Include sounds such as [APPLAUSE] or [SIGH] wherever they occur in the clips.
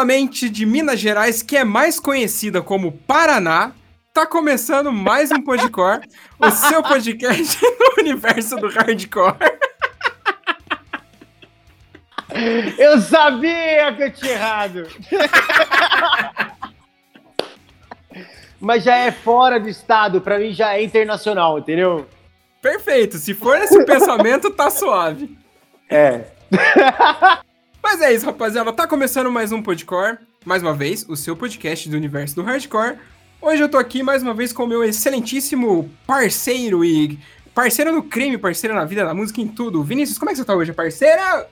diretamente de Minas Gerais, que é mais conhecida como Paraná, tá começando mais um Podcore, o seu podcast [LAUGHS] no universo do hardcore. Eu sabia que eu tinha errado. Mas já é fora do estado, pra mim já é internacional, entendeu? Perfeito, se for esse pensamento, tá suave. É. Mas é isso, rapaziada. Tá começando mais um Podcore. Mais uma vez, o seu podcast do universo do hardcore. Hoje eu tô aqui mais uma vez com o meu excelentíssimo parceiro e. Parceiro no crime, parceiro na vida, na música, em tudo. Vinícius, como é que você tá hoje, parceira?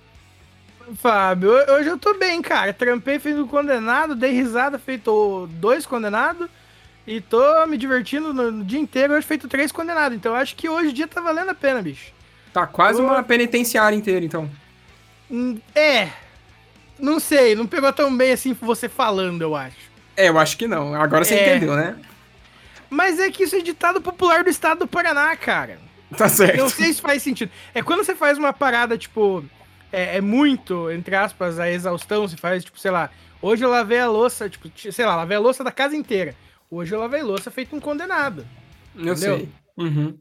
Fábio, hoje eu tô bem, cara. Trampei, fiz um condenado, dei risada, feito dois condenados. E tô me divertindo no dia inteiro, hoje feito três condenados. Então acho que hoje o dia tá valendo a pena, bicho. Tá quase uma penitenciária inteira, então. Hum, é. Não sei, não pegou tão bem assim você falando, eu acho. É, eu acho que não. Agora você É. entendeu, né? Mas é que isso é ditado popular do estado do Paraná, cara. Tá certo. Não sei se faz sentido. É quando você faz uma parada, tipo, é, é muito, entre aspas, a exaustão, você faz, tipo, sei lá, hoje eu lavei a louça, tipo, sei lá, lavei a louça da casa inteira. Hoje eu lavei louça feito um condenado. Eu entendeu? sei. Uhum.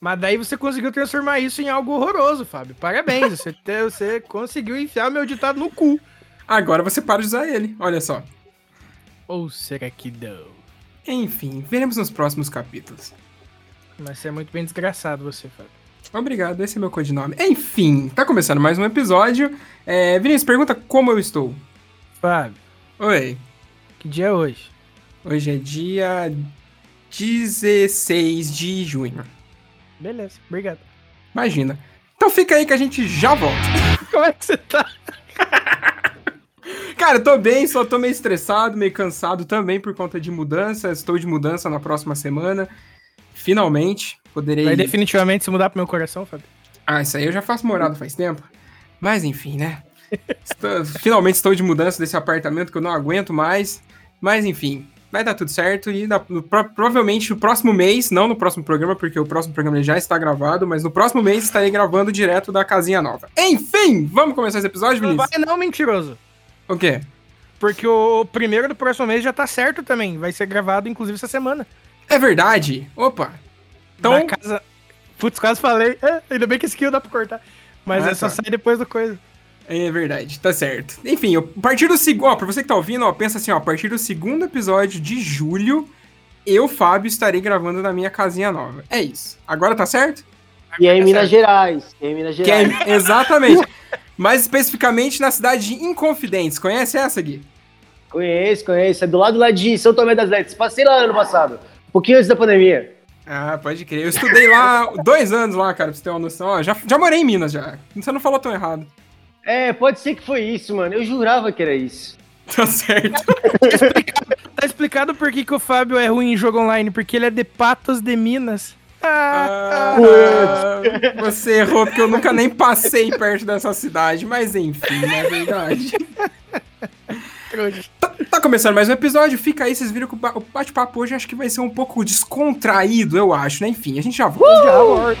Mas daí você conseguiu transformar isso em algo horroroso, Fábio. Parabéns, você, te- você conseguiu enfiar meu ditado no cu. Agora você para de usar ele. Olha só. Ou será que não? Enfim, veremos nos próximos capítulos. Mas você é muito bem desgraçado, você, Fábio. Obrigado, esse é meu codinome. Enfim, tá começando mais um episódio. É, Vinícius, pergunta como eu estou. Fábio, Oi. que dia é hoje? Hoje é dia 16 de junho. Beleza, obrigado. Imagina. Então fica aí que a gente já volta. [LAUGHS] Como é que você tá? [LAUGHS] Cara, eu tô bem, só tô meio estressado, meio cansado também por conta de mudança. Estou de mudança na próxima semana. Finalmente, poderei. Vai definitivamente se mudar pro meu coração, Fábio? Ah, isso aí eu já faço morada faz tempo. Mas enfim, né? Estou- [LAUGHS] finalmente estou de mudança desse apartamento que eu não aguento mais. Mas enfim, vai dar tudo certo. E na- no pro- provavelmente no próximo mês, não no próximo programa, porque o próximo programa já está gravado, mas no próximo mês estarei gravando direto da casinha nova. Enfim, vamos começar esse episódio, Não Vinícius? vai não, mentiroso. O quê? Porque o primeiro do próximo mês já tá certo também. Vai ser gravado, inclusive, essa semana. É verdade? Opa! Então, Na casa... Putz, quase falei. É, ainda bem que esse aqui dá pra cortar. Mas Ah, é só tá. sair depois do coisa. É verdade, tá certo. Enfim, a partir do segundo. Ó, pra você que tá ouvindo, ó, pensa assim, ó, a partir do segundo episódio de julho, eu, Fábio, estarei gravando na minha casinha nova. É isso. Agora tá certo? E é em Minas Gerais. E é em Minas Que Gerais. é, exatamente. Mais especificamente na cidade de Inconfidentes. Conhece essa, Gui? Conheço, conheço. É do lado lá de São Tomé das Letras. Passei lá ano passado. Um pouquinho antes da pandemia. Ah, pode crer. Eu estudei lá dois anos lá, cara, pra você ter uma noção. Ó, já, já morei em Minas, já. Você não falou tão errado. É, pode ser que foi isso, mano. Eu jurava que era isso. [LAUGHS] Tá certo. Tá explicado por que, que o Fábio é ruim em jogo online. Porque ele é de Patos de Minas. Ah, Ah, você errou porque eu nunca nem passei perto dessa cidade, mas enfim, é verdade. Tá, tá começando mais um episódio, fica aí, vocês viram que o ba- o bate-papo hoje acho que vai ser um pouco descontraído, eu acho, né? Enfim, a gente já volta. Já volta.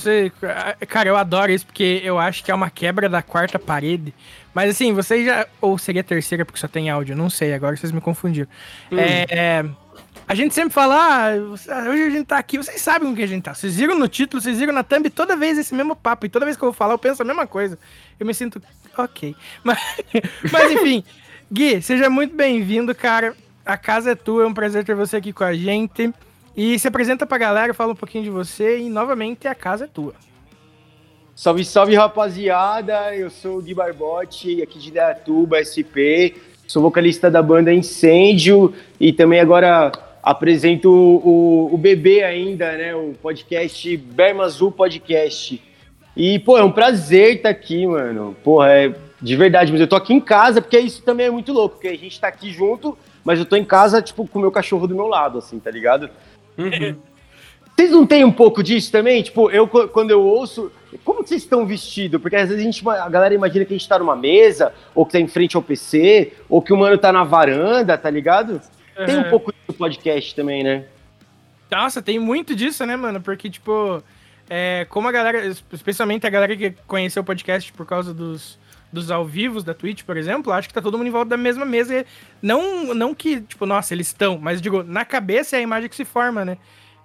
Você, cara, eu adoro isso porque eu acho que é uma quebra da quarta parede. Mas assim, vocês já. Ou seria terceira porque só tem áudio, não sei, agora vocês me confundiram. É, é, a gente sempre fala, ah, hoje a gente tá aqui, vocês sabem com que a gente tá. Vocês viram no título, vocês viram na thumb, toda vez esse mesmo papo. E toda vez que eu vou falar, eu penso a mesma coisa. Eu me sinto, ok. [LAUGHS] Mas, mas enfim, Gui, seja muito bem-vindo, cara. A casa é tua, é um prazer ter você aqui com a gente. E se apresenta pra galera, fala um pouquinho de você e novamente a casa é tua. Salve, salve, rapaziada. Eu sou o Gui Barbotti, aqui de Dayatuba, SP. Sou vocalista da banda Incêndio e também agora apresento o, o bebê ainda, né? O podcast Berma Azul Podcast. E, pô, é um prazer estar aqui, mano. Porra, é de verdade, mas eu tô aqui em casa porque isso também é muito louco, porque a gente tá aqui junto, mas eu tô em casa, tipo, com o meu cachorro do meu lado, assim, tá ligado? [LAUGHS] Vocês não têm um pouco disso também? Tipo, eu quando eu ouço, como que vocês estão vestidos? Porque às vezes a, gente, a galera imagina que a gente tá numa mesa, ou que tá em frente ao PC, ou que o mano tá na varanda, tá ligado? Tem um Uhum. pouco disso podcast também, né? Nossa, tem muito disso, né, mano? Porque, tipo, é, como a galera, especialmente a galera que conheceu o podcast por causa dos, dos ao vivos da Twitch, por exemplo, acho que tá todo mundo em volta da mesma mesa. Não, não que, tipo, nossa, eles estão, mas digo, na cabeça é a imagem que se forma, né?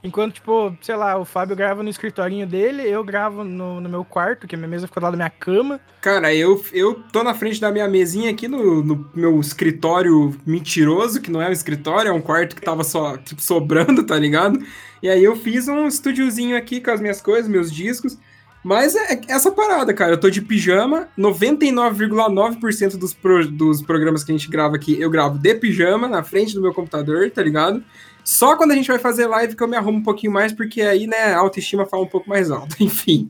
Enquanto, tipo, sei lá, o Fábio grava no escritorinho dele, eu gravo no, no meu quarto, que a minha mesa fica lado da minha cama. Cara, eu, eu tô na frente da minha mesinha aqui no, no meu escritório mentiroso, que não é um escritório, é um quarto que tava só, tipo, sobrando, [LAUGHS] tá ligado? E aí eu fiz um estúdiozinho aqui com as minhas coisas, meus discos. Mas é é essa parada, cara. Eu tô de pijama. 99,9% dos, pro- dos programas que a gente grava aqui, eu gravo de pijama, na frente do meu computador, tá ligado? Só quando a gente vai fazer live que eu me arrumo um pouquinho mais, porque aí, né, a autoestima fala um pouco mais alto. [LAUGHS] Enfim.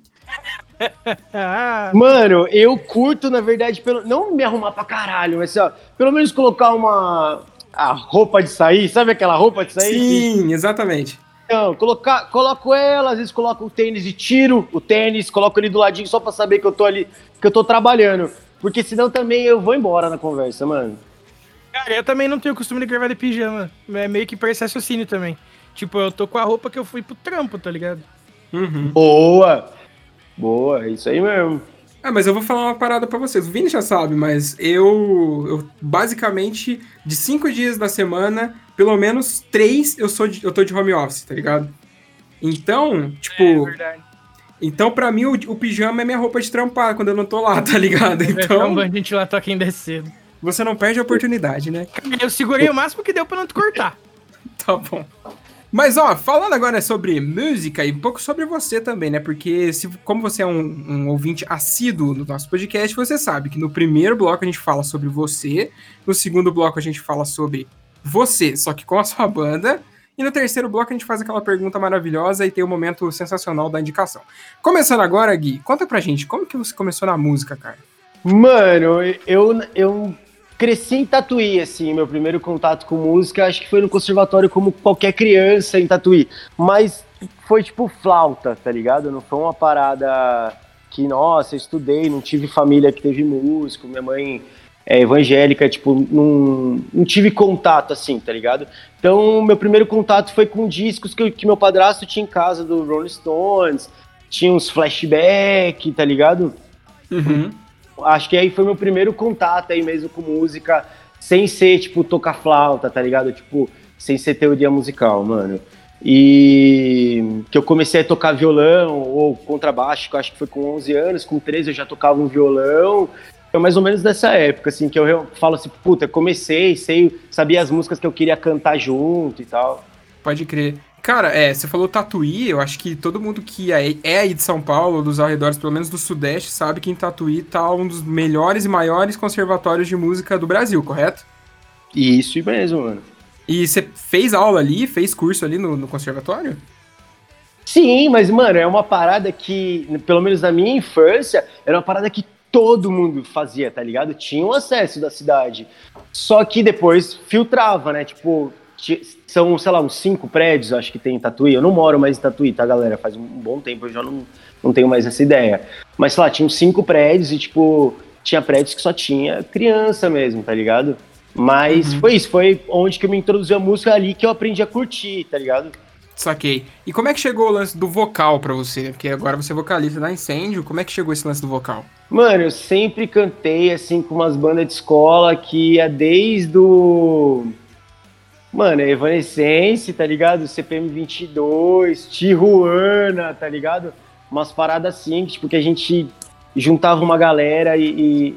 [LAUGHS] Mano, eu curto, na verdade, pelo, não me arrumar pra caralho, mas ó, pelo menos colocar uma a roupa de sair, sabe aquela roupa de sair? Sim, exatamente. Então, colocar, coloco ela, às vezes coloco o tênis de tiro, o tênis, coloco ali do ladinho só pra saber que eu tô ali, que eu tô trabalhando. Porque senão também eu vou embora na conversa, mano. Cara, eu também não tenho costume de gravar de pijama. É meio que pra esse raciocínio também. Tipo, eu tô com a roupa que eu fui pro trampo, tá ligado? Uhum. Boa! Boa, é isso aí mesmo. Ah, mas eu vou falar uma parada pra vocês. O Vini já sabe, mas eu, eu basicamente, de cinco dias da semana, pelo menos três eu sou de- eu tô de home office, tá ligado? Então, tipo, É verdade. então pra mim o, o pijama é minha roupa de trampar quando eu não tô lá, [LAUGHS] tá ligado? Então... Então, Um bandinho lá toca ainda cedo. você não perde a oportunidade, né? Eu segurei o máximo que deu pra não te cortar. [LAUGHS] Tá bom. Mas, ó, falando agora sobre música e um pouco sobre você também, né? Porque, se, como você é um, um ouvinte assíduo do nosso podcast, você sabe que no primeiro bloco a gente fala sobre você, no segundo bloco a gente fala sobre você, só que com a sua banda, e no terceiro bloco a gente faz aquela pergunta maravilhosa e tem o momento sensacional da indicação. Começando agora, Gui, conta pra gente, como que você começou na música, cara? Mano, eu, eu cresci em Tatuí, assim, meu primeiro contato com música, acho que foi no conservatório como qualquer criança em Tatuí. Mas foi tipo flauta, tá ligado? Não foi uma parada que, nossa, eu estudei, não tive família que teve músico, minha mãe é evangélica, tipo, não, não tive contato assim, tá ligado? Então, meu primeiro contato foi com discos que, que meu padrasto tinha em casa do Rolling Stones, tinha uns flashback, tá ligado? Uhum. acho que aí foi meu primeiro contato aí mesmo com música sem ser, tipo, tocar flauta, tá ligado? Tipo, sem ser teoria musical, mano. E que eu comecei a tocar violão ou contrabaixo, que eu acho que foi com 11 anos, com 13 eu já tocava um violão. Foi mais ou menos dessa época, assim, que eu falo assim, puta, comecei, sei, sabia as músicas que eu queria cantar junto e tal. Pode crer. Cara, é, você falou Tatuí, eu acho que todo mundo que é é aí de São Paulo, dos arredores, pelo menos do Sudeste, sabe que em Tatuí tá um dos melhores e maiores conservatórios de música do Brasil, correto? Isso mesmo, mano. E você fez aula ali, fez curso ali no, no conservatório? Sim, mas, mano, é uma parada que, pelo menos na minha infância, era uma parada que todo mundo fazia, tá ligado? Tinha um acesso da cidade. Só que depois filtrava, né? Tipo, ti- são, sei lá, uns cinco prédios, acho que tem em Tatuí. Eu não moro mais em Tatuí, tá, galera? Faz um bom tempo, eu já não, não tenho mais essa ideia. Mas, sei lá, tinha uns cinco prédios e, tipo, tinha prédios que só tinha criança mesmo, tá ligado? Mas foi isso, foi onde que eu me introduzi a música ali que eu aprendi a curtir, tá ligado? Saquei. E como é que chegou o lance do vocal pra você? Porque agora você é vocalista da Incêndio, como é que chegou esse lance do vocal? Mano, eu sempre cantei assim com umas bandas de escola que ia desde o. Mano, Evanescence, tá ligado? CPM 22, Tijuana, tá ligado? Umas paradas assim, tipo, que a gente juntava uma galera e,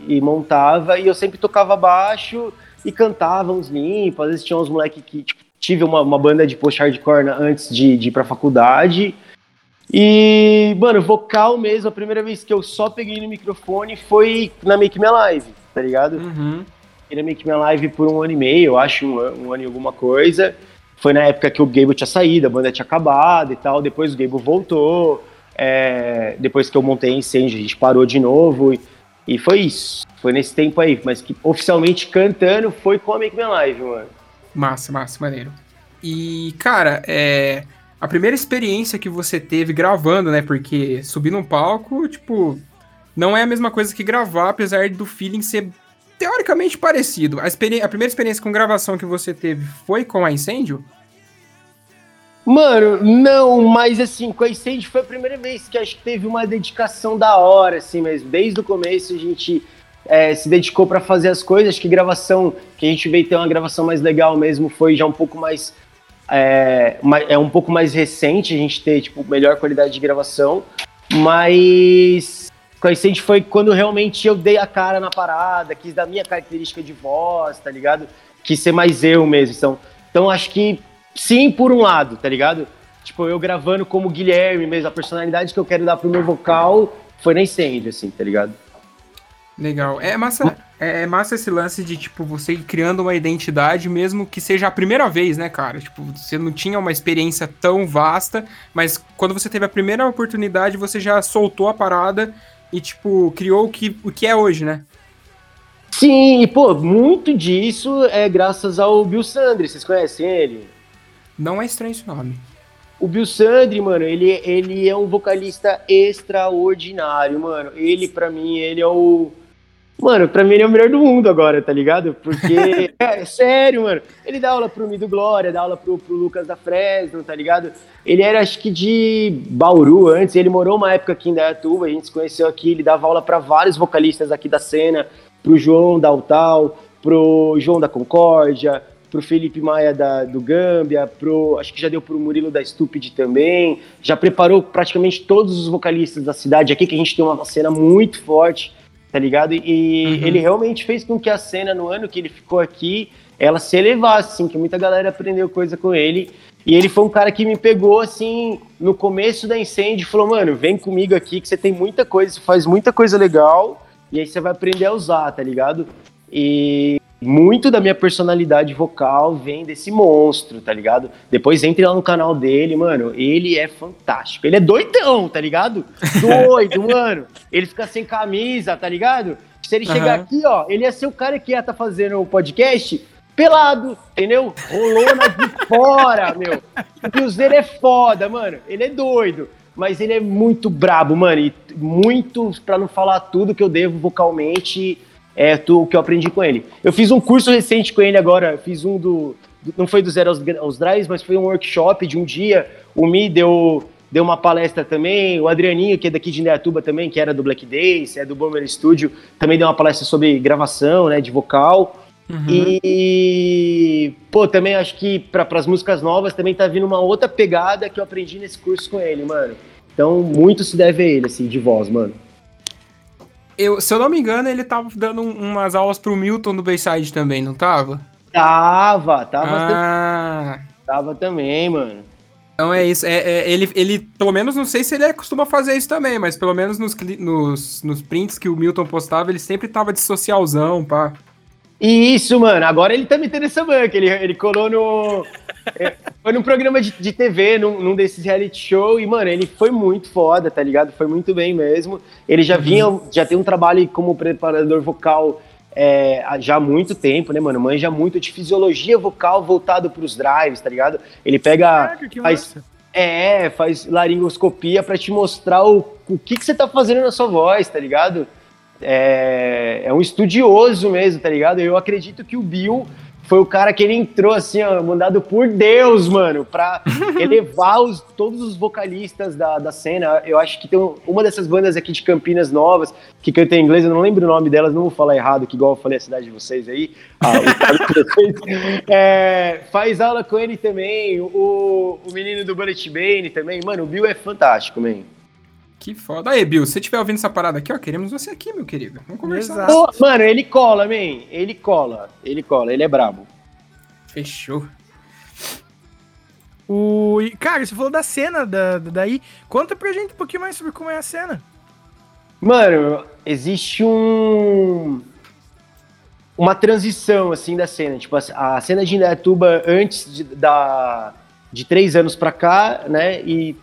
e- e montava, e eu sempre tocava baixo e cantava uns limpos. Às vezes tinha uns moleques que, tipo, tive uma, uma banda de post-hardcore na- antes de, de ir pra faculdade. E, mano, vocal mesmo, a primeira vez que eu só peguei no microfone foi na Make Me Live, tá ligado? Uhum. Ele Make Me Live por um ano e meio, eu acho, um, um ano e alguma coisa. Foi na época que o Gable tinha saído, a banda tinha acabado e tal. Depois o Gable voltou. é, depois que eu montei a incêndio, a gente parou de novo. E, e foi isso. Foi nesse tempo aí. Mas que oficialmente cantando foi com a Make Me Live, mano. Massa, massa, maneiro. E, cara, é. A primeira experiência que você teve gravando, né? Porque subir num palco, tipo, não é a mesma coisa que gravar, apesar do feeling ser teoricamente parecido. A, experi- a primeira experiência com gravação que você teve foi com a Incêndio? Mano, não, mas assim, com a Incêndio foi a primeira vez que acho que teve uma dedicação da hora, assim mesmo. Desde o começo a gente é, se dedicou pra fazer as coisas. Acho que gravação, que a gente veio ter uma gravação mais legal mesmo, foi já um pouco mais. É, é um pouco mais recente a gente ter, tipo, melhor qualidade de gravação. Mas com a foi quando realmente eu dei a cara na parada, quis dar minha característica de voz, tá ligado? Quis ser mais eu mesmo. Então, então acho que sim, por um lado, tá ligado? Tipo, eu gravando como Guilherme mesmo, a personalidade que eu quero dar pro meu vocal foi na incêndio, assim, tá ligado? Legal. É massa, é massa esse lance de, tipo, você ir criando uma identidade, mesmo que seja a primeira vez, né, cara? Tipo, você não tinha uma experiência tão vasta, mas quando você teve a primeira oportunidade, você já soltou a parada e, tipo, criou o que, o que é hoje, né? Sim, e pô, muito disso é graças ao Bill Sandri, vocês conhecem ele? Não é estranho esse nome. O Bill Sandri, mano, ele, ele é um vocalista extraordinário, mano. Ele, pra mim, ele é o. Mano, pra mim ele é o melhor do mundo agora, tá ligado? Porque. [LAUGHS] é, sério, mano. Ele dá aula pro Mido Glória, dá aula pro, pro Lucas da Fresno, tá ligado? Ele era, acho que, de Bauru antes. Ele morou uma época aqui em Dayatuba, a gente se conheceu aqui. Ele dava aula pra vários vocalistas aqui da cena, pro João da Altal, pro João da Concórdia, pro Felipe Maia da, do Gâmbia, pro, acho que já deu pro Murilo da Stupid também, já preparou praticamente todos os vocalistas da cidade aqui, que a gente tem uma cena muito forte, tá ligado? E Uhum. ele realmente fez com que a cena, no ano que ele ficou aqui, ela se elevasse, assim, que muita galera aprendeu coisa com ele. E ele foi um cara que me pegou, assim, no começo da incêndio e falou, mano, vem comigo aqui que você tem muita coisa, você faz muita coisa legal, e aí você vai aprender a usar, tá ligado? E muito da minha personalidade vocal vem desse monstro, tá ligado? Depois entre lá no canal dele, mano. Ele é fantástico. Ele é doidão, tá ligado? [LAUGHS] Doido, mano. Ele fica sem camisa, tá ligado? Se ele chegar Aham. aqui, ó, ele ia ser o cara que ia estar fazendo o podcast pelado, entendeu? Rolona de [LAUGHS] fora, meu. O Cruzeiro é foda, mano. Ele é doido. Mas ele é muito brabo, mano. E muito, pra não falar tudo que eu devo vocalmente, é tu- o que eu aprendi com ele. Eu fiz um curso recente com ele agora, fiz um do. do- não foi do zero aos, aos drives, mas foi um workshop de um dia. O Mi deu, deu uma palestra também. O Adrianinho, que é daqui de Indaiatuba também, que era do Black Days, é do Bomber Studio, também deu uma palestra sobre gravação, né, de vocal. Uhum. E, pô, também acho que para as músicas novas também tá vindo uma outra pegada que eu aprendi nesse curso com ele, mano. Então, muito se deve a ele, assim, de voz, mano. Eu, se eu não me engano, ele tava dando um- umas aulas pro Milton do Bayside também, não tava? Tava, tava, ah, tava também, mano. então é isso. É, é, ele, ele, pelo menos, não sei se ele costuma fazer isso também, mas pelo menos nos, nos, nos prints que o Milton postava, ele sempre tava de socialzão, pá. E isso, mano, agora ele tá metendo essa banca. Ele, ele colou no. é, foi num programa de, de TV, num, num desses reality show, e, mano, ele foi muito foda, tá ligado? Foi muito bem mesmo. Ele já vinha, já tem um trabalho como preparador vocal é, já há muito tempo, né, mano? Manja muito de fisiologia vocal voltado pros drives, tá ligado? Ele pega. Caraca, faz, é, faz laringoscopia pra te mostrar o, o que, que você tá fazendo na sua voz, tá ligado? É, é um estudioso mesmo, tá ligado? Eu acredito que o Bill foi o cara que ele entrou assim, ó, mandado por Deus, mano, pra [LAUGHS] elevar os, todos os vocalistas da, da cena. Eu acho que tem um- uma dessas bandas aqui de Campinas novas que canta em inglês, eu não lembro o nome delas, não vou falar errado, que igual eu falei a cidade de vocês aí. Ah, de [LAUGHS] vocês. É, faz aula com ele também, o, o menino do Bullet Bane também. Mano, o Bill é fantástico, man. Que foda. Aí, Bill, se você estiver ouvindo essa parada aqui, ó, queremos você aqui, meu querido. Vamos conversar. Exato. Pô, mano, ele cola, man. Ele cola. Ele cola, ele é brabo. Fechou. O... e, Cara, você falou da cena da, da- daí. Conta pra gente um pouquinho mais sobre como é a cena. Mano, existe um. Uma transição, assim, da cena. Tipo, a, a cena de Indaiatuba antes de, da, de três anos pra cá, né? E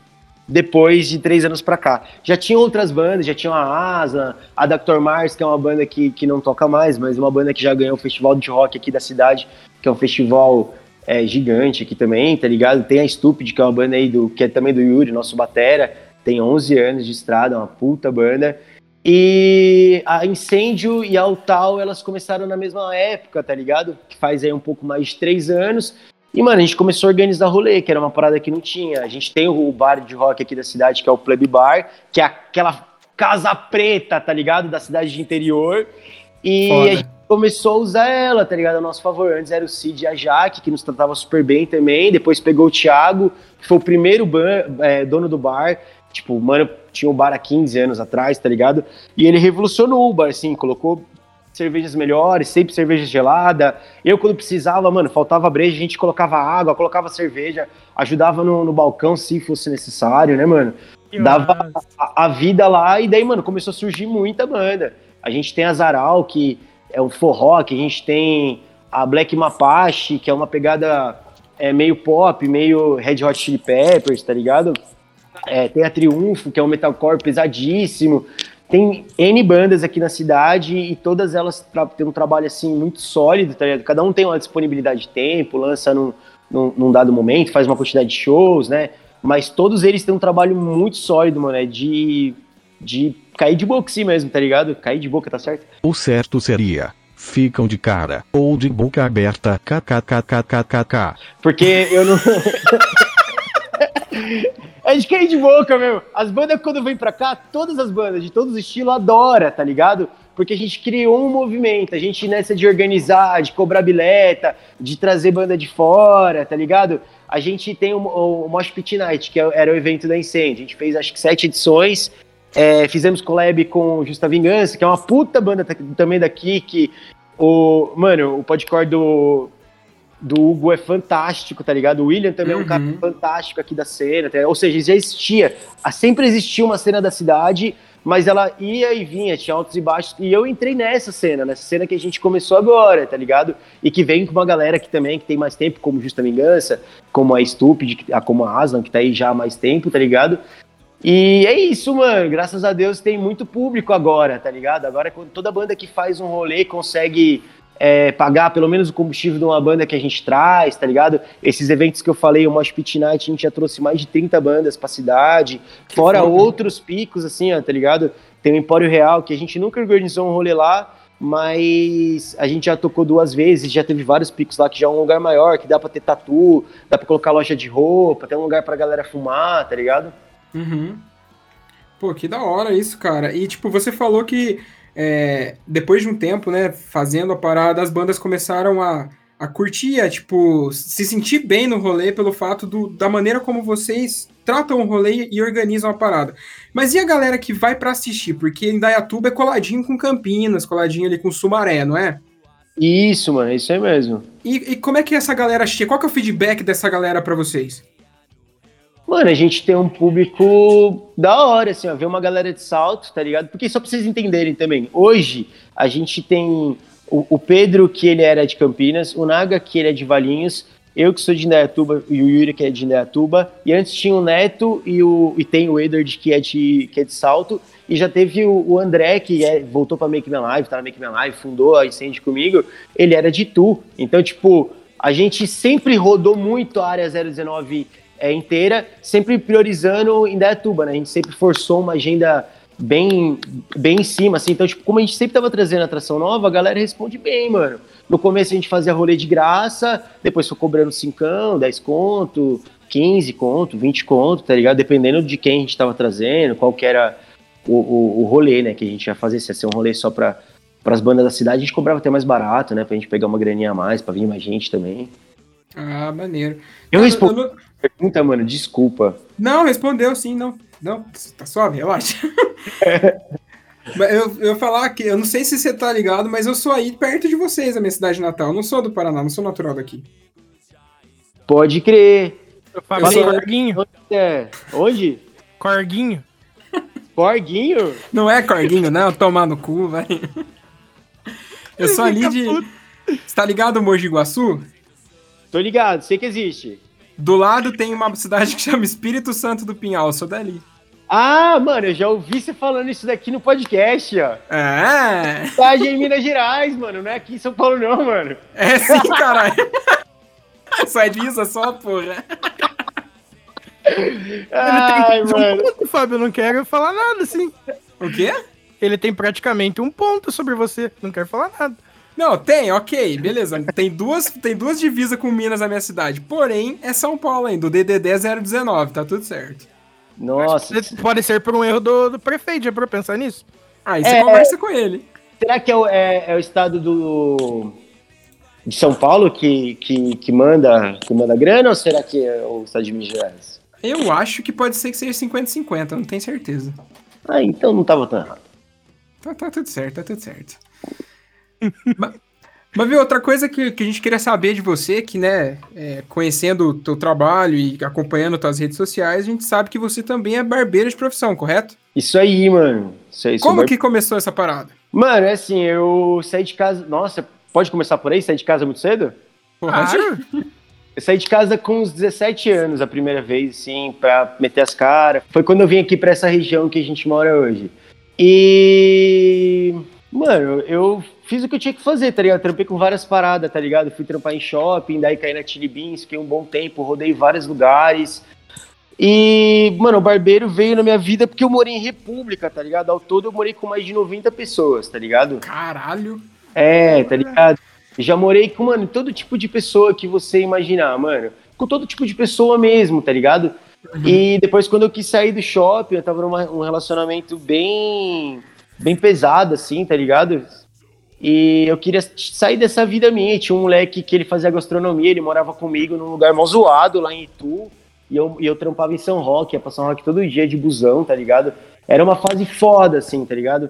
depois de três anos pra cá. Já tinha outras bandas, já tinha a Asa, a Dr. Mars, que é uma banda que, que não toca mais, mas uma banda que já ganhou o festival de rock aqui da cidade, que é um festival é, gigante aqui também, tá ligado? Tem a Stupid, que é uma banda aí do, que é também do Yuri, nosso batera, tem 11 anos de estrada, é uma puta banda. E a Incêndio e a Altal, elas começaram na mesma época, tá ligado? Que faz aí um pouco mais de três anos. E, mano, a gente começou a organizar rolê, que era uma parada que não tinha. A gente tem o bar de rock aqui da cidade, que é o Pleb Bar, que é aquela casa preta, tá ligado? Da cidade de interior. E Foda. a gente começou a usar ela, tá ligado? A nosso favor. Antes era o Cid e a Jaque, que nos tratava super bem também. Depois pegou o Thiago, que foi o primeiro ban- é, dono do bar. Tipo, mano, tinha o bar há 15 anos atrás, tá ligado? E ele revolucionou o bar, assim, colocou cervejas melhores, sempre cerveja gelada. Eu, quando precisava, mano, faltava breja, a gente colocava água, colocava cerveja, ajudava no, no balcão se fosse necessário, né, mano? Que Dava a, a vida lá e daí, mano, começou a surgir muita banda. A gente tem a Zaral, que é um forró, que a gente tem a Black Mapache, que é uma pegada é, meio pop, meio Red Hot Chili Peppers, tá ligado? É, tem a Triunfo, que é um metalcore pesadíssimo. Tem N bandas aqui na cidade e todas elas têm um trabalho assim muito sólido, tá ligado? Cada um tem uma disponibilidade de tempo, lança num, num, num dado momento, faz uma quantidade de shows, né? Mas todos eles têm um trabalho muito sólido, mano. É de, de cair de boca assim mesmo, tá ligado? Cair de boca, tá certo? O certo seria: ficam de cara ou de boca aberta. KKKKKK. Porque eu não. [LAUGHS] A gente cai de boca, meu. As bandas, quando vêm pra cá, todas as bandas, de todos os estilos, adora, tá ligado? Porque a gente criou um movimento, a gente nessa de organizar, de cobrar bilheta, de trazer banda de fora, tá ligado? A gente tem o, o Mosh Pit Night, que é era o evento da Incêndio. A gente fez acho que sete edições. É, fizemos collab com Justa Vingança, que é uma puta banda ta- também daqui, que o. Mano, o podcore do, do Hugo é fantástico, tá ligado? O William também é um cara Uhum. fantástico aqui da cena, tá ou seja, já existia, ah, sempre existia uma cena da cidade, mas ela ia e vinha, tinha altos e baixos, e eu entrei nessa cena, nessa cena que a gente começou agora, tá ligado? E que vem com uma galera que também, que tem mais tempo, como Justa Vingança, como a Stupid, ah, como a Aslan, que tá aí já há mais tempo, tá ligado? E é isso, mano. Graças a Deus tem muito público agora, tá ligado? Agora quando toda banda que faz um rolê consegue é, pagar pelo menos o combustível de uma banda que a gente traz, tá ligado? Esses eventos que eu falei, o Mosh Pit Night, a gente já trouxe mais de 30 bandas pra cidade, fora foda. outros picos, assim, ó, tá ligado? Tem o Empório Real, que a gente nunca organizou um rolê lá, mas a gente já tocou duas vezes, já teve vários picos lá, que já é um lugar maior, que dá pra ter tatu, dá pra colocar loja de roupa, tem um lugar pra galera fumar, tá ligado? Uhum. Pô, que da hora isso, cara. E, tipo, você falou que é, depois de um tempo, né, fazendo a parada, as bandas começaram a, a curtir, a, tipo, se sentir bem no rolê pelo fato do, da maneira como vocês tratam o rolê e organizam a parada. Mas e a galera que vai pra assistir? Porque em Dayatuba é coladinho com Campinas, coladinho ali com Sumaré, não é? Isso, mano, isso aí mesmo. E, e como é que essa galera chega? Qual que é o feedback dessa galera pra vocês? Mano, a gente tem um público da hora, assim, ó, ver uma galera de salto, tá ligado? Porque só pra vocês entenderem também, hoje a gente tem o, o Pedro, que ele era de Campinas, o Naga, que ele é de Valinhos, eu que sou de Indaiatuba e o Yuri, que é de Indaiatuba, e antes tinha o Neto e, o, e tem o Edward, que é de, que é de salto, e já teve o, o André, que é, voltou pra Make Me Live, tá na Make Me Live, fundou a Incêndio comigo, ele era de Tu. Então, tipo, a gente sempre rodou muito a área 019 é, inteira, sempre priorizando Indaiatuba, né? A gente sempre forçou uma agenda bem, bem em cima, assim. Então, tipo, como a gente sempre tava trazendo atração nova, a galera responde bem, mano. No começo a gente fazia rolê de graça, depois foi cobrando 5, 10 conto, 15 conto, 20 conto, tá ligado? Dependendo de quem a gente tava trazendo, qual que era o, o, o rolê, né, que a gente ia fazer. Se ia ser um rolê só pra, pras bandas da cidade, a gente cobrava até mais barato, né, pra gente pegar uma graninha a mais, pra vir mais gente também. Ah, maneiro. Eu respondi não- a pergunta, mano, desculpa. Não, respondeu sim, não. Não, tá suave, relaxa. [LAUGHS] Mas eu, eu falar que, eu não sei se você tá ligado, mas eu sou aí perto de vocês, a minha cidade natal. Eu não sou do Paraná, não sou natural daqui. Pode crer. Eu falo sou- Corguinho. Onde é? Onde? Corguinho. Corguinho? Não é Corguinho, não, tomar no cu, vai. Eu sou ali de. Você tá ligado, Mogi Guaçu? Tô ligado, sei que existe. Do lado tem uma cidade que chama Espírito Santo do Pinhal, sou dali. Ah, mano, eu já ouvi você falando isso daqui no podcast, ó. É, Tá em Minas Gerais, mano, não é aqui em São Paulo não, mano. é sim, caralho. Só é disso, é só, porra. Ai, Ele tem mano. um ponto, Fábio. Eu não quero falar nada, assim. O quê? Ele tem praticamente um ponto sobre você. Não quero falar nada. Não, tem, ok, beleza. Tem duas, tem duas divisas com Minas na minha cidade. Porém, é São Paulo ainda, o DDD 019, tá tudo certo. Nossa, Pode ser por um erro do, do prefeito, já pra pensar nisso? Aí você É. conversa com ele. será que é o, é- é o estado do de São Paulo que, que, que manda que manda grana ou será que é o estado de Minas Gerais? Eu acho que pode ser que seja 50-50, não tenho certeza. Ah, então não tava tão errado. Tá, tá tudo certo, tá tudo certo. Mas, mas, viu, outra coisa que, que a gente queria saber de você, que, né, é, conhecendo o teu trabalho e acompanhando tuas redes sociais, a gente sabe que você também é barbeiro de profissão, correto? Isso aí, mano. Isso aí. Como bar- que começou essa parada? Mano, é assim, eu saí de casa. Nossa, pode começar por aí? Saí de casa muito cedo? Claro. Eu saí de casa com uns 17 anos a primeira vez, assim, pra meter as caras. Foi quando eu vim aqui pra essa região que a gente mora hoje. E. Mano, eu fiz o que eu tinha que fazer, tá ligado? Trampei com várias paradas, tá ligado? Fui trampar em shopping, daí caí na Chili Beans, fiquei um bom tempo, rodei vários lugares. E, mano, o barbeiro veio na minha vida porque eu morei em República, tá ligado? Ao todo eu morei com mais de 90 pessoas, tá ligado? Caralho. É, tá ligado? Já morei com, mano, todo tipo de pessoa que você imaginar, mano. Com todo tipo de pessoa mesmo, tá ligado? E depois, quando eu quis sair do shopping, eu tava num um relacionamento bem. Bem pesado, assim, tá ligado? E eu queria sair dessa vida minha. E Tinha um moleque que ele fazia gastronomia, ele morava comigo num lugar mó zoado lá em Itu. E eu, e eu trampava em São Roque, ia pra São Roque todo dia de busão, tá ligado? Era uma fase foda, assim, tá ligado?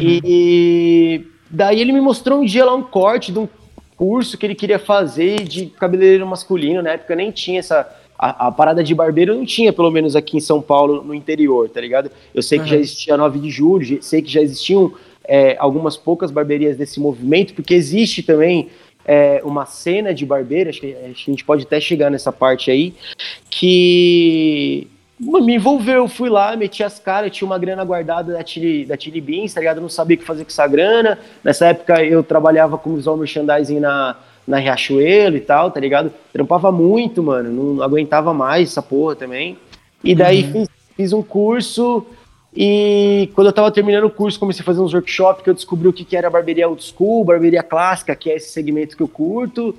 E daí ele me mostrou um dia lá um corte de um curso que ele queria fazer de cabeleireiro masculino. Na época nem tinha essa. A, a parada de barbeiro não tinha, pelo menos aqui em São Paulo, no interior, tá ligado? Eu sei que já existia a 9 de julho, sei que já existiam é, algumas poucas barberias desse movimento, porque existe também é, uma cena de barbeiro, acho que, que a gente pode até chegar nessa parte aí, que me envolveu, fui lá, meti as caras, tinha uma grana guardada da Chili, da Chili Beans, tá ligado? Eu não sabia o que fazer com essa grana. Nessa época eu trabalhava como visual merchandising na, na Riachuelo e tal, tá ligado? Trampava muito, mano, não aguentava mais essa porra também. E daí fiz, fiz um curso e quando eu tava terminando o curso, comecei a fazer uns workshops que eu descobri o que, que era barbearia old school, barbearia clássica, que é esse segmento que eu curto.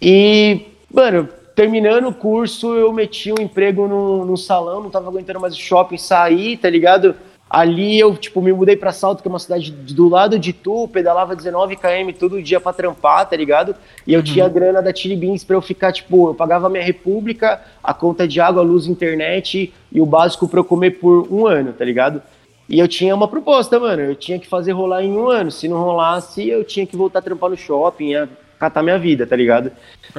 E, mano, terminando o curso, eu meti um emprego num, num salão, não tava aguentando mais o shopping sair, tá ligado? Ali eu, tipo, me mudei pra Salto, que é uma cidade do lado de Tu, pedalava 19 km todo dia pra trampar, tá ligado? E eu tinha a grana da Chili Beans pra eu ficar, tipo, eu pagava a minha república, a conta de água, luz, internet e o básico pra eu comer por um ano, tá ligado? E eu tinha uma proposta, mano, eu tinha que fazer rolar em um ano. Se não rolasse, eu tinha que voltar a trampar no shopping, ia catar minha vida, tá ligado?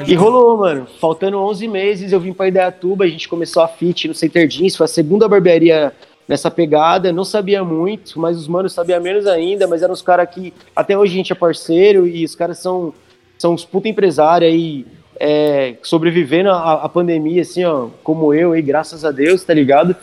E rolou, mano. Faltando 11 meses, eu vim pra Idaiatuba, a gente começou a fit no Center Jeans, foi a segunda barbearia nessa pegada. Não sabia muito, mas os manos sabiam menos ainda, mas eram os caras que até hoje a gente é parceiro e os caras são, são uns puta empresários aí, é, sobrevivendo à, à pandemia, assim, ó, como eu aí, graças a Deus, tá ligado?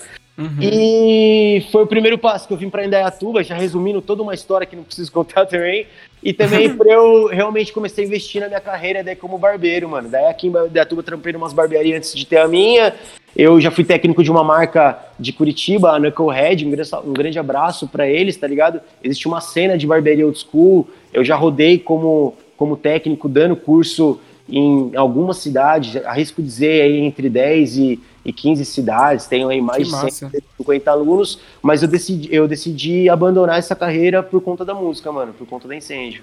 E foi o primeiro passo que eu vim para Indaiatuba, já resumindo toda uma história que não preciso contar [LAUGHS] também. E também [LAUGHS] pra eu realmente comecei a investir na minha carreira daí como barbeiro, mano. Daí aqui em Indaiatuba trampei umas barbearias antes de ter a minha. Eu já fui técnico de uma marca de Curitiba, a Knucklehead, um grande, um grande abraço para eles, tá ligado? Existe uma cena de barbearia old school. Eu já rodei como, como técnico, dando curso em algumas cidades, arrisco dizer aí entre 10 e, e 15 cidades, tenho aí mais de massa. 150 alunos, mas eu decidi, eu decidi abandonar essa carreira por conta da música, mano, por conta da incêndio.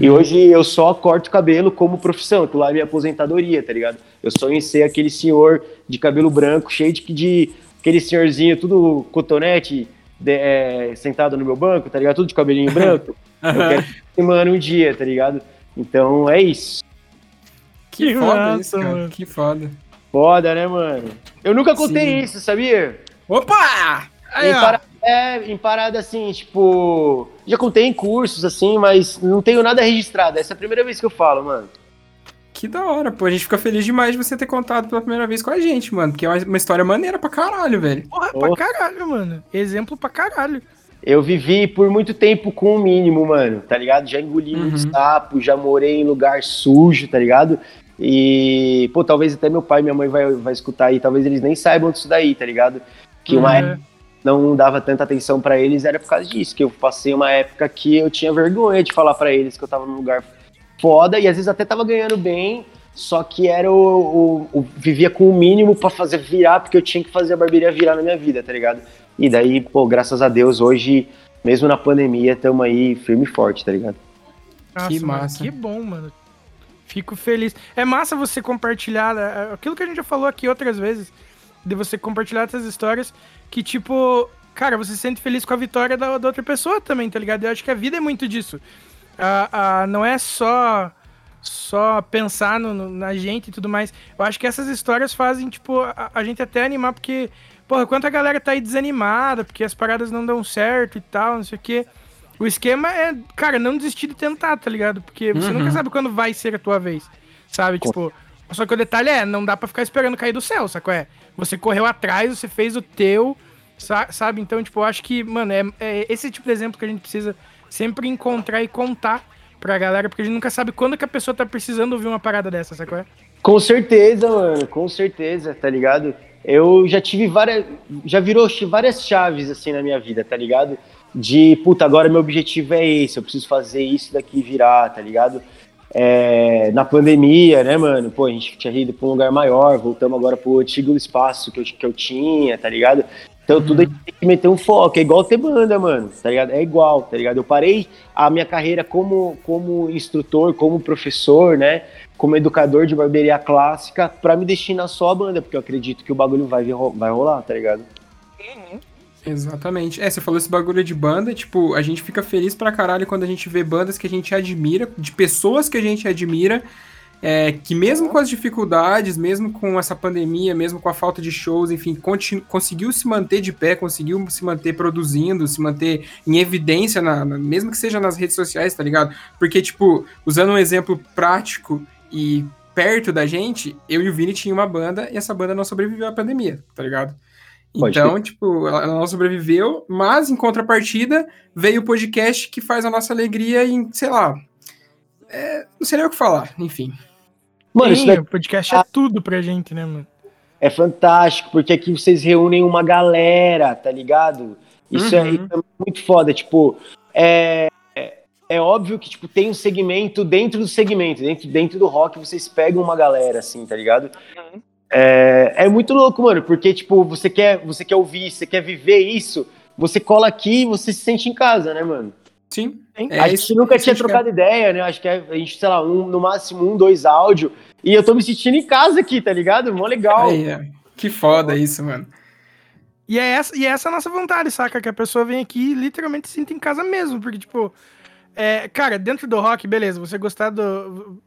E hoje eu só corto cabelo como profissão, que lá é minha aposentadoria, tá ligado? Eu sonho em ser aquele senhor de cabelo branco, cheio de, de aquele senhorzinho, tudo cotonete, de- é, sentado no meu banco, tá ligado? Tudo de cabelinho [LAUGHS] branco. eu quero ser, mano, um dia, tá ligado? Então é isso. Que, Que foda massa, isso, cara. mano. Que foda. Foda, né, mano? Eu nunca contei Sim. isso, sabia? Opa! Aí, em, ó. para- é, em parada assim, tipo. Já contei em cursos, assim, mas não tenho nada registrado. Essa é a primeira vez que eu falo, mano. Que da hora, pô. A gente fica feliz demais de você ter contado pela primeira vez com a gente, mano. Porque é uma- história maneira pra caralho, velho. Porra, Oh. pra caralho, mano. Exemplo pra caralho. Eu vivi por muito tempo com o mínimo, mano, tá ligado? Já engoli muito Uhum. sapo, já morei em lugar sujo, tá ligado? E, pô, talvez até meu pai e minha mãe vai, vai escutar aí, talvez eles nem saibam disso daí, tá ligado? Que uma É. época não dava tanta atenção pra eles era por causa disso, que eu passei uma época que eu tinha vergonha de falar pra eles que eu tava num lugar foda e às vezes até tava ganhando bem, só que era o, o- o- vivia com o mínimo pra fazer virar, porque eu tinha que fazer a barbearia virar na minha vida, tá ligado? E daí, pô, graças a Deus, hoje, mesmo na pandemia, tamo aí firme e forte, tá ligado? Que mano, massa. que bom, mano. Fico feliz. É massa você compartilhar é, aquilo que a gente já falou aqui outras vezes, de você compartilhar essas histórias que, tipo, cara, você se sente feliz com a vitória da, da outra pessoa também, tá ligado? Eu acho que a vida é muito disso. Ah, ah, não é só só pensar no- no- na gente e tudo mais. Eu acho que essas histórias fazem, tipo, a, a gente até animar, porque, porra, quanta galera tá aí desanimada, porque as paradas não dão certo e tal, não sei o quê. O esquema é, cara, não desistir de tentar, tá ligado? Porque você Uhum. nunca sabe quando vai ser a tua vez, sabe? Tipo, só que o detalhe é, não dá pra ficar esperando cair do céu, sacou? É, você correu atrás, você fez o teu, sa- sabe? Então, tipo, eu acho que, mano, é, é esse tipo de exemplo que a gente precisa sempre encontrar e contar pra galera, porque a gente nunca sabe quando que a pessoa tá precisando ouvir uma parada dessa, sacou? Com certeza, mano, com certeza, tá ligado? Eu já tive várias. Já virou várias chaves assim na minha vida, tá ligado? De, puta, agora meu objetivo é esse, eu preciso fazer isso daqui virar, tá ligado? É, na pandemia, né, mano? Pô, a gente tinha ido pra um lugar maior, voltamos agora pro antigo espaço que eu, que eu tinha, tá ligado? Então tudo a gente tem que meter um foco, é igual ter banda, mano, tá ligado? É igual, tá ligado? Eu parei a minha carreira como, como instrutor, como professor, né? Como educador de barbearia clássica, pra me destinar só a banda, porque eu acredito que o bagulho vai, vai rolar, tá ligado? Exatamente. É, você falou esse bagulho de banda, tipo, a gente fica feliz pra caralho quando a gente vê bandas que a gente admira, de pessoas que a gente admira, é, que mesmo com as dificuldades, mesmo com essa pandemia, mesmo com a falta de shows, enfim, conseguiu se manter de pé, conseguiu se manter produzindo, se manter em evidência, na, na- mesmo que seja nas redes sociais, tá ligado? Porque, tipo, usando um exemplo prático e perto da gente, eu e o Vini tinha uma banda e essa banda não sobreviveu à pandemia, tá ligado? Pode Então, tipo, ela não sobreviveu, mas em contrapartida veio o podcast que faz a nossa alegria em, sei lá, é, não sei nem o que falar, enfim. Mano, isso Sim, daqui o podcast é tudo pra gente, né, mano? é fantástico, porque aqui vocês reúnem uma galera, tá ligado? Isso, é, Uhum. isso é muito foda, tipo, é, é, é óbvio que, tipo, tem um segmento dentro do segmento, dentro, dentro do rock vocês pegam uma galera, assim, tá ligado? É, é muito louco, mano, porque, tipo, você quer, você quer ouvir, você quer viver isso, você cola aqui e você se sente em casa, né, mano? Sim. É a gente nunca tinha trocado ideia, né? Acho que a gente, sei lá, um, no máximo um, dois áudio. E eu tô me sentindo em casa aqui, tá ligado? Mó legal. É. Que foda isso, mano. E é essa, e é essa a nossa vontade, saca? Que a pessoa vem aqui e literalmente se sinta em casa mesmo. Porque, tipo, é, cara, dentro do rock, beleza, você gostar do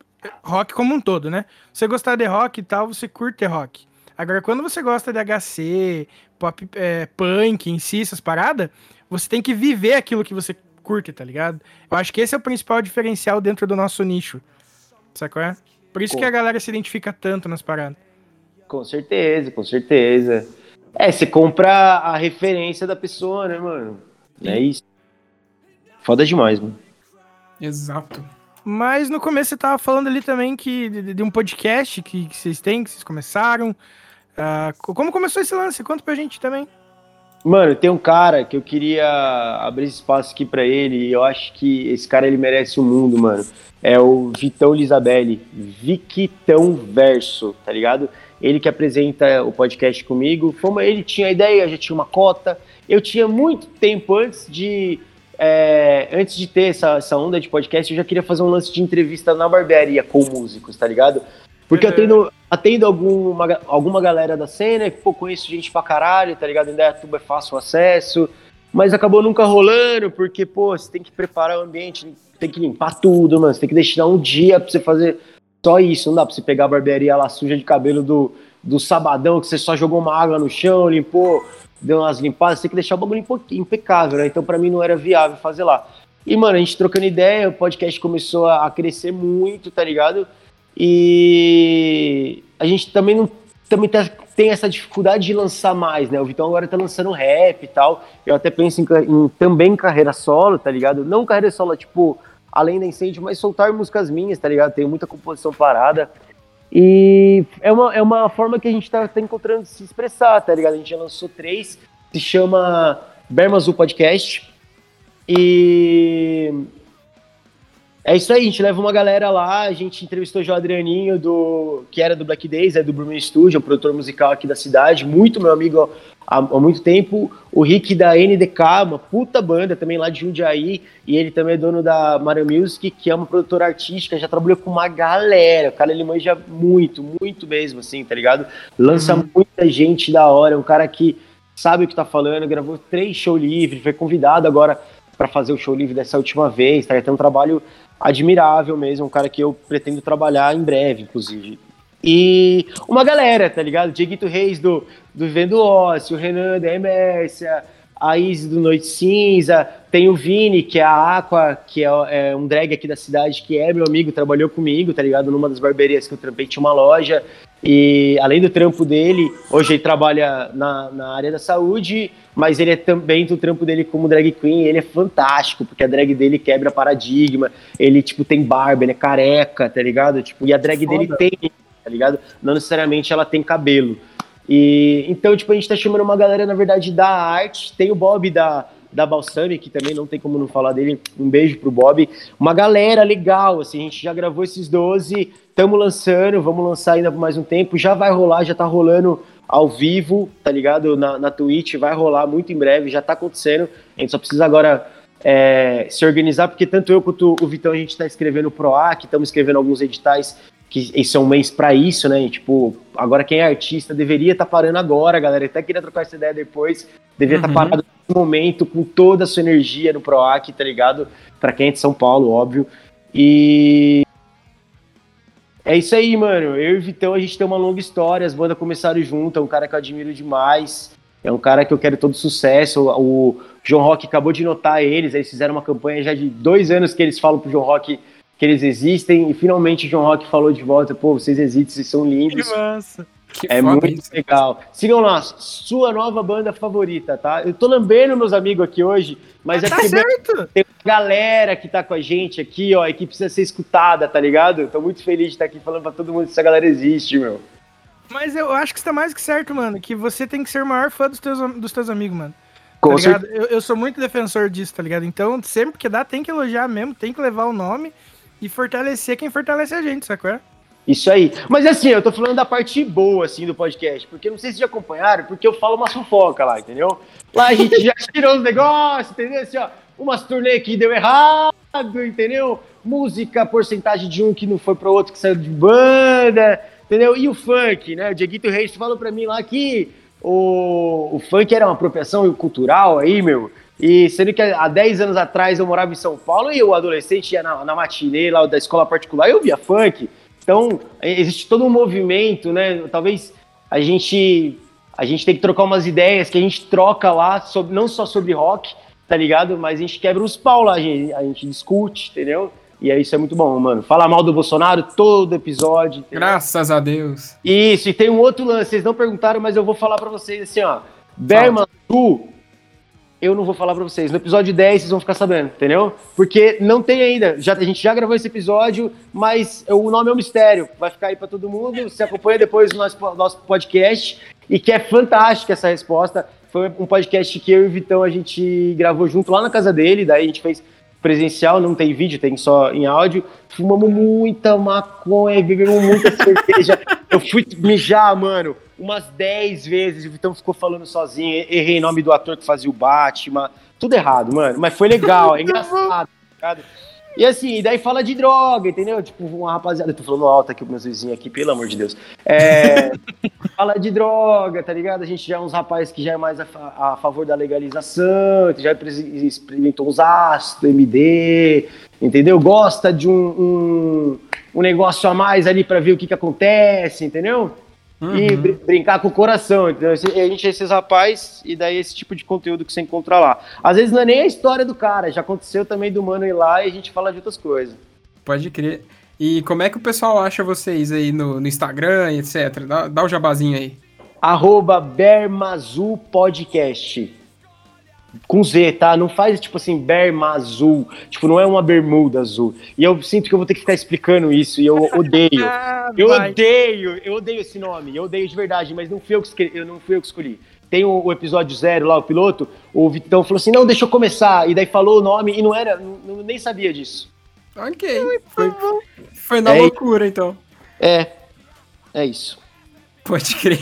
rock como um todo, né? Você gostar de rock e tal, você curte rock. Agora, quando você gosta de HC, pop, é, punk em si, essas paradas, você tem que viver aquilo que você curte, tá ligado? Eu acho que esse é o principal diferencial dentro do nosso nicho. Sacou? É? Por isso Pô. que a galera se identifica tanto nas paradas. Com certeza, com certeza. É, você compra a referência da pessoa, né, mano? É isso. Foda demais, mano. Exato. Mas no começo você tava falando ali também que de, de um podcast que, que vocês têm, que vocês começaram. Co- como começou esse lance? Conta pra gente também. Mano, tem um cara que eu queria abrir espaço aqui pra ele e eu acho que esse cara ele merece o mundo, mano. É o Vitão Lisabelli, Victão Verso, tá ligado? Ele que apresenta o podcast comigo. Fomos, ele tinha a ideia, já tinha uma cota. Eu tinha muito tempo antes de é, antes de ter essa, essa onda de podcast, eu já queria fazer um lance de entrevista na barbearia com músicos, tá ligado? Porque eu atendo, atendo alguma, alguma galera da cena, que pô, conheço gente pra caralho, tá ligado? Em Dayatuba é fácil acesso, mas acabou nunca rolando, porque, pô, você tem que preparar o ambiente, tem que limpar tudo, mano, você tem que deixar um dia pra você fazer só isso, não dá pra você pegar a barbearia lá suja de cabelo do, do sabadão, que você só jogou uma água no chão, limpou, deu umas limpadas, tem que deixar o bagulho impecável, né? Então pra mim não era viável fazer lá. E, mano, a gente trocando ideia, o podcast começou a crescer muito, tá ligado? E a gente também não também tá- tem essa dificuldade de lançar mais, né? O Vitão agora tá lançando rap e tal. Eu até penso em, em também carreira solo, tá ligado? Não carreira solo, tipo, além da incêndio, mas soltar músicas minhas, tá ligado? Tenho muita composição parada. E é uma, é uma forma que a gente tá, tá encontrando se expressar, tá ligado? A gente já lançou três, se chama Berma Azul Podcast. E é isso aí, a gente leva uma galera lá, a gente entrevistou o Adrianinho, do, que era do Black Days, é do Bruno Studio, um produtor musical aqui da cidade, muito meu amigo há, há muito tempo. O Rick da NDK, uma puta banda também lá de Jundiaí, e ele também é dono da Mario Music, que é uma produtora artística, já trabalhou com uma galera. O cara ele manja muito, muito mesmo, assim, tá ligado? Lança muita gente da hora, é um cara que sabe o que tá falando, gravou três show livre, foi convidado agora para fazer o show livre dessa última vez, tá? Tem um trabalho admirável mesmo, um cara que eu pretendo trabalhar em breve, inclusive. E uma galera, tá ligado? Dieguito Reis do, do Vivendo Ócio, Renan da Emércia, a Izzy do Noite Cinza, tem o Vini, que é a Aqua, que é, é um drag aqui da cidade, que é meu amigo, trabalhou comigo, tá ligado? Numa das barbearias que eu trampei, tinha uma loja. E além do trampo dele, hoje ele trabalha na, na área da saúde, mas ele é também do trampo dele como drag queen, ele é fantástico, porque a drag dele quebra paradigma, ele, tipo, tem barba, ele é careca, tá ligado? Tipo, e a drag dele tem, tá ligado? Não necessariamente ela tem cabelo. E então, tipo, a gente tá chamando uma galera, na verdade, da arte. Tem o Bob da, da Balsami, que também não tem como não falar dele. Um beijo pro Bob. Uma galera legal, assim, a gente já gravou esses 12, estamos lançando, vamos lançar ainda por mais um tempo. Já vai rolar, já tá rolando ao vivo, tá ligado? Na, na Twitch, vai rolar muito em breve, já tá acontecendo. A gente só precisa agora é, se organizar, porque tanto eu quanto o Vitão, a gente tá escrevendo o PROAC, estamos escrevendo alguns editais que esse é um mês pra isso, né? E, tipo, agora quem é artista deveria estar parando agora, galera. Eu até queria trocar essa ideia depois. Deveria estar Uhum. parado nesse momento com toda a sua energia no PROAC, tá ligado? Pra quem é de São Paulo, óbvio. E é isso aí, mano. Eu e o Vitão, a gente tem uma longa história. As bandas começaram junto. É um cara que eu admiro demais. É um cara que eu quero todo sucesso. O, João Rock acabou de notar eles. Eles fizeram uma campanha já de dois anos que eles falam pro João Rock que eles existem. E finalmente o João Rock falou de volta: pô, vocês existem, vocês são lindos. massa. Que É muito isso. legal. Sigam lá, sua nova banda favorita, tá? Eu tô lambendo meus amigos aqui hoje, mas é Tá certo. tem uma galera que tá com a gente aqui, ó, e que precisa ser escutada, tá ligado? Eu tô muito feliz de estar aqui falando pra todo mundo que essa galera existe, meu. Mas eu acho que está mais que certo, mano. Que você tem que ser o maior fã dos teus, dos teus amigos, mano. Com tá ligado? Eu, eu sou muito defensor disso, tá ligado? Então, sempre que dá, tem que elogiar mesmo, tem que levar o nome e fortalecer quem fortalece a gente, sacou? Isso aí. Mas assim, eu tô falando da parte boa, assim, do podcast, porque não sei se já acompanharam, porque eu falo uma fofoca lá, entendeu? Lá a gente já [LAUGHS] tirou os negócios, entendeu? Assim, ó, umas turnê que deu errado, entendeu? Música, porcentagem de um que não foi pro outro que saiu de banda, entendeu? E o funk, né? O Dieguito Reis falou pra mim lá que o, o funk era uma apropriação cultural aí, meu. E sendo que há 10 anos atrás eu morava em São Paulo e eu, adolescente, ia na, na matinê lá da escola particular, eu via funk. Então, existe todo um movimento, né? Talvez a gente a gente tem que trocar umas ideias que a gente troca lá, sobre, não só sobre rock, tá ligado? Mas a gente quebra os pau lá, a gente, a gente discute, entendeu? E aí isso é muito bom, mano. Falar mal do Bolsonaro todo episódio. entendeu? Graças a Deus. Isso, e tem um outro lance, vocês não perguntaram, mas eu vou falar pra vocês assim, ó. Berman Sul, eu não vou falar pra vocês. No episódio 10 vocês vão ficar sabendo, entendeu? Porque não tem ainda. Já, a gente já gravou esse episódio, mas o nome é um mistério. Vai ficar aí pra todo mundo. Você acompanha depois o nosso, nosso podcast. E que é fantástica essa resposta. Foi um podcast que eu e o Vitão a gente gravou junto lá na casa dele. Daí a gente fez presencial, não tem vídeo, tem só em áudio. Fumamos muita maconha, bebemos muita [LAUGHS] cerveja. Eu fui mijar, mano, umas 10 vezes. O Vitão ficou falando sozinho. Errei nome do ator que fazia o Batman. Tudo errado, mano. Mas foi legal, é engraçado. tá? E assim, daí fala de droga, entendeu? Tipo, uma rapaziada, eu tô falando alto aqui com meus vizinhos aqui, pelo amor de Deus. É, [LAUGHS] fala de droga, tá ligado? A gente já é uns rapazes que já é mais a, a favor da legalização, já presi- experimentou uns ácidos, MD, entendeu? Gosta de um, um, um negócio a mais ali pra ver o que que acontece, entendeu? E br- brincar com o coração, entendeu? Esse- A gente é esses rapazes e daí esse tipo de conteúdo que você encontra lá. Às vezes não é nem a história do cara, já aconteceu também do mano ir lá e a gente fala de outras coisas. Pode crer. E como é que o pessoal acha vocês aí no, no Instagram etc? Dá, dá o jabazinho aí. Arroba Bermazul Podcast. Com Z, tá? Não faz tipo assim, Bermazul. Tipo, não é uma bermuda azul. E eu sinto que eu vou ter que ficar explicando isso e eu [LAUGHS] odeio. Ah, Eu vai. odeio, eu odeio esse nome, eu odeio de verdade, mas não fui eu que, escre- eu não fui eu que escolhi. Tem o, o episódio zero lá, o piloto, o Vitão falou assim, não, deixa eu começar, e daí falou o nome, e não era, não, não- nem sabia disso. Ok. Foi, foi na É. loucura, então. É, é isso. Pode crer.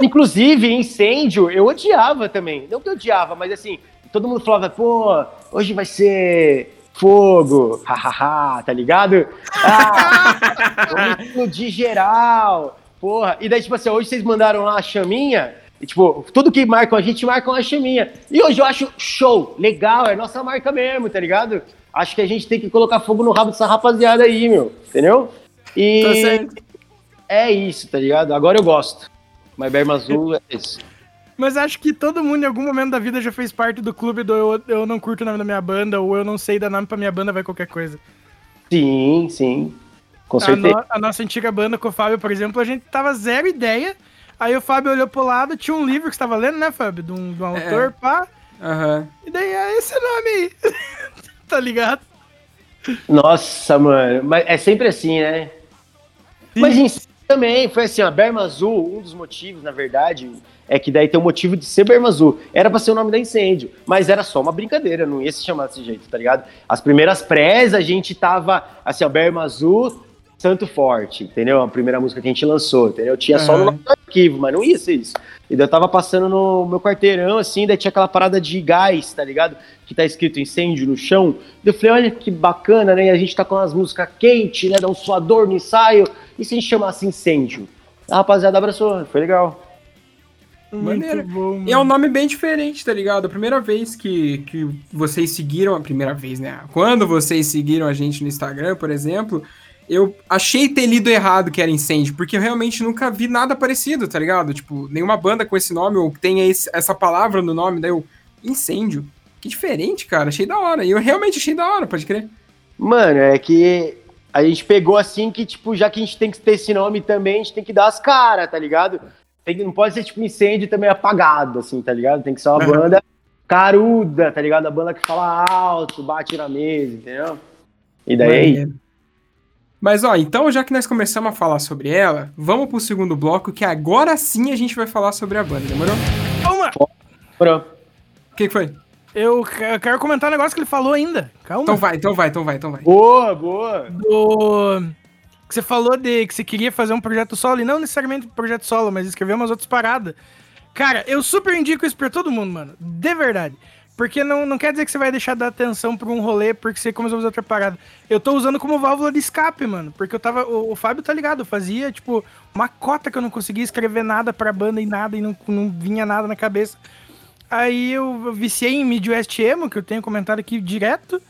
Inclusive, incêndio, eu odiava também. Não que eu odiava, mas assim, todo mundo falava, pô, hoje vai ser fogo, hahaha, tá ligado? Ah, [LAUGHS] explodir geral, porra. E daí, tipo assim, hoje vocês mandaram lá a chaminha, e tipo, tudo que marcam a gente marcam a chaminha. E hoje eu acho show, legal, é nossa marca mesmo, tá ligado? Acho que a gente tem que colocar fogo no rabo dessa rapaziada aí, meu, entendeu? E Tá certo. é isso, tá ligado? Agora eu gosto. Mas Berma Azul é isso. Mas acho que todo mundo em algum momento da vida já fez parte do clube do eu, eu não curto o nome da minha banda, ou eu não sei dar nome pra minha banda, vai qualquer coisa. Sim, sim. Com A, certeza. no- a nossa antiga banda com o Fábio, por exemplo, a gente tava zero ideia. Aí o Fábio olhou pro lado, tinha um livro que você tava lendo, né, Fábio? De um, de um É. autor, pá. Aham. E daí é esse nome aí. [LAUGHS] tá ligado? Nossa, mano. Mas é sempre assim, né? Mas em si também foi assim, ó. Berma Azul, um dos motivos, na verdade, é que daí tem o motivo de ser Berma Azul. Era pra ser o nome da incêndio, mas era só uma brincadeira, não ia se chamar desse jeito, tá ligado? As primeiras prés a gente tava, assim, ó, Berma Azul, Santo Forte, entendeu? A primeira música que a gente lançou, entendeu? Tinha só no nosso arquivo, mas não ia ser isso. E daí eu tava passando no meu quarteirão, assim, daí tinha aquela parada de gás, tá ligado? Que tá escrito incêndio no chão. Daí eu falei, olha que bacana, né? E a gente tá com umas músicas quentes, né? Dá um suador no ensaio. E se a gente chamasse incêndio? A rapaziada abraçou, foi legal. Maneiro. Muito bom, E é um nome bem diferente, tá ligado? A primeira vez que, que vocês seguiram, a primeira vez, né? Quando vocês seguiram a gente no Instagram, por exemplo, eu achei ter lido errado que era incêndio, porque eu realmente nunca vi nada parecido, tá ligado? Tipo, nenhuma banda com esse nome ou que tenha esse- essa palavra no nome, daí eu. Incêndio. Que diferente, cara. Achei da hora. E eu realmente achei da hora, pode crer. Mano, é que a gente pegou assim que, tipo, já que a gente tem que ter esse nome também, a gente tem que dar as caras, tá ligado? Tem que- não pode ser, tipo, incêndio também apagado, assim, tá ligado? Tem que ser uma Aham. banda caruda, tá ligado? A banda que fala alto, bate na mesa, entendeu? E daí é. Maneiro. Mas ó, então já que nós começamos a falar sobre ela, vamos pro segundo bloco, que agora sim a gente vai falar sobre a banda, demorou? Calma! Pronto. O que, que foi? Eu quero comentar um negócio que ele falou ainda. Calma. Então vai, então vai, então vai, então vai. Boa, boa. Do... que você falou de que você queria fazer um projeto solo, e não necessariamente um projeto solo, mas escrever umas outras paradas. Cara, eu super indico isso pra todo mundo, mano. De verdade. Porque não, não quer dizer que você vai deixar de dar atenção pra um rolê porque você começou a fazer outra parada. Eu tô usando como válvula de escape, mano. Porque eu tava. O, o Fábio tá ligado, eu fazia, tipo, uma cota que eu não conseguia escrever nada pra banda e nada, e não, não vinha nada na cabeça. Aí eu viciei em Midwest Emo, que eu tenho comentado aqui direto.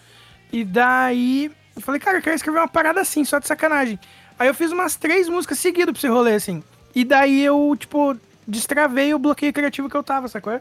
E daí eu falei, cara, eu quero escrever uma parada assim, só de sacanagem. Aí eu fiz umas três músicas seguidas pra esse rolê, assim. E daí eu, tipo, destravei o bloqueio criativo que eu tava, sacou?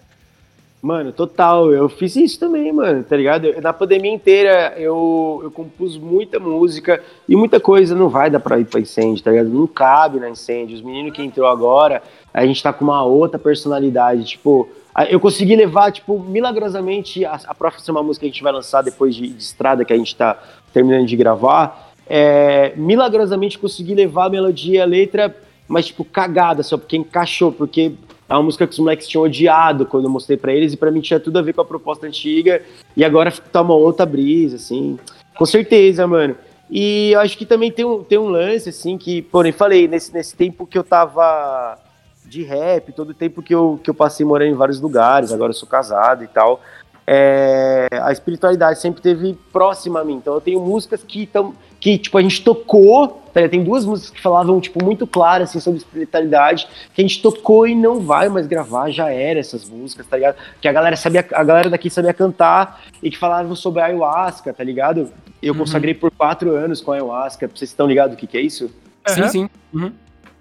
Mano, total. Eu fiz isso também, mano, tá ligado? Eu- na pandemia inteira eu, eu compus muita música e muita coisa não vai dar pra ir pra incêndio, tá ligado? Não cabe na incêndio. Os meninos que entrou agora, a gente tá com uma outra personalidade. Tipo, eu consegui levar, tipo, milagrosamente a, a próxima música que a gente vai lançar depois de, de estrada, que a gente tá terminando de gravar. É, milagrosamente consegui levar a melodia, a letra, mas, tipo, cagada, só porque encaixou, porque é uma música que os moleques tinham odiado quando eu mostrei pra eles, e pra mim tinha tudo a ver com a proposta antiga, e agora tá uma outra brisa, assim. Com certeza, mano. E eu acho que também tem um, tem um lance, assim, que, porém, falei, nesse, nesse tempo que eu tava de rap, todo o tempo que eu, que eu passei morando em vários lugares, agora eu sou casado e tal, é, a espiritualidade sempre teve próxima a mim. Então eu tenho músicas que estão que tipo a gente tocou, tá ligado? tem duas músicas que falavam tipo muito claro assim sobre espiritualidade, que a gente tocou e não vai mais gravar, já era essas músicas, tá ligado? Que a galera sabia, a galera daqui sabia cantar e que falavam sobre ayahuasca, tá ligado? Eu consagrei por quatro anos com ayahuasca, vocês estão ligados o que, que é isso? Sim, Aham. sim. Uhum.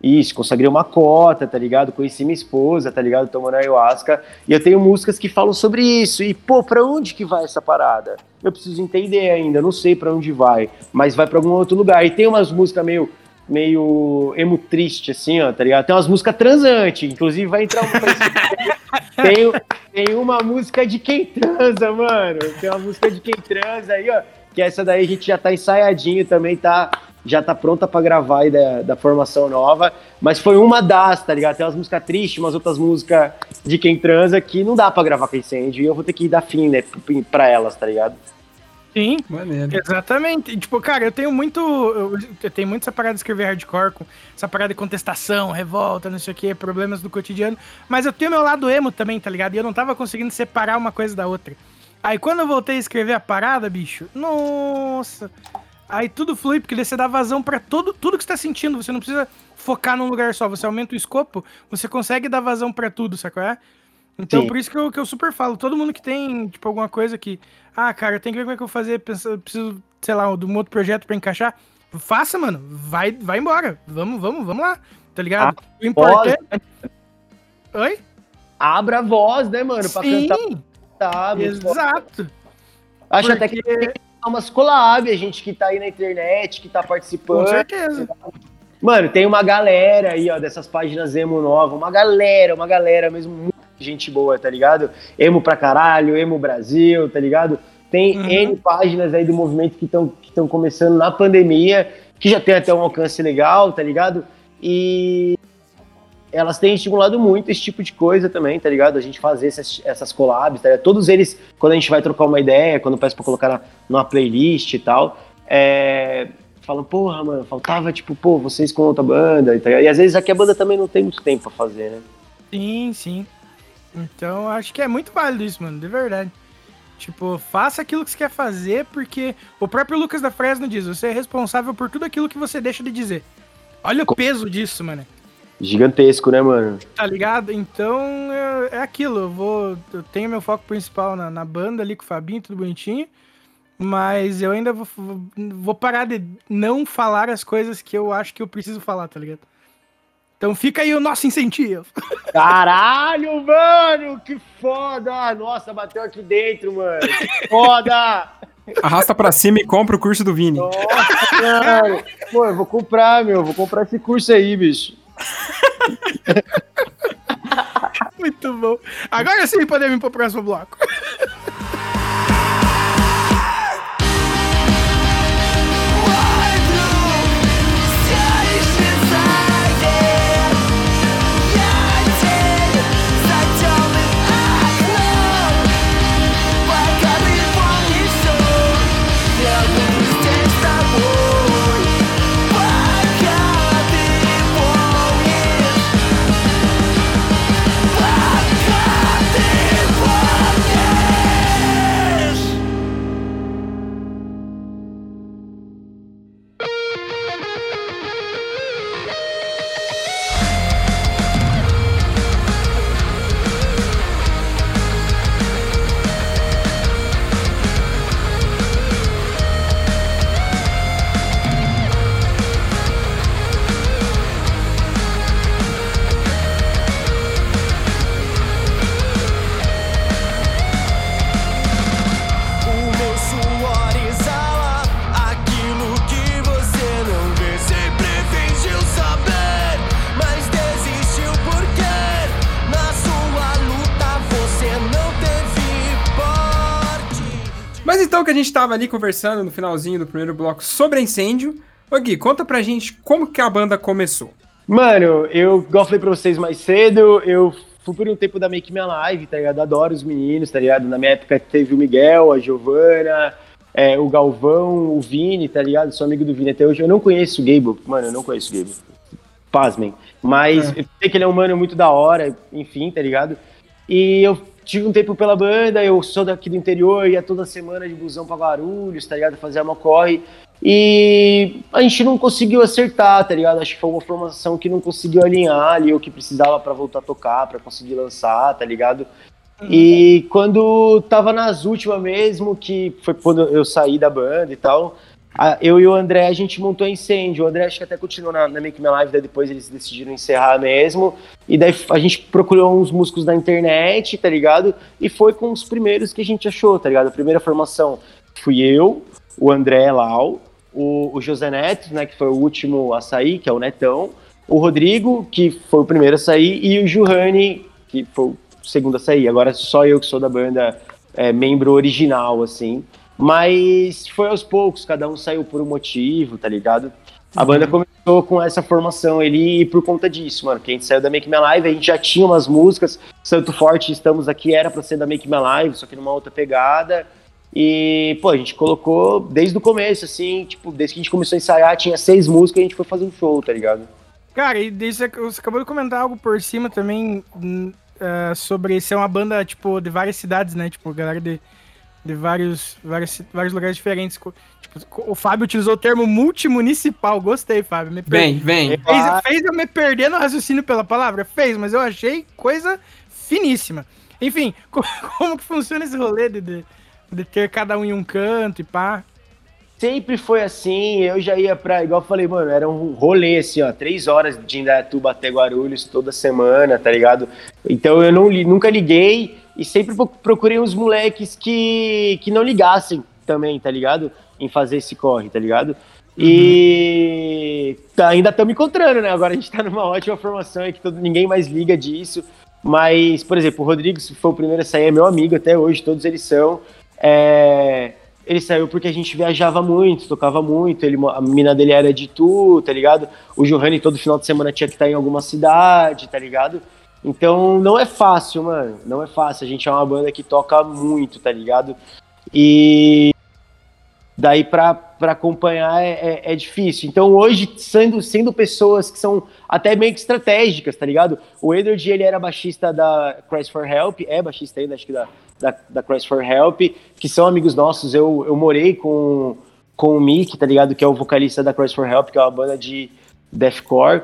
Isso, consagrei uma cota, tá ligado? Conheci minha esposa, tá ligado? Tomando ayahuasca. E eu tenho músicas que falam sobre isso. E, pô, pra onde que vai essa parada? Eu preciso entender ainda, não sei pra onde vai. Mas vai pra algum outro lugar. E tem umas músicas meio, meio emo triste, assim, ó, tá ligado? Tem umas músicas transantes. Inclusive vai entrar uma [LAUGHS] tem, tem uma música de quem transa, mano. Tem uma música de quem transa aí, ó. Que essa daí a gente já tá ensaiadinho também, tá já tá pronta pra gravar aí da, da formação nova, mas foi uma das, tá ligado? Tem umas músicas tristes, umas outras músicas de quem transa que não dá pra gravar com incêndio e eu vou ter que dar fim, né, pra elas, tá ligado? Sim, Maneiro. exatamente. E, tipo, cara, eu tenho muito. Eu, eu tenho muito essa parada de escrever hardcore, com essa parada de contestação, revolta, não sei o que, problemas do cotidiano. Mas eu tenho meu lado emo também, tá ligado? E eu não tava conseguindo separar uma coisa da outra. Aí quando eu voltei a escrever a parada, bicho, nossa. Aí tudo flui, porque você dá vazão pra todo, tudo que você tá sentindo. Você não precisa focar num lugar só. Você aumenta o escopo, você consegue dar vazão pra tudo, sacou? É? Então, Sim. por isso que eu, que eu super falo. Todo mundo que tem, tipo, alguma coisa que. Ah, cara, tem que ver como é que eu vou fazer. preciso, sei lá, de um outro projeto pra encaixar. Faça, mano. Vai, vai embora. Vamos, vamos, vamos lá. Tá ligado? o importante. Oi? Abra a voz, né, mano, pra cantar, Sim, sabe? exato. Acho até que Porque- tem que umas collab, a gente que tá aí na internet, que tá Com participando. certeza. Mano, tem uma galera aí, ó, dessas páginas emo nova, uma galera, uma galera mesmo, muita gente boa, tá ligado? Emo pra caralho, Emo Brasil, tá ligado? Tem Uhum. N páginas aí do movimento que estão que tão começando na pandemia, que já tem até um alcance legal, tá ligado? E elas têm estimulado muito esse tipo de coisa também, tá ligado? A gente fazer essas, essas collabs, tá ligado? Todos eles, quando a gente vai trocar uma ideia, quando eu peço pra colocar na, numa playlist e tal, é, falam, porra, mano, faltava, tipo, pô, vocês com outra banda, e, tá ligado? e às vezes aqui a banda também não tem muito tempo pra fazer, né? Sim, sim. Então, acho que é muito válido isso, mano, de verdade. Tipo, faça aquilo que você quer fazer, porque o próprio Lucas da Fresno diz: você é responsável por tudo aquilo que você deixa de dizer. Olha o peso disso, mano. Gigantesco, né, mano? Tá ligado? Então é, é aquilo. Eu vou. Eu tenho meu foco principal na, na banda ali com o Fabinho, tudo bonitinho. Mas eu ainda vou, vou parar de não falar as coisas que eu acho que eu preciso falar, tá ligado? Então fica aí o nosso incentivo. [LAUGHS] Caralho, mano, que foda! Nossa, bateu aqui dentro, mano. Que foda! Arrasta pra cima e compra o curso do Vini. Nossa, mano. Pô, eu vou comprar, meu, vou comprar esse curso aí, bicho. Muito bom. Agora sim podemos ir pro próximo bloco. Que a gente tava ali conversando no finalzinho do primeiro bloco sobre incêndio, ô Gui, conta pra gente como que a banda começou. Mano, eu, igual falei pra vocês mais cedo, eu fui por um tempo da Make Me Live, tá ligado? Adoro os meninos, tá ligado? Na minha época teve o Miguel, a Giovana, é, o Galvão, o Vini, tá ligado? Sou amigo do Vini até hoje. Eu não conheço o Gable, mano, eu não conheço o Gable. Pasmem. Mas É. eu sei que ele é um mano muito da hora, enfim, tá ligado? E eu tive um tempo pela banda, eu sou daqui do interior, ia toda semana de busão pra Guarulhos, tá ligado? Fazer uma corre. E a gente não conseguiu acertar, tá ligado? Acho que foi uma formação que não conseguiu alinhar ali o que precisava pra voltar a tocar, pra conseguir lançar, tá ligado? E quando tava nas últimas mesmo, que foi quando eu saí da banda e tal, eu e o André, a gente montou incêndio. O André acho que até continuou na, na Make Me Live, daí depois eles decidiram encerrar mesmo. E daí a gente procurou uns músicos na internet, tá ligado? E foi com os primeiros que a gente achou, tá ligado? A primeira formação fui eu, o André Lau, o, o José Neto, né, que foi o último a sair, que é o Netão, o Rodrigo, que foi o primeiro a sair, e o Juhani, que foi o segundo a sair. Agora só eu que sou da banda, é, membro original, assim. Mas foi aos poucos, cada um saiu por um motivo, tá ligado? A banda começou com essa formação ali e por conta disso, mano, que a gente saiu da Make Me Live, a gente já tinha umas músicas, Santo Forte, Estamos Aqui, era pra ser da Make Me Live, só que numa outra pegada. E, pô, a gente colocou desde o começo, assim, tipo, desde que a gente começou a ensaiar, tinha seis músicas e a gente foi fazer um show, tá ligado? Cara, e você, acabou de comentar algo por cima também ah, sobre ser uma banda, tipo, de várias cidades, né? Tipo, galera de, de vários, vários, vários lugares diferentes. Tipo, o Fábio utilizou o termo multimunicipal. Gostei, Fábio. Me Vem, vem. Fez, fez eu me perder no raciocínio pela palavra? Fez, mas eu achei coisa finíssima. Enfim, [LAUGHS] co- como que funciona esse rolê de, de, de ter cada um em um canto e pá? Sempre foi assim, eu já ia pra, igual eu falei, mano, era um rolê assim, ó, três horas de Indaiatuba até Guarulhos toda semana, tá ligado? Então eu não nunca liguei e sempre pro- procurei uns moleques que, que não ligassem também, tá ligado? Em fazer esse corre, tá ligado? E tá- ainda estamos encontrando, né? Agora a gente tá numa ótima formação aí que todo, ninguém mais liga disso. Mas, por exemplo, o Rodrigo se foi o primeiro a sair, é meu amigo até hoje, todos eles são. É, ele saiu porque a gente viajava muito, tocava muito, ele, a mina dele era de Tu, tá ligado? O Johanny todo final de semana tinha que estar em alguma cidade, tá ligado? Então não é fácil, mano. Não é fácil. A gente é uma banda que toca muito, tá ligado? E daí pra, pra acompanhar é, é, é difícil. Então hoje, sendo, sendo pessoas que são até meio que estratégicas, tá ligado? O Edward, ele era baixista da Christ for Help, é baixista ainda, acho que da, da, da Christ for Help, que são amigos nossos. Eu, eu morei com, com o Mick, tá ligado? Que é o vocalista da Christ for Help, que é uma banda de deathcore.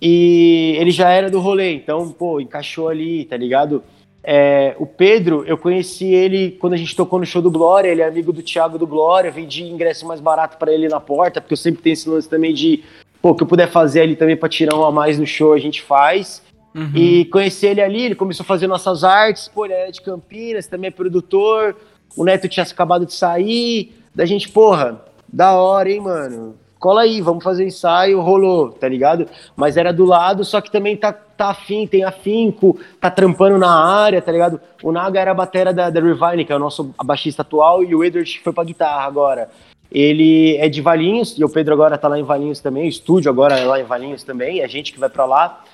E ele já era do rolê, então, pô, encaixou ali, tá ligado? É, o Pedro, eu conheci ele quando a gente tocou no show do Glória, ele é amigo do Thiago do Glória, vendi ingresso mais barato pra ele na porta, porque eu sempre tenho esse lance também de, pô, o que eu puder fazer ali também pra tirar um a mais no show, a gente faz. Uhum. E conheci ele ali, ele começou a fazer nossas artes, pô, ele era de Campinas, também é produtor, o Neto tinha acabado de sair, da gente, porra, da hora, hein, mano? Cola aí, vamos fazer ensaio, rolou, tá ligado? Mas era do lado, só que também tá, tá afim, tem afinco, tá trampando na área, tá ligado? O Naga era a batera da, da Revine, que é o nosso baixista atual, e o Edward foi pra guitarra agora. Ele é de Valinhos, e o Pedro agora tá lá em Valinhos também, o estúdio agora é lá em Valinhos também, é a gente que vai pra lá.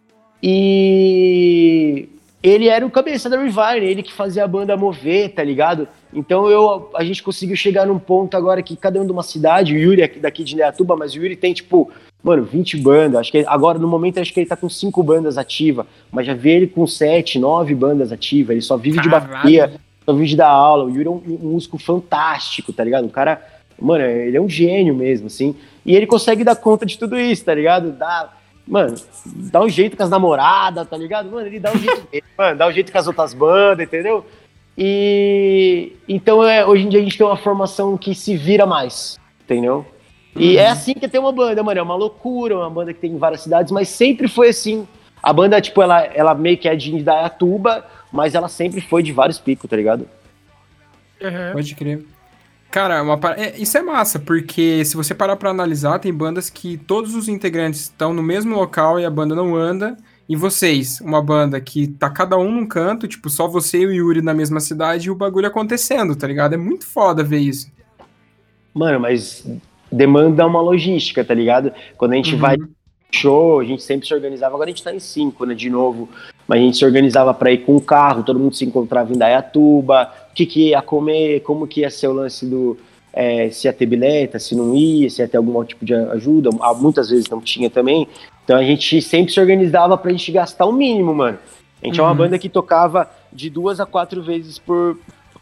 E ele era o cabeça da Revine, ele que fazia a banda mover, tá ligado? Então eu, a gente conseguiu chegar num ponto agora que cada um de uma cidade, o Yuri aqui daqui de Neatuba, mas o Yuri tem tipo, mano, 20 bandas. Acho que agora no momento acho que ele tá com 5 bandas ativas, mas já vi ele com 7, 9 bandas ativas. Ele só vive de Caralho. bateria, só vive de dar aula. O Yuri é um, um músico fantástico, tá ligado? Um cara, mano, ele é um gênio mesmo, assim. E ele consegue dar conta de tudo isso, tá ligado? Dá, mano, dá um jeito com as namoradas, tá ligado? Mano, ele dá um jeito [LAUGHS] dele, mano, dá um jeito com as outras bandas, entendeu? E então é, hoje em dia a gente tem uma formação que se vira mais, entendeu? E é assim que tem uma banda, mano, é uma loucura, uma banda que tem em várias cidades, mas sempre foi assim. A banda, tipo, ela, ela meio que é de Indaiatuba, mas ela sempre foi de vários picos, tá ligado? Uhum. Pode crer. Cara, uma par- é, isso é massa, porque se você parar pra analisar, tem bandas que todos os integrantes estão no mesmo local e a banda não anda, E vocês, uma banda que tá cada um num canto, tipo, só você e o Yuri na mesma cidade e o bagulho acontecendo, tá ligado? É muito foda ver isso. Mano, mas demanda uma logística, tá ligado? Quando a gente Uhum. vai show, a gente sempre se organizava. Agora a gente tá em cinco, né, de novo. Mas a gente se organizava pra ir com o carro, todo mundo se encontrava em Dayatuba, o que, que ia comer, como que ia ser o lance do. É, se ia ter bilheta, se não ia, se ia ter algum tipo de ajuda. Ah, Muitas vezes não tinha também. Então a gente sempre se organizava pra gente gastar o mínimo, mano. A gente é uma Uhum. banda que tocava de duas a quatro vezes por,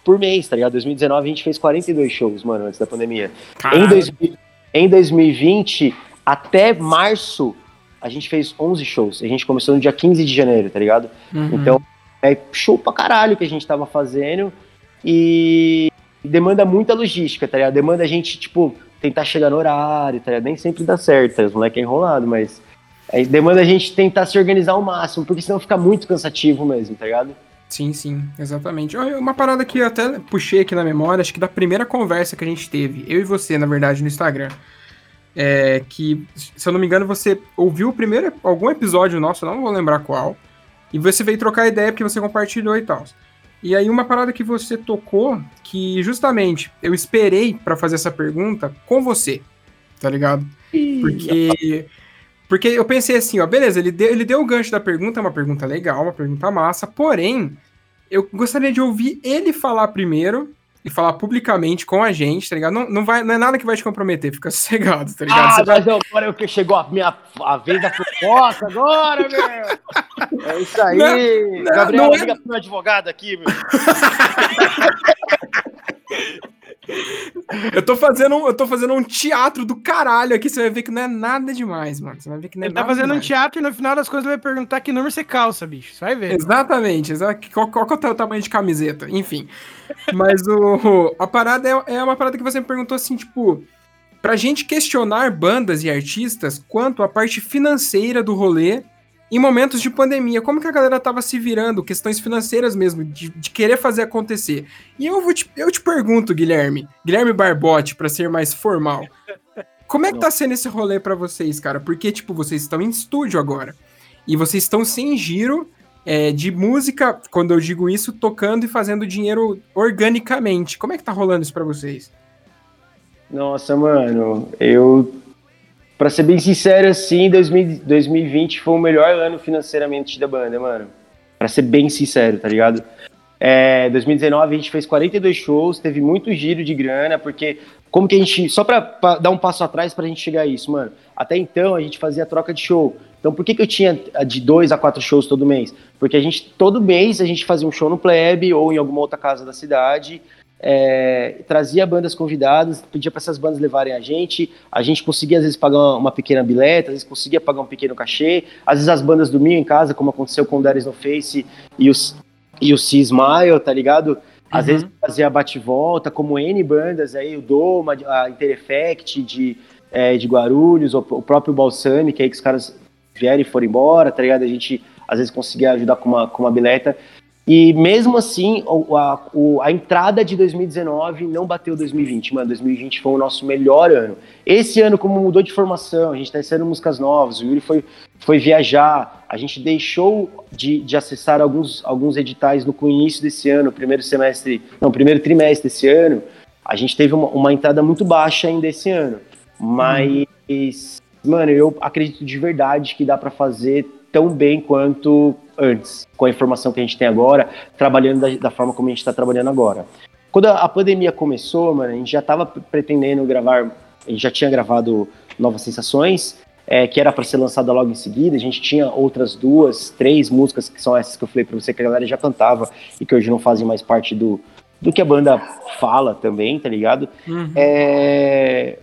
por mês, tá ligado? 2019 a gente fez 42 shows, mano, antes da pandemia. Em. 2000 em 2020, até março, a gente fez 11 shows. A gente começou no dia 15 de janeiro, tá ligado? Uhum. Então, é show pra caralho que a gente tava fazendo e demanda muita logística, tá ligado? Demanda a gente, tipo, tentar chegar no horário, tá ligado? Nem sempre dá certo, os moleques é enrolado, mas é, demanda a gente tentar se organizar ao máximo, porque senão fica muito cansativo mesmo, tá ligado? Sim, sim, exatamente. Uma parada que eu até puxei aqui na memória, acho que da primeira conversa que a gente teve, eu e você, na verdade, no Instagram. É que, se eu não me engano, você ouviu o primeiro, algum episódio nosso, não vou lembrar qual, e você veio trocar ideia porque você compartilhou e tal. E aí uma parada que você tocou, que justamente eu esperei pra fazer essa pergunta com você, tá ligado? Porque, porque eu pensei assim, ó, beleza, ele deu, ele deu o gancho da pergunta, é uma pergunta legal, uma pergunta massa, porém, eu gostaria de ouvir ele falar primeiro e falar publicamente com a gente, tá ligado? Não, não, vai, não é nada que vai te comprometer, fica [LAUGHS] sossegado, tá ligado? Ah, Você vai- mas agora é que chegou a minha a vez da [LAUGHS] fofoca agora, meu! É isso aí! Não, não, Gabriel, não é- liga pro meu advogado aqui, meu. [LAUGHS] eu, tô fazendo um, eu tô fazendo um teatro do caralho aqui, você vai ver que não é nada demais, mano. Você vai ver que não é Ele tá nada fazendo um demais. teatro e no final das coisas ele vai perguntar que número você calça, bicho. Você vai ver. Exatamente, exa- qual, qual que é o tamanho de camiseta, enfim. Mas o, a parada é, é uma parada que você me perguntou assim, tipo, pra gente questionar bandas e artistas quanto à parte financeira do rolê em momentos de pandemia. Como que a galera tava se virando, questões financeiras mesmo, de, de querer fazer acontecer. E eu, vou te, eu te pergunto, Guilherme, Guilherme Barbote, pra ser mais formal, como é que tá sendo esse rolê pra vocês, cara? Porque, tipo, vocês estão em estúdio agora. E vocês estão sem giro é, de música, quando eu digo isso, tocando e fazendo dinheiro organicamente. Como é que tá rolando isso pra vocês? Nossa, mano, eu. Pra ser bem sincero, assim, 2000 2020 foi o melhor ano financeiramente da banda, mano. Pra ser bem sincero, tá ligado? É, 2019 a gente fez 42 shows, teve muito giro de grana, porque como que a gente. Só pra dar um passo atrás pra gente chegar a isso, mano. Até então a gente fazia troca de show. Então por que, que eu tinha de dois a quatro shows todo mês? Porque a gente, todo mês, a gente fazia um show no Plebe ou em alguma outra casa da cidade. É, trazia bandas convidadas, pedia para essas bandas levarem a gente, a gente conseguia às vezes pagar uma, pequena bilheta, às vezes conseguia pagar um pequeno cachê, às vezes as bandas dormiam em casa, como aconteceu com o Darius No Face e os e o C Smile, tá ligado? Às Uhum. vezes fazia bate-volta, como N bandas aí, o Doma, a Intereffect de, é, de Guarulhos, o, o próprio Balsamic, aí que os caras vieram e foram embora, tá ligado? A gente às vezes conseguia ajudar com uma, com uma bilheta. E mesmo assim, a, a entrada de 2019 não bateu 2020, mano. 2020 foi o nosso melhor ano. Esse ano, como mudou de formação, a gente tá ensinando músicas novas, o Yuri foi, foi viajar, a gente deixou de, de acessar alguns, alguns editais no início desse ano, primeiro semestre, não, primeiro trimestre desse ano, a gente teve uma, uma entrada muito baixa ainda esse ano. Mas, mano, eu acredito de verdade que dá pra fazer tão bem quanto antes, com a informação que a gente tem agora, trabalhando da, da forma como a gente tá trabalhando agora. Quando a, a pandemia começou, mano, a gente já tava pretendendo gravar, a gente já tinha gravado Novas Sensações, é, que era para ser lançada logo em seguida. A gente tinha outras duas, três músicas que são essas que eu falei para você que a galera já cantava e que hoje não fazem mais parte do, do que a banda fala também, tá ligado? Uhum. É,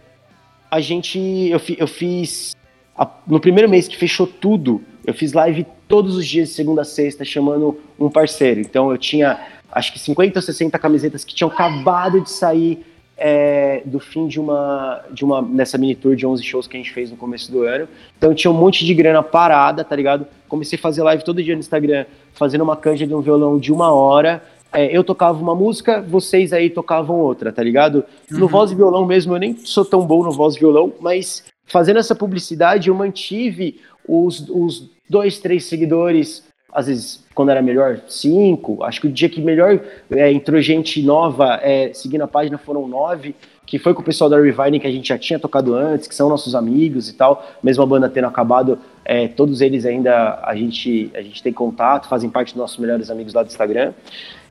a gente, eu, fi- eu fiz a- no primeiro mês que fechou tudo, eu fiz live todos os dias de segunda a sexta chamando um parceiro. Então eu tinha acho que 50 ou 60 camisetas que tinham acabado de sair é, do fim de uma de uma nessa mini tour de 11 shows que a gente fez no começo do ano. Então tinha um monte de grana parada, tá ligado? Comecei a fazer live todo dia no Instagram, fazendo uma canja de um violão de uma hora. É, eu tocava uma música, vocês aí tocavam outra, tá ligado? No voz e violão mesmo, eu nem sou tão bom no voz e violão, mas fazendo essa publicidade eu mantive os, os, dois, três seguidores, às vezes, quando era melhor, cinco. Acho que o dia que melhor é, entrou gente nova é, seguindo a página foram nove, que foi com o pessoal da Reviving que a gente já tinha tocado antes, que são nossos amigos e tal. Mesmo a banda tendo acabado, é, todos eles ainda a gente, a gente tem contato, fazem parte dos nossos melhores amigos lá do Instagram.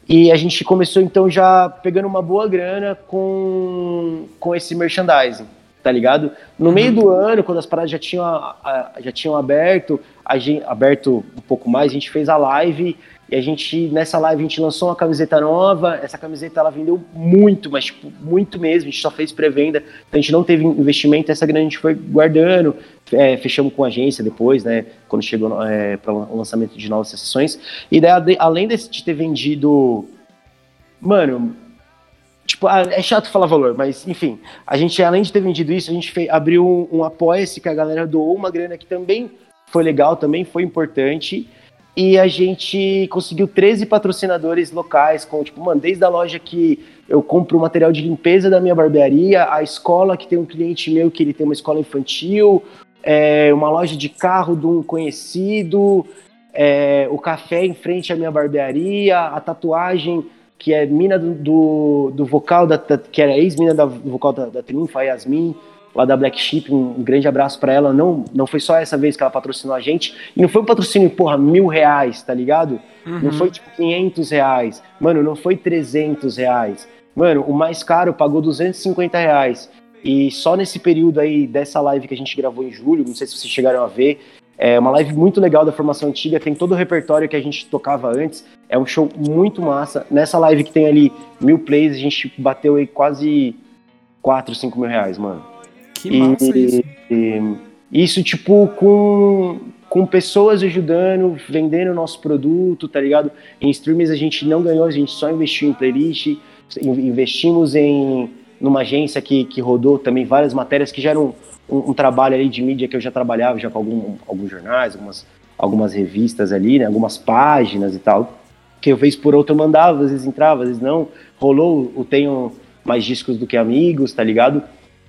E a gente começou então já pegando uma boa grana com, com esse merchandising, tá ligado? No meio do ano, quando as paradas já tinham, já tinham aberto, gente, aberto um pouco mais, a gente fez a live e a gente, nessa live, a gente lançou uma camiseta nova. Essa camiseta ela vendeu muito, mas tipo, muito mesmo. A gente só fez pré-venda, então a gente não teve investimento. Essa grana a gente foi guardando, é, fechamos com a agência depois, né? Quando chegou para o lançamento de novas sessões. E daí, além de ter vendido. Mano, tipo, é chato falar valor, mas enfim, a gente, além de ter vendido isso, a gente fez, abriu um, um apoia-se que a galera doou uma grana que também foi legal, também foi importante. E a gente conseguiu 13 patrocinadores locais, com, tipo, mano, desde a loja que eu compro o material de limpeza da minha barbearia, a escola que tem um cliente meu que ele tem uma escola infantil, é, uma loja de carro de um conhecido, é, o café em frente à minha barbearia, a tatuagem que é mina do, do, do vocal, da, da- que era ex-mina do vocal da, da Triunfa, Yasmin, lá da Black Sheep, um, grande abraço pra ela. Não, não foi só essa vez que ela patrocinou a gente, e não foi um patrocínio, porra, mil reais, tá ligado? Não foi tipo 500 reais, mano, não foi 300 reais. Mano, o mais caro pagou 250 reais. E só nesse período aí dessa live que a gente gravou em julho, não sei se vocês chegaram a ver, é uma live muito legal da formação antiga, tem todo o repertório que a gente tocava antes. É um show muito massa. Nessa live que tem ali mil plays, a gente bateu aí quase 4, 5 mil reais, mano. Que massa isso. E isso, tipo, com, com pessoas ajudando, vendendo o nosso produto, tá ligado? Em streams a gente não ganhou, a gente só investiu em playlist, in- investimos em numa agência que, que rodou também várias matérias que já eram um, um trabalho ali de mídia que eu já trabalhava já com algum, alguns jornais, algumas, algumas revistas ali, né? Algumas páginas e tal. Que eu vez por outra eu mandava, às vezes entrava, às vezes não. Rolou o Tenho Mais Discos do que Amigos, tá ligado?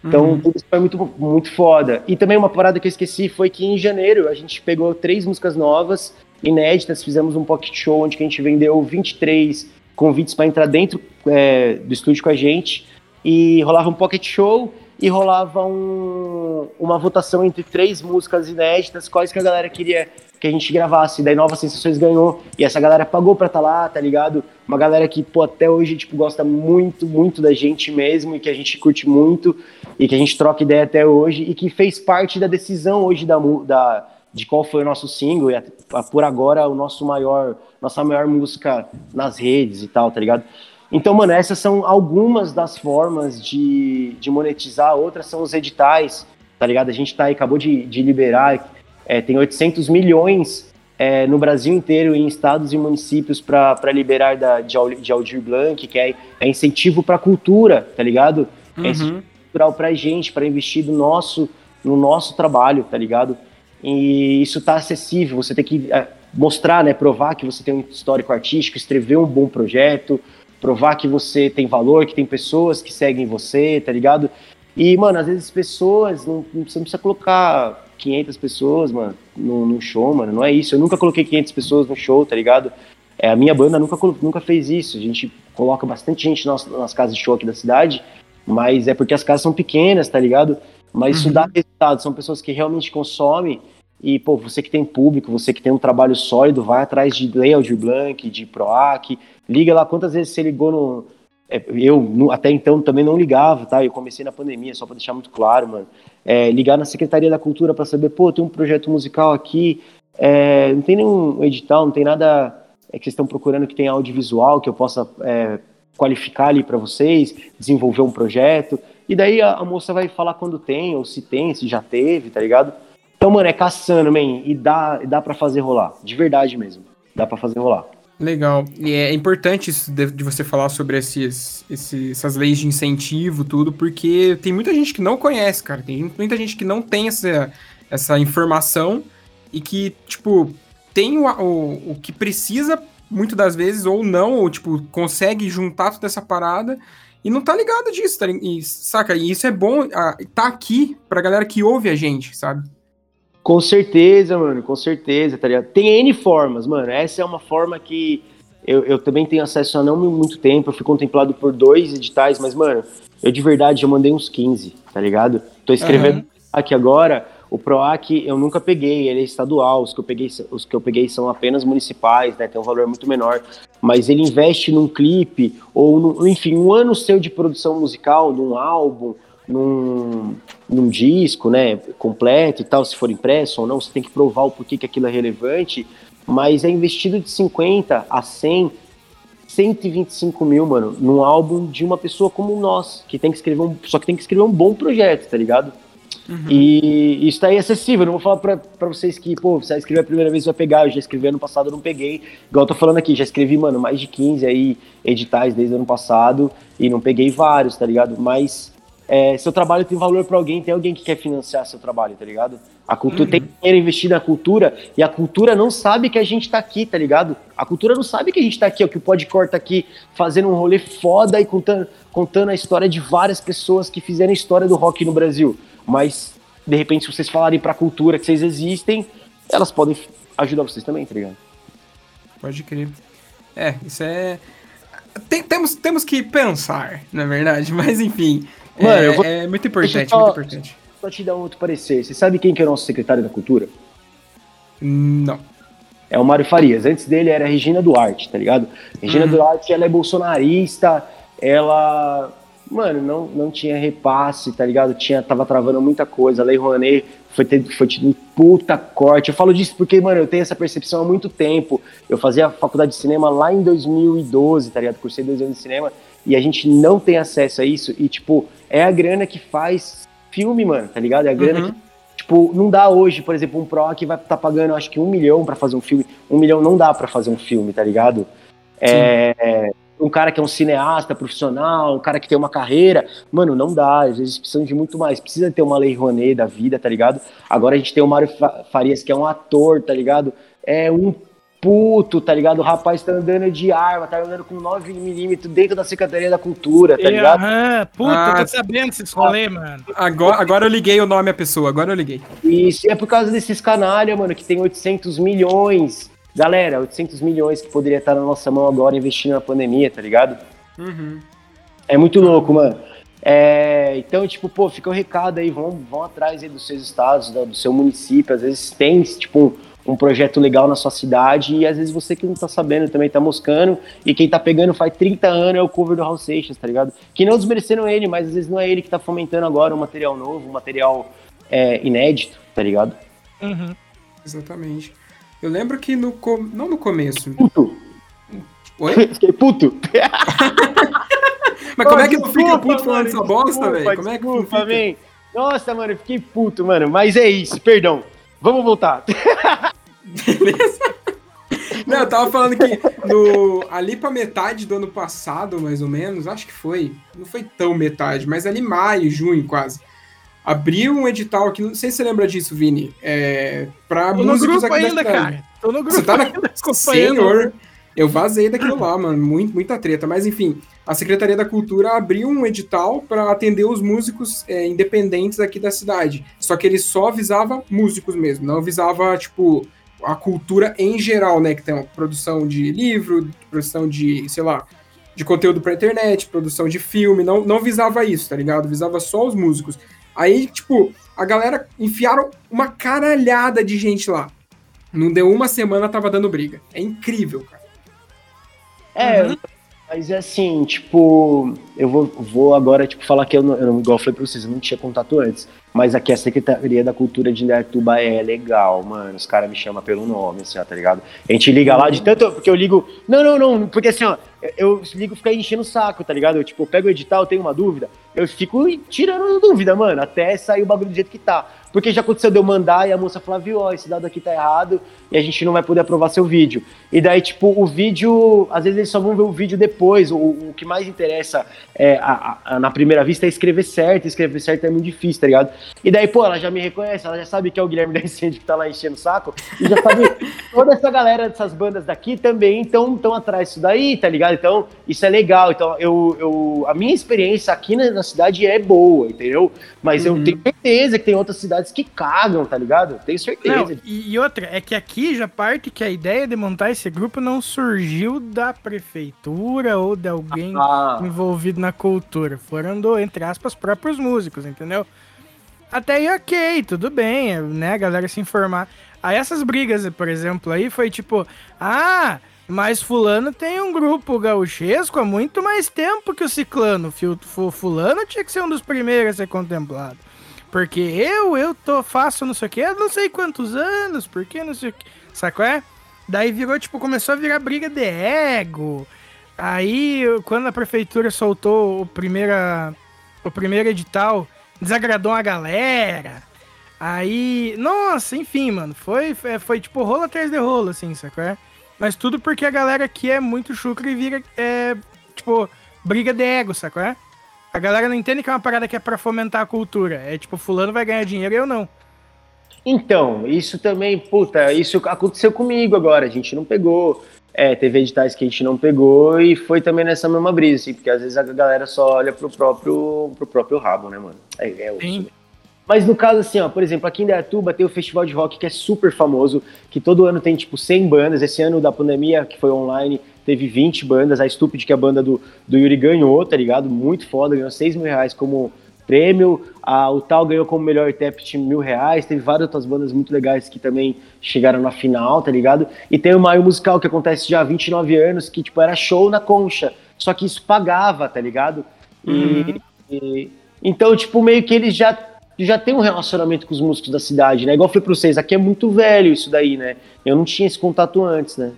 Então, tudo isso foi muito, muito foda. E também uma parada que eu esqueci foi que em janeiro a gente pegou três músicas novas, inéditas, fizemos um pocket show onde a gente vendeu 23 convites para entrar dentro é, do estúdio com a gente. E rolava um pocket show e rolava um- uma votação entre três músicas inéditas, quais que a galera queria que a gente gravasse. Daí Novas Sensações ganhou. E essa galera pagou pra estar lá, tá ligado? Uma galera que, pô, até hoje, tipo, gosta muito, muito da gente mesmo e que a gente curte muito e que a gente troca ideia até hoje e que fez parte da decisão hoje da, da de qual foi o nosso single e a- a- por agora o nosso maior, nossa maior música nas redes e tal, tá ligado? Então, mano, essas são algumas das formas de, de monetizar, outras são os editais, tá ligado? A gente tá aí, acabou de, de liberar, é, tem 800 milhões é, no Brasil inteiro, em estados e municípios, para liberar da, de, de Aldir Blanc, que é, é incentivo para cultura, tá ligado? É cultural pra gente, para investir no nosso, no nosso trabalho, tá ligado? E isso tá acessível, você tem que é, mostrar, né, provar que você tem um histórico artístico, escrever um bom projeto, provar que você tem valor, que tem pessoas que seguem você, tá ligado? E, mano, às vezes pessoas, não, você não precisa colocar 500 pessoas, mano, no, no show, mano, não é isso. Eu nunca coloquei 500 pessoas no show, tá ligado? É, a minha banda nunca, nunca fez isso. A gente coloca bastante gente nas, nas casas de show aqui da cidade, mas é porque as casas são pequenas, tá ligado? Mas isso dá resultado, são pessoas que realmente consomem. E, pô, você que tem público, você que tem um trabalho sólido, vai atrás de Layout Blank, de Proac, liga lá quantas vezes você ligou no. é, eu no- até então também não ligava, tá? Eu comecei na pandemia, só pra deixar muito claro, mano. É, ligar na Secretaria da Cultura pra saber, pô, tem um projeto musical aqui, é, não tem nenhum edital, não tem nada é, que vocês estão procurando que tenha audiovisual, que eu possa é, qualificar ali pra vocês, desenvolver um projeto. E daí a, a moça vai falar quando tem, ou se tem, se já teve, tá ligado? Então, mano, é caçando, man, e dá, dá pra fazer rolar. De verdade mesmo. Dá pra fazer rolar. Legal. E é importante isso de, de você falar sobre esses, esses- essas leis de incentivo, tudo, porque tem muita gente que não conhece, cara. Tem muita gente que não tem essa, essa informação e que, tipo, tem o, o, o que precisa muitas das vezes, ou não, ou, tipo, consegue juntar toda essa parada e não tá ligado disso, tá, e, saca? E isso é bom ah, tá aqui pra galera que ouve a gente, sabe? Com certeza, mano, com certeza, tá ligado? Tem N formas, mano. Essa é uma forma que eu, eu também tenho acesso há não muito tempo. Eu fui contemplado por dois editais, mas, mano, eu de verdade já mandei uns 15, tá ligado? Tô escrevendo aqui agora. O PROAC eu nunca peguei, ele é estadual. Os que eu peguei, os que eu peguei são apenas municipais, né? Tem um valor muito menor. Mas ele investe num clipe, ou num- enfim, um ano seu de produção musical, num álbum, num, num disco, né, completo e tal, se for impresso ou não, você tem que provar o porquê que aquilo é relevante, mas é investido de 50 a 100, 125 mil, mano, num álbum de uma pessoa como nós, que tem que escrever um, só que tem que escrever um bom projeto, tá ligado? E isso aí acessível, eu não vou falar pra, pra vocês que, pô, você vai escrever a primeira vez, vai pegar, eu já escrevi ano passado, eu não peguei, igual eu tô falando aqui, já escrevi, mano, mais de 15 aí editais desde o ano passado, e não peguei vários, tá ligado? Mas é, seu trabalho tem valor pra alguém, tem alguém que quer financiar seu trabalho, tá ligado? A cultura tem dinheiro investido na cultura e a cultura não sabe que a gente tá aqui, tá ligado? A cultura não sabe que a gente tá aqui, ó, que o Podcore tá aqui fazendo um rolê foda e contando, contando a história de várias pessoas que fizeram a história do rock no Brasil. Mas, de repente, se vocês falarem pra cultura que vocês existem, elas podem ajudar vocês também, tá ligado? Pode crer. É, isso é. Tem- temos, temos que pensar, na verdade, [LAUGHS] mas enfim. Mano, é, vou- é muito importante, só- muito importante. Só te dar um outro parecer. Você sabe quem que é o nosso secretário da cultura? Não. É o Mário Farias. Antes dele era a Regina Duarte, tá ligado? Regina Duarte, ela é bolsonarista, ela, mano, não, não tinha repasse, tá ligado? Tinha, tava travando muita coisa. A Lei Rouanet foi, ter, foi tido um puta corte. Eu falo disso porque, mano, eu tenho essa percepção há muito tempo. Eu fazia faculdade de cinema lá em 2012, tá ligado? Cursei dois anos de cinema e a gente não tem acesso a isso. E, tipo, é a grana que faz filme, mano, tá ligado? É a grana Uhum. que Tipo, não dá hoje, por exemplo, um pro que vai estar pagando acho que um milhão pra fazer um filme. Um milhão não dá pra fazer um filme, tá ligado? É, é, um cara que é um cineasta profissional, um cara que tem uma carreira, mano, não dá. Às vezes precisam de muito mais. Precisa ter uma lei Rouanet da vida, tá ligado? Agora a gente tem o Mário Fa- Farias, que é um ator, tá ligado? É um puto, tá ligado? O rapaz tá andando de arma, tá andando com 9mm dentro da Secretaria da Cultura, tá E, ligado? Aham, puta, Ah, eu tô sabendo desses rolê, mano. Agora, agora eu liguei o nome à pessoa, agora eu liguei. Isso é por causa desses canalha, mano, que tem 800 milhões. Galera, 800 milhões que poderia estar na nossa mão agora investindo na pandemia, tá ligado? Uhum. É muito louco, mano. É, então, tipo, pô, fica o recado aí, vão, vão atrás aí dos seus estados, do seu município. Às vezes tem, tipo, um, um projeto legal na sua cidade e às vezes você que não tá sabendo também tá moscando. E quem tá pegando faz 30 anos é o cover do Raul Seixas, tá ligado? Que não desmerecendo ele, mas às vezes não é ele que tá fomentando agora um material novo, um material é, inédito, tá ligado? Uhum. Exatamente. Eu lembro que no. co- Não no começo. Puto! Oi? [LAUGHS] Fiquei puto! [LAUGHS] Mas como é que não fica puto falando mano, essa bosta, velho? Como é que não fica? man. Nossa, mano, eu fiquei puto, mano. Mas é isso, perdão. Vamos voltar. [LAUGHS] Não, eu tava falando que no, ali pra metade do ano passado, mais ou menos, acho que foi, não foi tão metade, mas ali maio, junho quase, abriu um edital que, não sei se você lembra disso, Vini, é, pra Tô no grupo aqui da ainda, cara. Tô no grupo Você tá na... ainda. Senhor, eu vazei daquilo lá, mano, muito, muita treta, mas enfim, a Secretaria da Cultura abriu um edital pra atender os músicos é, independentes aqui da cidade, só que ele só visava músicos mesmo, não visava, tipo, a cultura em geral, né? Que tem produção de livro, produção de, sei lá, de conteúdo pra internet, produção de filme, não, não visava isso, tá ligado? Visava só os músicos. Aí, tipo, a galera enfiaram uma caralhada de gente lá. Não deu uma semana, tava dando briga. É incrível, cara. É, mas é assim, tipo, eu vou, vou agora, tipo, falar que eu, não, eu não, igual eu falei pra vocês, eu não tinha contato antes. Mas aqui a Secretaria da Cultura de Indaiatuba é legal, mano. Os caras me chamam pelo nome, assim, ó, tá ligado? A gente liga lá de tanto. Porque eu ligo. Não, não, não. Porque assim, ó, eu, eu ligo ficar enchendo o saco, tá ligado? Eu, tipo, eu pego o edital, eu tenho uma dúvida, eu fico tirando dúvida, mano, até sair o bagulho do jeito que tá. Porque já aconteceu de eu mandar e a moça falar, viu, ó, esse dado aqui tá errado e a gente não vai poder aprovar seu vídeo. E daí, tipo, o vídeo, às vezes eles só vão ver o vídeo depois. O, o que mais interessa é, a- a- na primeira vista é escrever certo. Escrever certo é muito difícil, tá ligado? E daí, pô, ela já me reconhece, ela já sabe que é o Guilherme da Incêndio que tá lá enchendo o saco. E já sabe, toda essa galera dessas bandas daqui também estão tão atrás disso daí, tá ligado? Então, isso é legal. Então, eu, eu, a minha experiência aqui na, na cidade é boa, entendeu? Mas eu tenho certeza que tem outras cidades cidades que cagam, tá ligado? Tenho certeza. Não, e, outra, é que aqui já parte que a ideia de montar esse grupo não surgiu da prefeitura ou de alguém Ah. envolvido na cultura. Foram do, entre aspas, próprios músicos, entendeu? Até aí, ok, tudo bem, né? A galera se informar. Aí essas brigas, por exemplo, aí foi tipo, ah, mas fulano tem um grupo gauchesco há muito mais tempo que o ciclano. Fulano tinha que ser um dos primeiros a ser contemplado. Porque eu, eu tô, faço não sei o que, não sei quantos anos, porque não sei o que. Sacou é? Daí virou, tipo, começou a virar briga de ego. Aí, quando a prefeitura soltou o, primeira, o primeiro edital, desagradou a galera. Aí, nossa, enfim, mano, foi, foi, foi tipo rolo atrás de rolo, assim, sacou? é? Mas tudo porque a galera aqui é muito chucra e vira, é, tipo, briga de ego, sacou? é? A galera não entende que é uma parada que é pra fomentar a cultura. É tipo, fulano vai ganhar dinheiro e eu não. Então, isso também, puta, isso aconteceu comigo agora. A gente não pegou. É, teve editais que a gente não pegou e foi também nessa mesma brisa, assim, porque às vezes a galera só olha pro próprio, pro próprio rabo, né, mano? É, é Sim. né? Mas no caso, assim, ó, por exemplo, aqui em Dayatuba tem o Festival de Rock que é super famoso, que todo ano tem, tipo, 100 bandas. Esse ano da pandemia, que foi online, teve 20 bandas. A Stupid, que é a banda do, do Yuri, ganhou, tá ligado? Muito foda, ganhou 6 mil reais como prêmio. A, o Tal ganhou como melhor intérprete mil reais. Teve várias outras bandas muito legais que também chegaram na final, tá ligado? E tem o Maio Musical, que acontece já há 29 anos, que, tipo, era show na concha. Só que isso pagava, tá ligado? E, e- então, tipo, meio que eles já, já têm um relacionamento com os músicos da cidade, né? Igual eu falei pra vocês, aqui é muito velho isso daí, né? Eu não tinha esse contato antes, né?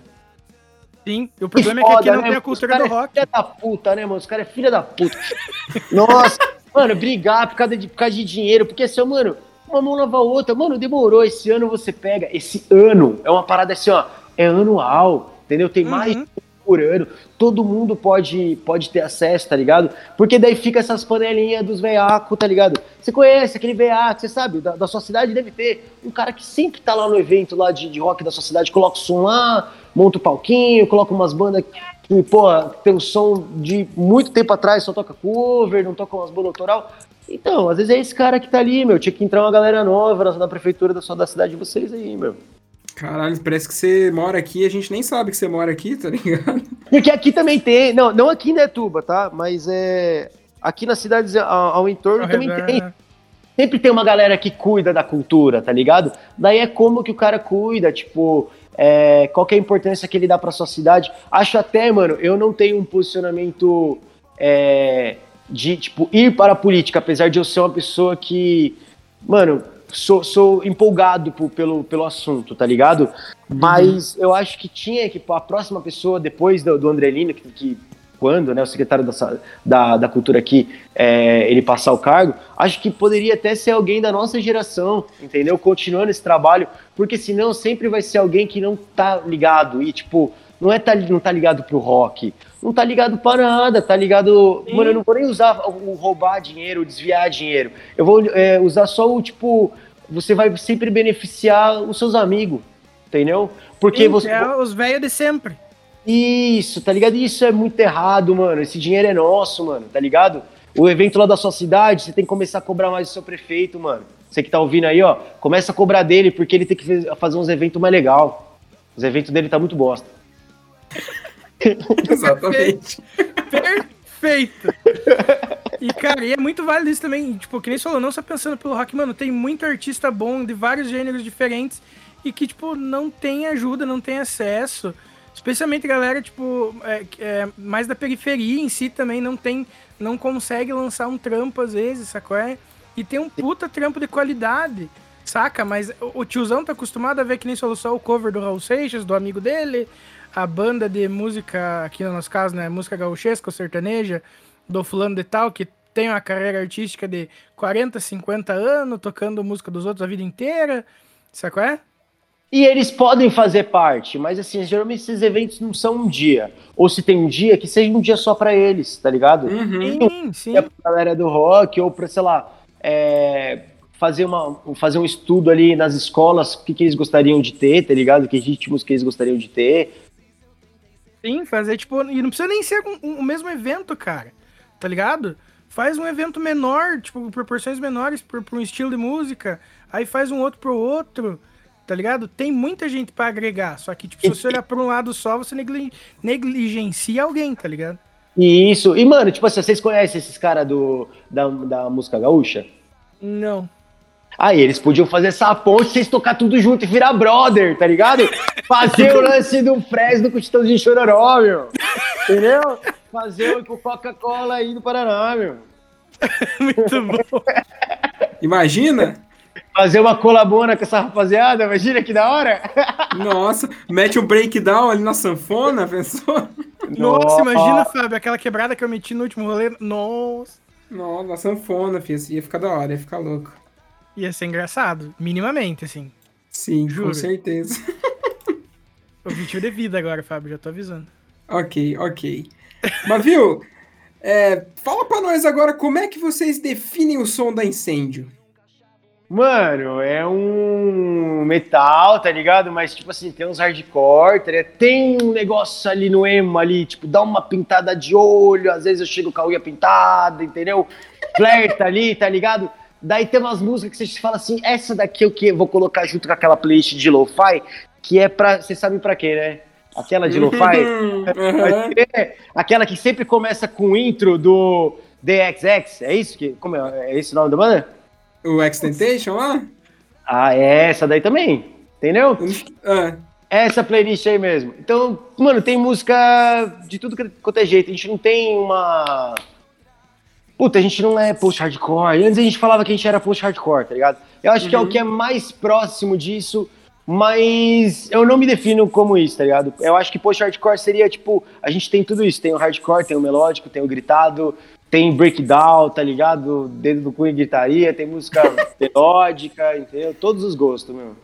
Sim, e o problema é que aqui Foda, não né? tem a cultura do é rock. Filha da puta, né, mano? Os caras é filha da puta. [LAUGHS] Nossa, mano, brigar por causa, de, por causa de dinheiro, porque assim, mano, uma mão lava a outra. Mano, demorou. Esse ano você pega. Esse ano é uma parada assim, ó, é anual, entendeu? Tem mais Uhum. por ano. Todo mundo pode, pode ter acesso, tá ligado? Porque daí fica essas panelinhas dos veiacos, tá ligado? Você conhece aquele veiaco, você sabe, da, da sua cidade deve ter um cara que sempre tá lá no evento lá de, de rock da sua cidade, coloca o som lá, monta o palquinho, coloca umas bandas que, pô, tem um som de muito tempo atrás, só toca cover, não toca umas bandas autoral. Então, às vezes é esse cara que tá ali, meu. Tinha que entrar uma galera nova na, na prefeitura da, sua, da cidade de vocês aí, meu. Caralho, parece que você mora aqui e a gente nem sabe que você mora aqui, tá ligado? [LAUGHS] Porque aqui também tem, não, não aqui em Netuba, tá? Mas é. Aqui nas cidades ao, ao entorno Ao também redor, tem. né? Sempre tem uma galera que cuida da cultura, tá ligado? Daí é como que o cara cuida, tipo, é, qual que é a importância que ele dá pra sua cidade. Acho até, mano, eu não tenho um posicionamento é, de, tipo, ir para a política, apesar de eu ser uma pessoa que, mano, sou, sou empolgado po- pelo, pelo assunto, tá ligado? Mas eu acho que tinha que, a próxima pessoa, depois do, do Andrelino, que, que quando né, o secretário da, da, da cultura aqui, é, ele passar o cargo, acho que poderia até ser alguém da nossa geração, entendeu? Continuando esse trabalho, porque senão sempre vai ser alguém que não tá ligado e, tipo, não é tá, não tá ligado pro rock, não tá ligado para nada, tá ligado... Sim. Mano, eu não vou nem usar o roubar dinheiro, desviar dinheiro, eu vou é, usar só o, tipo, você vai sempre beneficiar os seus amigos, entendeu? Porque Sim, você... é os velhos de sempre. Isso, tá ligado? Isso é muito errado, mano. Esse dinheiro é nosso, mano, tá ligado? O evento lá da sua cidade, você tem que começar a cobrar mais do seu prefeito, mano. Você que tá ouvindo aí, ó, começa a cobrar dele, porque ele tem que fazer uns eventos mais legal. Os eventos dele tá muito bosta. Exatamente. Perfeito! E, cara, e é muito válido isso também. Tipo, que nem você falou, não só pensando pelo rock, mano, tem muito artista bom de vários gêneros diferentes e que, tipo, não tem ajuda, não tem acesso. Especialmente galera, tipo, é, é, mais da periferia em si também não tem, não consegue lançar um trampo às vezes, sacou? É? E tem um puta trampo de qualidade, saca? Mas o, o tiozão tá acostumado a ver que nem só o cover do Raul Seixas, do amigo dele, a banda de música, aqui no nosso caso, né, música gauchesca ou sertaneja, do fulano de tal, que tem uma carreira artística de 40, 50 anos, tocando música dos outros a vida inteira, sacou? É? E eles podem fazer parte, mas assim, geralmente esses eventos não são um dia. Ou se tem um dia, que seja um dia só pra eles, tá ligado? Uhum. Sim, sim. é pra galera do rock, ou pra, sei lá, é, fazer, uma, fazer um estudo ali nas escolas, o que, que eles gostariam de ter, tá ligado? Que ritmos que eles gostariam de ter. Sim, fazer tipo. E não precisa nem ser um- um- o mesmo evento, cara. Tá ligado? Faz um evento menor, tipo, proporções menores pra pra um estilo de música. aí faz um outro pro outro, tá ligado? Tem muita gente pra agregar, só que, tipo, se você olhar pra um lado só, você negli- negligencia alguém, tá ligado? Isso. E, mano, tipo assim, vocês conhecem esses caras do, da, da música gaúcha? Não. Aí eles podiam fazer essa ponte, vocês tocar tudo junto e virar brother, tá ligado? Fazer o [LAUGHS] lance do Fresno com o Titãozinho Chororó, meu. Entendeu? Fazer o Coca-Cola aí do Paraná, meu. [LAUGHS] Muito bom. Imagina? Fazer uma colabona com essa rapaziada, imagina que da hora. [LAUGHS] Nossa, mete um breakdown ali na sanfona, pensou? Nossa, imagina, Fábio, aquela quebrada que eu meti no último rolê. Nossa. Nossa, na sanfona, filho. Ia ficar da hora, ia ficar louco. Ia ser engraçado, minimamente, assim. Sim, Juro. com certeza. [LAUGHS] Objetivo de vida agora, Fábio, já tô avisando. ok, ok. Mas viu, é, fala pra nós agora como é que vocês definem o som da incêndio. Mano, é um metal, tá ligado? Mas, tipo assim, tem uns hardcore, tá? Tem um negócio ali no emo ali, tipo, dá uma pintada de olho, às vezes eu chego com a unha pintada, entendeu? Flerta ali, tá ligado? Daí tem umas músicas que você fala assim, essa daqui eu que vou colocar junto com aquela playlist de lo-fi, que é pra, vocês sabem pra quê, né? Aquela de lo-fi, Hum, é, aquela que sempre começa com o intro do DXX, é isso? Que, como é, é esse o nome da banda? O Extentation lá? Ah, é essa daí também, entendeu? Ah, Essa playlist aí mesmo. Então, mano, tem música de tudo que- quanto é jeito. A gente não tem uma. Puta, a gente não é post-hardcore. Antes a gente falava que a gente era post-hardcore, tá ligado? Eu acho que é o que é mais próximo disso, mas eu não me defino como isso, tá ligado? Eu acho que post-hardcore seria tipo: a gente tem tudo isso. Tem o hardcore, tem o melódico, tem o gritado, tem breakdown, tá ligado? Dedo do cu e gritaria, tem música [LAUGHS] melódica, entendeu? Todos os gostos, meu.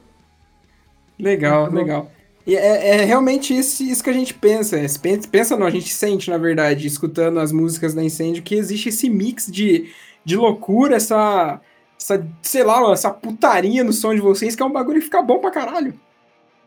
legal, legal. E é, é realmente isso, isso que a gente pensa. é, Pensa, pensa não, a gente sente, na verdade, escutando as músicas da Incêndio, que existe esse mix de, de loucura, essa, essa, sei lá, essa putaria no som de vocês, que é um bagulho que fica bom pra caralho.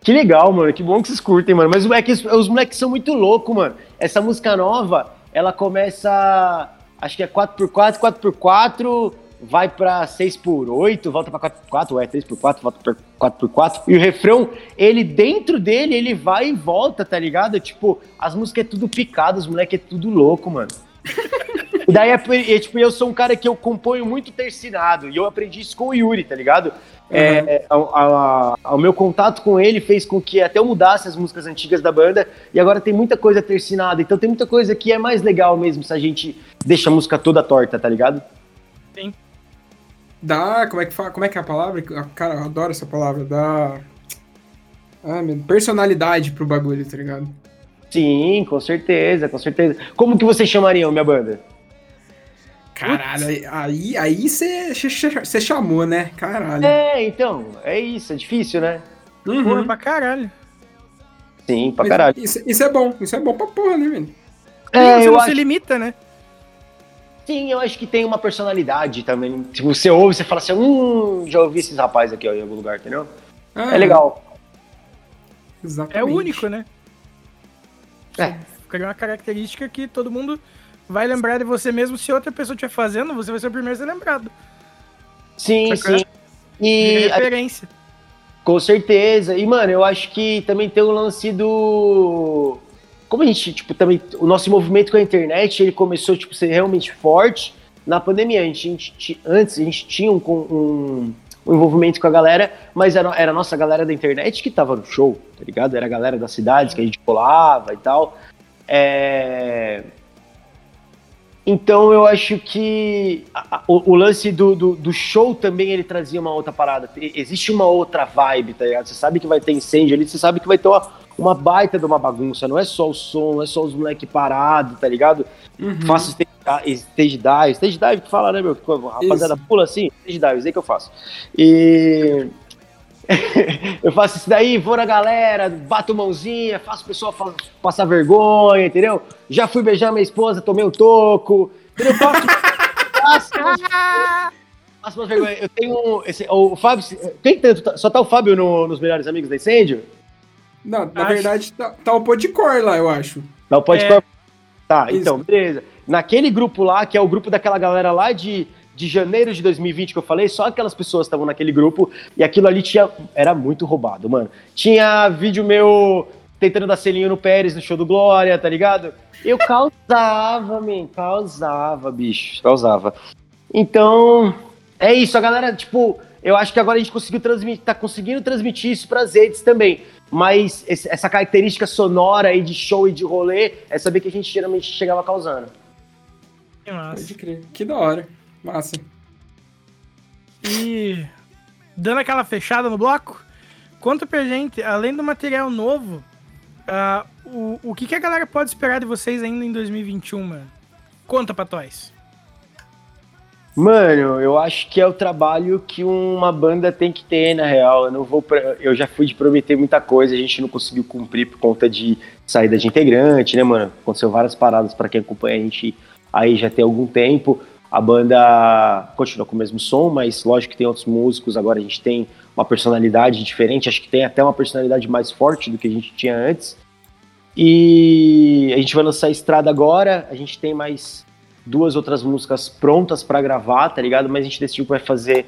Que legal, mano. Que bom que vocês curtem, mano. Mas é que os, os moleques são muito loucos, mano. Essa música nova, ela começa. Acho que é 4x4, 4x4, vai pra 6x8, volta pra 4x4, ou é 3x4, volta pra 4x4. E o refrão, ele dentro dele, ele vai e volta, tá ligado? Tipo, as músicas é tudo picado, os moleques é tudo louco, mano. [LAUGHS] E daí, é, é, tipo, eu sou um cara que eu componho muito tercinado, e eu aprendi isso com o Yuri, tá ligado? É, a- a- a- o meu contato com ele fez com que até eu mudasse as músicas antigas da banda, e agora tem muita coisa tercinada, então tem muita coisa que é mais legal mesmo se a gente deixa a música toda torta, tá ligado? Dá, como é que fala, como é que é a palavra? Ah, Cara, eu adoro essa palavra, dá... Ah, meu, personalidade pro bagulho, tá ligado? Sim, com certeza, com certeza. Como que vocês chamariam minha banda? Caralho, aí aí você você chamou, né? Caralho. É, então, é isso, é difícil, né? Uhum. Porra, pra caralho. Sim, pra Mas caralho. Isso, isso é bom, isso é bom pra porra, né, velho? É, você eu não acho se limita, né? Sim, eu acho que tem uma personalidade também. Tipo, você ouve, você fala assim, hum, já ouvi esses rapazes aqui ó, em algum lugar, entendeu? Ah, É legal. Exatamente. É único, né? É. Ficaria uma característica que todo mundo vai lembrar de você mesmo. Se outra pessoa estiver fazendo, você vai ser o primeiro a ser lembrado. Sim, Sacou? sim. E referência. com certeza. E, mano, eu acho que também tem o lance do. Como a gente, tipo, também. O nosso movimento com a internet, ele começou, tipo, a ser realmente forte na pandemia. A gente, a gente antes, a gente tinha um, um, um envolvimento com a galera, mas era, era a nossa galera da internet que tava no show, tá ligado? Era a galera das cidades que a gente colava e tal. É... Então eu acho que a- o, o lance do, do, do show também ele trazia uma outra parada. Existe uma outra vibe, tá ligado? Você sabe que vai ter incêndio ali, você sabe que vai ter uma, uma baita de uma bagunça. Não é só o som, não é só os moleque parados, tá ligado? Uhum. Faço stage, stage dive. Stage dive que fala, né, meu? Rapaziada, pula assim, stage dive, isso aí que eu faço. E. [LAUGHS] eu faço isso daí, vou na galera, bato mãozinha, faço o pessoal fa- passar vergonha, entendeu? Já fui beijar minha esposa, tomei um toco, entendeu? Faço, faço, [LAUGHS] faço, faço umas vergonhas. Eu tenho. um- Esse, o Fábio. Quem tanto, só tá o Fábio no- nos melhores amigos da incêndio? Não, na Acho- verdade, tá, tá o cor lá, eu acho. Não, pode É. cor- Tá, Isso. então, beleza. Naquele grupo lá, que é o grupo daquela galera lá de, de janeiro de 2020 que eu falei, só aquelas pessoas estavam naquele grupo e aquilo ali tinha era muito roubado, mano. Tinha vídeo meu tentando dar selinho no Pérez no show do Glória, tá ligado? Eu causava, man, causava, bicho, causava. Então, é isso, a galera, tipo, eu acho que agora a gente conseguiu transmitir, tá conseguindo transmitir isso pras redes também. Mas esse- essa característica sonora aí de show e de rolê é saber que a gente geralmente chegava causando. Que massa. Pode crer. Que da hora. Massa. E dando aquela fechada no bloco, conta pra gente, além do material novo, ah, o, o que, que a galera pode esperar de vocês ainda em 2021, mano? Conta pra nós. Mano, eu acho que é o trabalho que uma banda tem que ter, na real. Eu não vou pra- eu já fui de prometer muita coisa, a gente não conseguiu cumprir por conta de saída de integrante, né, mano? Aconteceu várias paradas pra quem acompanha a gente aí já tem algum tempo. A banda continua com o mesmo som, mas lógico que tem outros músicos. Agora a gente tem uma personalidade diferente, acho que tem até uma personalidade mais forte do que a gente tinha antes. E a gente vai lançar a Estrada agora, a gente tem mais duas outras músicas prontas pra gravar, tá ligado? Mas a gente decidiu que vai fazer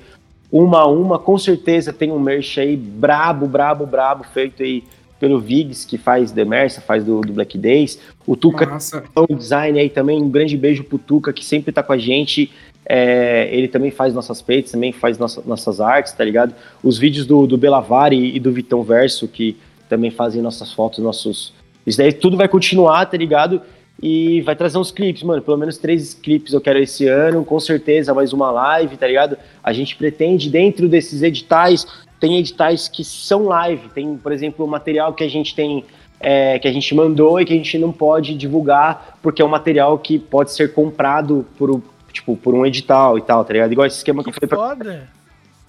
uma a uma. Com certeza tem um merch aí brabo, brabo, brabo, feito aí pelo Viggs, que faz The Mersa, faz do, do Black Days. O Tuca Massa. o design aí também, um grande beijo pro Tuca, que sempre tá com a gente. É, ele também faz nossas peitos, também faz nossa- nossas artes, tá ligado? Os vídeos do, do Belavari e do Vitão Verso, que também fazem nossas fotos, nossos. Isso daí tudo vai continuar, tá ligado? E vai trazer uns clipes, mano. Pelo menos três clipes eu quero esse ano, com certeza mais uma live, tá ligado? A gente pretende, dentro desses editais, tem editais que são live. Tem, por exemplo, o material que a gente tem é, que a gente mandou e que a gente não pode divulgar porque é um material que pode ser comprado por, tipo, por um edital e tal, tá ligado? Igual esse esquema que, eu Que falei pra... foda.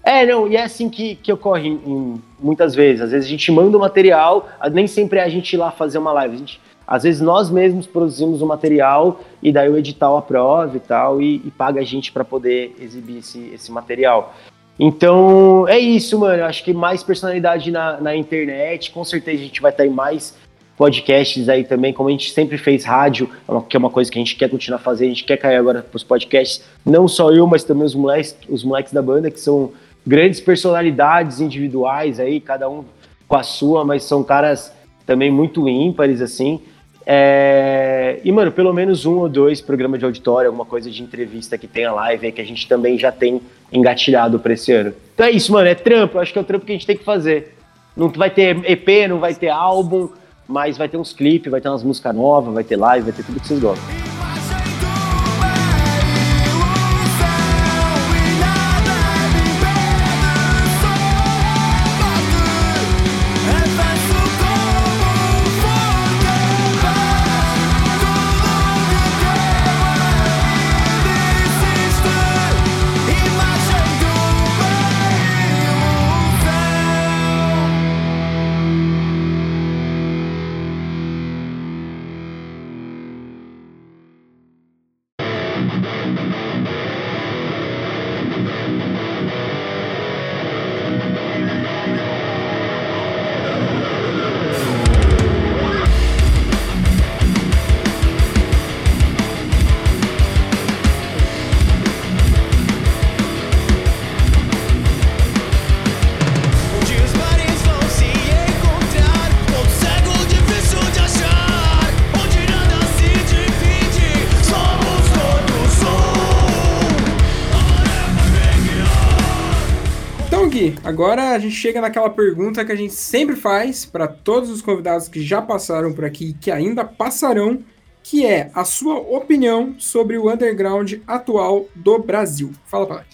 É, não, e é assim que, que ocorre em- em- muitas vezes. Às vezes a gente manda o material, nem sempre é a gente ir lá fazer uma live. Gente, às vezes nós mesmos produzimos o material e daí o edital aprova e tal e, e paga a gente para poder exibir esse, esse material. Então, é isso, mano. Acho que mais personalidade na, na internet. Com certeza a gente vai em mais podcasts aí também, como a gente sempre fez rádio, que é uma coisa que a gente quer continuar fazendo, a gente quer cair agora pros podcasts. Não só eu, mas também os moleques, os moleques da banda, que são grandes personalidades individuais aí, cada um com a sua, mas são caras também muito ímpares, assim. É, E, mano, pelo menos um ou dois programas de auditório, alguma coisa de entrevista que tenha live aí, que a gente também já tem engatilhado pra esse ano. Então é isso, mano, é trampo, acho que é o trampo que a gente tem que fazer. Não vai ter EP, não vai ter álbum, mas vai ter uns clipes, vai ter umas músicas novas, vai ter live, vai ter tudo que vocês gostam. Agora a gente chega naquela pergunta que a gente sempre faz para todos os convidados que já passaram por aqui e que ainda passarão, que é a sua opinião sobre o underground atual do Brasil. Fala nós.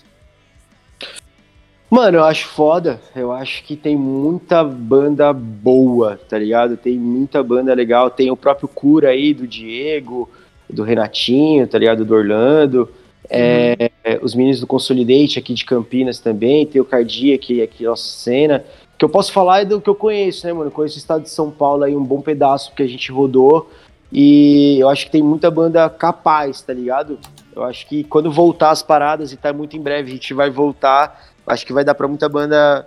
Mano, eu acho foda. Eu acho que tem muita banda boa, tá ligado? Tem muita banda legal. Tem o próprio Cura aí, do Diego, do Renatinho, tá ligado? Do Orlando. É, é, os meninos do Consolidate aqui de Campinas também. Tem o Cardiac aqui, nossa cena. O que eu posso falar é do que eu conheço, né, mano? Eu conheço o estado de São Paulo aí um bom pedaço que a gente rodou. E eu acho que tem muita banda capaz, tá ligado? Eu acho que quando voltar as paradas, e tá muito em breve, a gente vai voltar acho que vai dar pra muita banda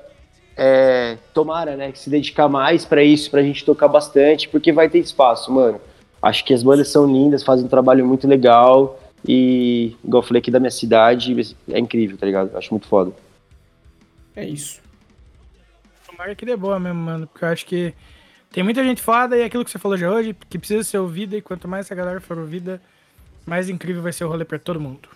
é, tomara, né, que se dedicar mais pra isso, pra gente tocar bastante, porque vai ter espaço, mano. Acho que as bandas são lindas, fazem um trabalho muito legal E, igual eu falei aqui da minha cidade, é incrível, tá ligado? Eu acho muito foda. É isso. Tomara que dê boa mesmo, mano. Porque eu acho que tem muita gente foda e aquilo que você falou já hoje, que precisa ser ouvida. E quanto mais essa galera for ouvida, mais incrível vai ser o rolê pra todo mundo.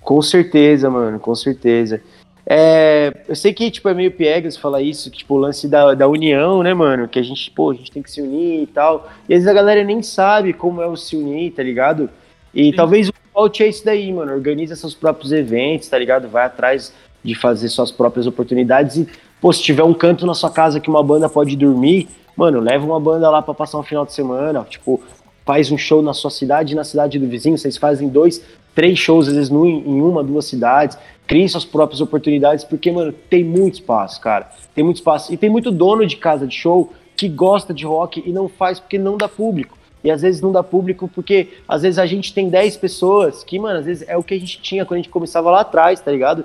Com certeza, mano, com certeza. É, eu sei que, tipo, é meio piegas falar isso, que, tipo, o lance da, da união, né, mano? Que a gente, pô, a gente tem que se unir e tal. E às vezes a galera nem sabe como é o se unir, tá ligado? E Sim. talvez o falte é isso daí, mano. Organiza seus próprios eventos, tá ligado? Vai atrás de fazer suas próprias oportunidades. E, pô, se tiver um canto na sua casa que uma banda pode dormir, mano, leva uma banda lá pra passar um final de semana. Tipo, faz um show na sua cidade e na cidade do vizinho. Vocês fazem dois, três shows, às vezes, num- em uma, duas cidades. Criem suas próprias oportunidades, porque, mano, tem muito espaço, cara. Tem muito espaço. E tem muito dono de casa de show que gosta de rock e não faz porque não dá público. E às vezes não dá público porque às vezes a gente tem 10 pessoas, que, mano, às vezes é o que a gente tinha quando a gente começava lá atrás, tá ligado?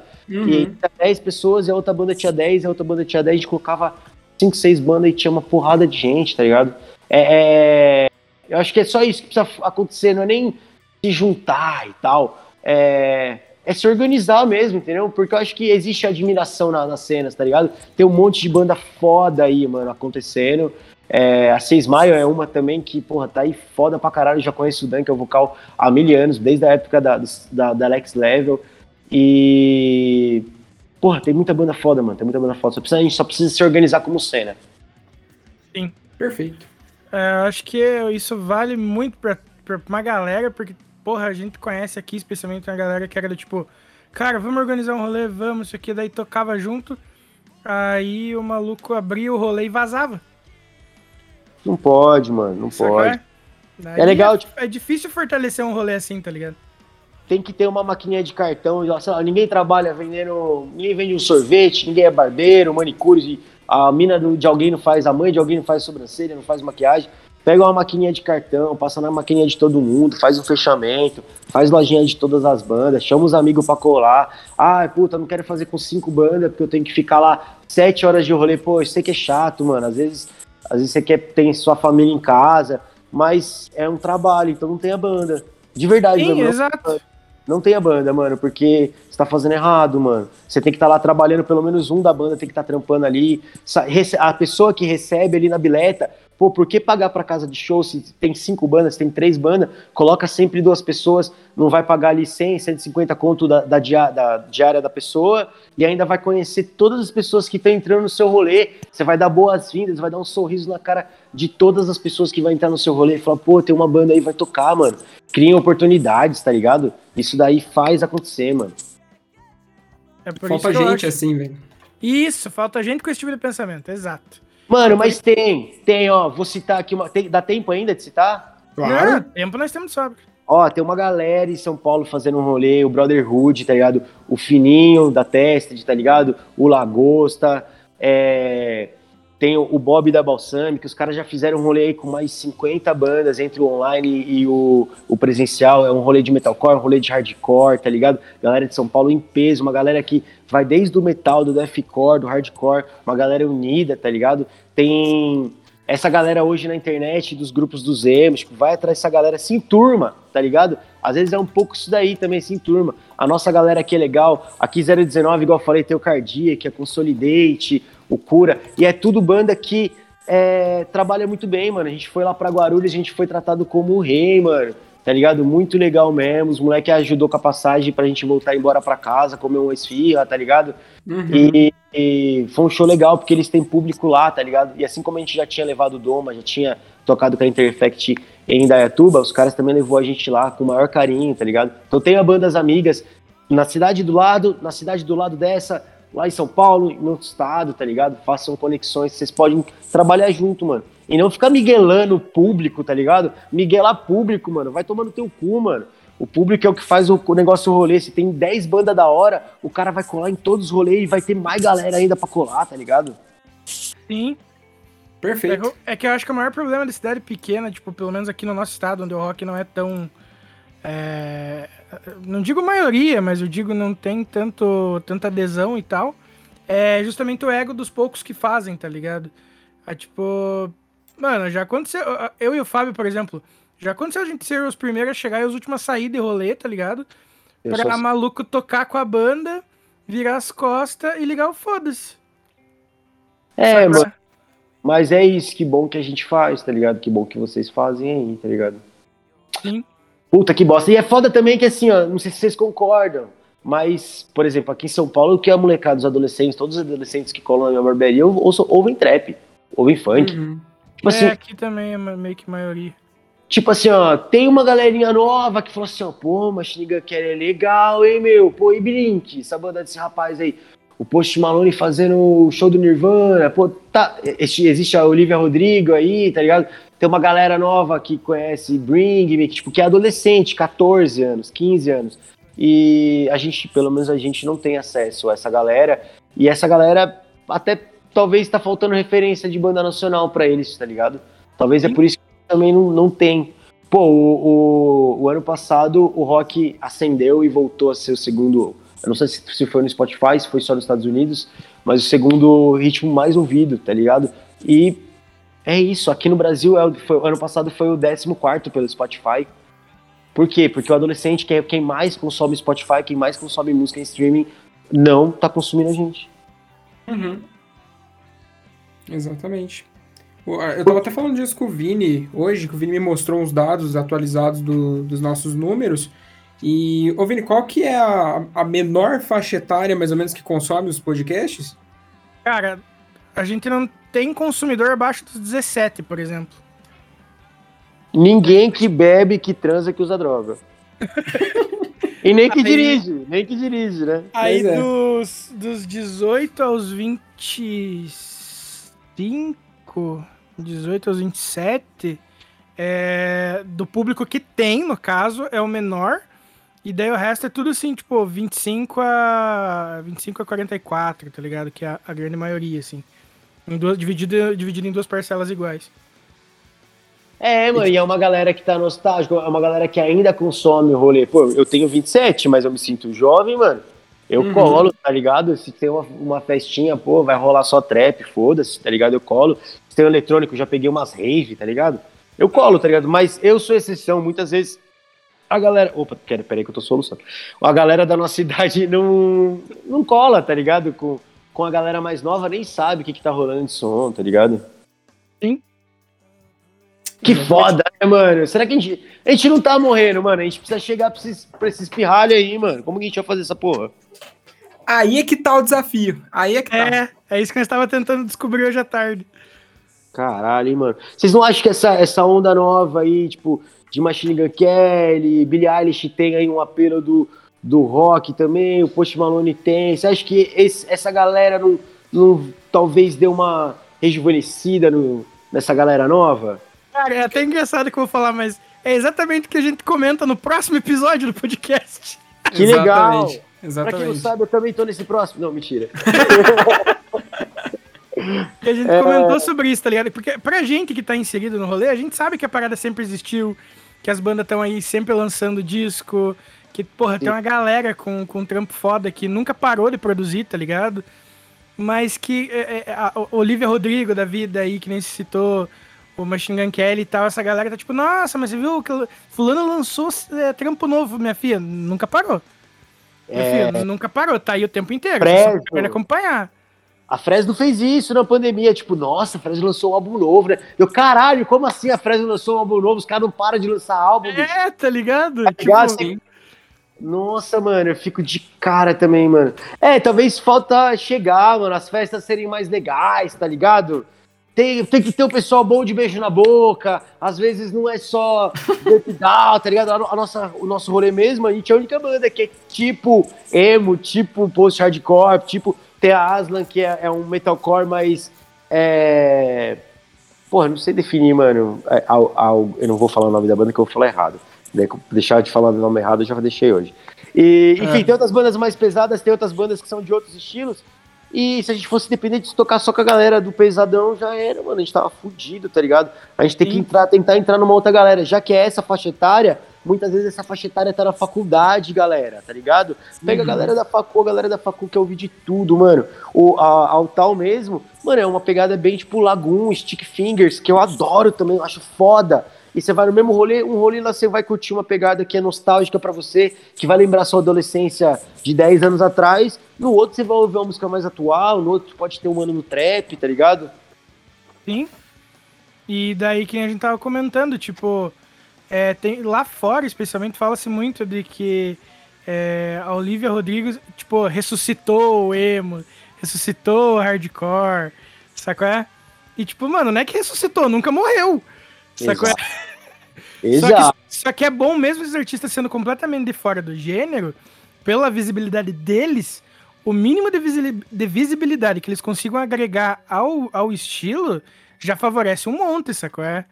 E aí tinha 10 pessoas e a outra banda tinha 10, e a outra banda tinha 10, a gente colocava 5, 6 bandas e tinha uma porrada de gente, tá ligado? É, é- eu acho que é só isso que precisa acontecer, não é nem se juntar e tal. É, é se organizar mesmo, entendeu? Porque eu acho que existe admiração na- nas cenas, tá ligado? Tem um monte de banda foda aí, mano, acontecendo. É, a Seis Maio é uma também que, porra, tá aí foda pra caralho. Eu já conheço o Dan, que é o vocal há mil anos, desde a época da, da, da Alex Level. E. Porra, tem muita banda foda, mano. Tem muita banda foda. Só precisa, a gente só precisa se organizar como cena. Perfeito. É, eu acho que isso vale muito pra, pra uma galera, porque, porra, a gente conhece aqui, especialmente uma galera que era do tipo, cara, vamos organizar um rolê, vamos, isso aqui, daí tocava junto, aí o maluco abria o rolê e vazava. Não pode, mano. Não pode. Daí É legal, tipo, É difícil fortalecer um rolê assim, tá ligado? tem que ter uma maquininha de cartão. sei lá, ninguém trabalha vendendo. Ninguém vende um sorvete, ninguém é barbeiro, manicure. A mina do- de alguém não faz, a mãe de alguém não faz sobrancelha, não faz maquiagem. Pega uma maquininha de cartão, passa na maquininha de todo mundo, faz um fechamento, faz lojinha de todas as bandas, chama os amigos pra colar. Ah, puta, não quero fazer com cinco bandas porque eu tenho que ficar lá sete horas de rolê. Pô, isso aí que é chato, mano. Às vezes, às vezes você quer ter sua família em casa, mas é um trabalho, então não tem a banda. De verdade, Sim, mesmo, exato. não tem a banda, mano, porque você tá fazendo errado, mano. Você tem que estar lá trabalhando, pelo menos um da banda tem que estar trampando ali. A pessoa que recebe ali na bileta, pô, por que pagar pra casa de show se tem cinco bandas, se tem três bandas? Coloca sempre duas pessoas, não vai pagar ali 100, 150 conto da, da, dia- da diária da pessoa e ainda vai conhecer todas as pessoas que estão entrando no seu rolê. Você vai dar boas-vindas, vai dar um sorriso na cara de todas as pessoas que vão entrar no seu rolê e falar, pô, tem uma banda aí, vai tocar, mano. Criem oportunidades, tá ligado? Isso daí faz acontecer, mano. É por Falta gente acho- assim, velho. Isso, falta gente com esse tipo de pensamento, exato. Mano, mas tem, tem, ó, vou citar aqui uma. tem- dá tempo ainda de citar? Claro. Não, tempo nós temos sobra. Ó, tem uma galera em São Paulo fazendo um rolê, o Brotherhood, tá ligado? O Fininho da Tested, tá ligado? O Lagosta, é, tem o Bob da Balsam, que os caras já fizeram um rolê aí com mais 50 bandas entre o online e o, o presencial. É um rolê de metalcore, um rolê de hardcore, tá ligado? Galera de São Paulo em peso, uma galera que vai desde o metal, do deathcore, do hardcore, uma galera unida, tá ligado? Tem essa galera hoje na internet, dos grupos dos emos, tipo, vai atrás dessa galera, se enturma, tá ligado? Às vezes é um pouco isso daí também, se enturma. A nossa galera aqui é legal, aqui 019, igual eu falei, tem o Cardiac, a Consolidate, o Cura, e é tudo banda que é, trabalha muito bem, mano. A gente foi lá pra Guarulhos, a gente foi tratado como o rei, mano. Tá ligado? Muito legal mesmo. Os moleques ajudou com a passagem pra gente voltar embora pra casa, comer uma esfirra, tá ligado? Uhum. E, e foi um show legal, porque eles têm público lá, tá ligado? E assim como a gente já tinha levado o Doma, já tinha tocado com a Interfect em Indaiatuba, os caras também levou a gente lá com o maior carinho, tá ligado? Então tenha bandas amigas na cidade do lado, na cidade do lado dessa, lá em São Paulo, em outro estado, tá ligado? Façam conexões, vocês podem trabalhar junto, mano. E não ficar miguelando o público, tá ligado? Miguelar público, mano, vai tomando teu cu, mano. O público é o que faz o, negócio rolê. Se tem 10 bandas da hora, o cara vai colar em todos os rolês e vai ter mais galera ainda pra colar, tá ligado? Sim. É Perfeito. que, eu- é que eu acho que o maior problema de cidade pequena, tipo, pelo menos aqui no nosso estado, onde o rock não é tão. é, não digo maioria, mas eu digo não tem tanto, tanta adesão e tal. É justamente o ego dos poucos que fazem, tá ligado? É tipo. Mano, já aconteceu. Eu e o Fábio, por exemplo, Já aconteceu a gente ser os primeiros a chegar e os últimos a sair de rolê, tá ligado? Eu Pra sou- maluco tocar com a banda, virar as costas e ligar o foda-se. É, mano. Mas é isso, que bom que a gente faz, tá ligado? Que bom que vocês fazem aí, tá ligado? Sim. Puta que bosta. E é foda também que assim, ó, não sei se vocês concordam, mas, por exemplo, aqui em São Paulo, o que é a molecada, os adolescentes, todos os adolescentes que colam na minha barbearia, ou- ouçam- ouvem trap, ouvem funk. Uhum. Tipo assim, é, aqui também é meio que maioria. Tipo assim, ó, tem uma galerinha nova que falou assim, ó, pô, Machine Gun Kelly é legal, hein, meu? Pô, e Blink, essa banda desse rapaz aí. O Post Malone fazendo o show do Nirvana, pô, tá, existe a Olivia Rodrigo aí, tá ligado? Tem uma galera nova que conhece Bring Me, que, tipo, que é adolescente, 14 anos, 15 anos. E a gente, pelo menos a gente não tem acesso a essa galera. E essa galera até talvez tá faltando referência de banda nacional pra eles, tá ligado? Talvez é por isso que também não, não tem. Pô, o, o, o ano passado o rock ascendeu e voltou a ser o segundo. Eu não sei se, se foi no Spotify, se foi só nos Estados Unidos, mas o segundo ritmo mais ouvido, tá ligado? E é isso. Aqui no Brasil, é, o- foi, ano passado foi o 14 pelo Spotify. Por quê? Porque o adolescente, que é quem mais consome Spotify, quem mais consome música em streaming, não tá consumindo a gente. Uhum. Exatamente. Eu tava até falando disso com o Vini hoje, que o Vini me mostrou uns dados atualizados do- dos nossos números. E, ô Vini, qual que é a, a menor faixa etária, mais ou menos, que consome os podcasts? Cara, a gente não tem consumidor abaixo dos 17, por exemplo. Ninguém que bebe, que transa, que usa droga. [LAUGHS] e nem que Aí- dirige, nem que dirige, né? Aí é. dos, dos 18 aos 25, 18 aos 27, é, do público que tem, no caso, é o menor. E daí o resto é tudo assim, tipo, 25 a 25 a 44, tá ligado? Que é a, a grande maioria, assim. Em duas, dividido, dividido em duas parcelas iguais. É, mano, e é uma galera que tá nostálgica, é uma galera que ainda consome o rolê. Pô, eu tenho 27, mas eu me sinto jovem, mano. Eu Uhum. colo, tá ligado? Se tem uma, uma festinha, pô, vai rolar só trap, foda-se, tá ligado? Eu colo. Se tem um eletrônico, já peguei umas rave, tá ligado? Eu colo, tá ligado? Mas eu sou exceção, muitas vezes a galera. Opa, pera- peraí que eu tô soluçando. A galera da nossa [LAUGHS] idade não, não cola, tá ligado? Com, com a galera mais nova, nem sabe o que, que tá rolando de som, tá ligado? Sim. Que foda, né, mano? Será que a gente. A gente não tá morrendo, mano. A gente precisa chegar pra esses, pra esses pirralhos aí, mano. Como que a gente vai fazer essa porra? Aí é que tá o desafio. Aí é que tá. É, é isso que nós estava tentando descobrir hoje à tarde. Caralho, hein, mano. Vocês não acham que essa, essa onda nova aí, tipo, de Machine Gun Kelly, Billie Eilish tem aí um apelo do, do rock também, o Post Malone tem. Você acha que esse- essa galera não, não talvez deu uma rejuvenescida no, nessa galera nova? Cara, é até engraçado que eu vou falar, mas é exatamente o que a gente comenta no próximo episódio do podcast. Que legal! Exatamente. Pra Exatamente. quem não sabe, eu também tô nesse próximo. Não, mentira. [LAUGHS] Que a gente É. comentou sobre isso, tá ligado? Porque pra gente que tá inserido no rolê, a gente sabe que a parada sempre existiu, que as bandas estão aí sempre lançando disco, que, porra, tem uma galera com, com um trampo foda que nunca parou de produzir, tá ligado? Mas que é, é, a a Olivia Rodrigo da vida aí, que nem se citou, o Machine Gun Kelly e tal, essa galera tá tipo, nossa, mas você viu que fulano lançou é, trampo novo, minha filha? Nunca parou. Minha É. filha, nunca parou, tá aí o tempo inteiro. Fresno. Você pode acompanhar. A Fresno fez isso na pandemia, tipo, nossa, a Fresno lançou um álbum novo, né? Eu, caralho, como assim a Fresno lançou um álbum novo? Os caras não param de lançar álbum, bicho. É, tá ligado? Tá ligado? Você- Nossa, mano, eu fico de cara também, mano. É, talvez falta chegar, mano, as festas serem mais legais, tá ligado? Tem, tem que ter o pessoal bom de beijo na boca, às vezes não é só [LAUGHS] Down, tá ligado? A, a nossa, o nosso rolê mesmo, a gente é a única banda que é tipo emo, tipo post-hardcore, tipo tem a Aslan, que é, é um metalcore mais... É... Porra, não sei definir, mano. É, ao- ao- eu não vou falar o nome da banda que eu vou falar errado. Eu deixar de falar o nome errado, eu já deixei hoje. E, enfim, É. tem outras bandas mais pesadas, tem outras bandas que são de outros estilos. E se a gente fosse dependente de tocar só com a galera do pesadão, já era, mano. A gente tava fudido, tá ligado? A gente tem que entrar, tentar entrar numa outra galera. Já que é essa faixa etária, muitas vezes essa faixa etária tá na faculdade, galera, tá ligado? Pega a galera da facu, a galera da facu que ouve de tudo, mano. O a, ao tal mesmo, mano, é uma pegada bem tipo Lagoon, Stick Fingers, que eu adoro também, eu acho foda. E você vai no mesmo rolê, um rolê lá você vai curtir uma pegada que é nostálgica pra você, que vai lembrar sua adolescência de 10 anos atrás, no outro você vai ouvir uma música mais atual, no outro pode ter um ano no trap, tá ligado? Sim. E daí que a gente tava comentando, tipo, é, tem, lá fora, especialmente, fala-se muito de que é, a Olivia Rodrigo, tipo, ressuscitou o emo, ressuscitou o hardcore, sacou? É? E tipo, mano, não é que ressuscitou, nunca morreu. Sacou? É? Só Exato. [LAUGHS] que, só que é bom mesmo os artistas sendo completamente de fora do gênero, pela visibilidade deles, o mínimo de, visi- de visibilidade que eles consigam agregar ao, ao estilo já favorece um monte, sacou? É?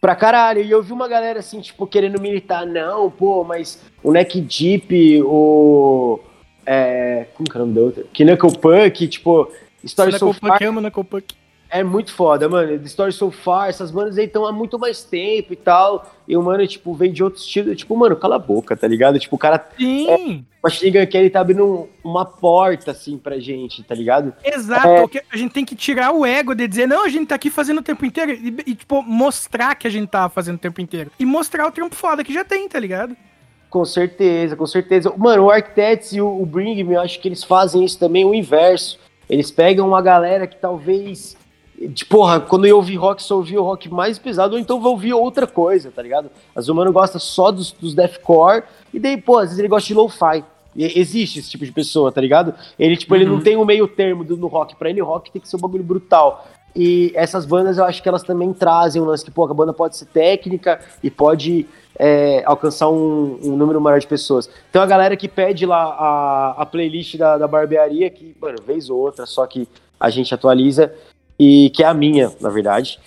Pra caralho. E eu vi uma galera assim, tipo, querendo militar. Não, pô, mas o Neck Deep, o. É, como que é o nome da outra? Que Knuckle Punk, tipo, Story So Far Punk ama Knuckle Punk. É muito foda, mano. The Story So Far, essas bandas aí estão há muito mais tempo e tal. E o mano, tipo, vem de outro estilo. Tipo, mano, cala a boca, tá ligado? Tipo, o cara. Sim, O Machine Gun Kelly tá abrindo um- uma porta, assim, pra gente, tá ligado? exato. É. A gente tem que tirar o ego de dizer, não, a gente tá aqui fazendo o tempo inteiro. E, e, tipo, mostrar que a gente tá fazendo o tempo inteiro. E mostrar o trampo foda que já tem, tá ligado? Com certeza, com certeza. Mano, o Architects e o, o Bring Me, eu acho que eles fazem isso também, o inverso. Eles pegam uma galera que talvez. De, porra, quando eu ouvi rock, só ouvi o rock mais pesado, ou então vou ouvir outra coisa, tá ligado? Às vezes o mano gosta só dos, dos deathcore, e daí, pô, às vezes ele gosta de lo-fi. Existe esse tipo de pessoa, tá ligado? Ele, tipo, ele não tem o meio termo do, no rock. Pra ele, o rock tem que ser um bagulho brutal. E essas bandas, eu acho que elas também trazem um lance que, pô, a banda pode ser técnica e pode é, alcançar um, um número maior de pessoas. Então a galera que pede lá a, a playlist da, da barbearia, que, mano, vez ou outra, só que a gente atualiza, e que é a minha, na verdade.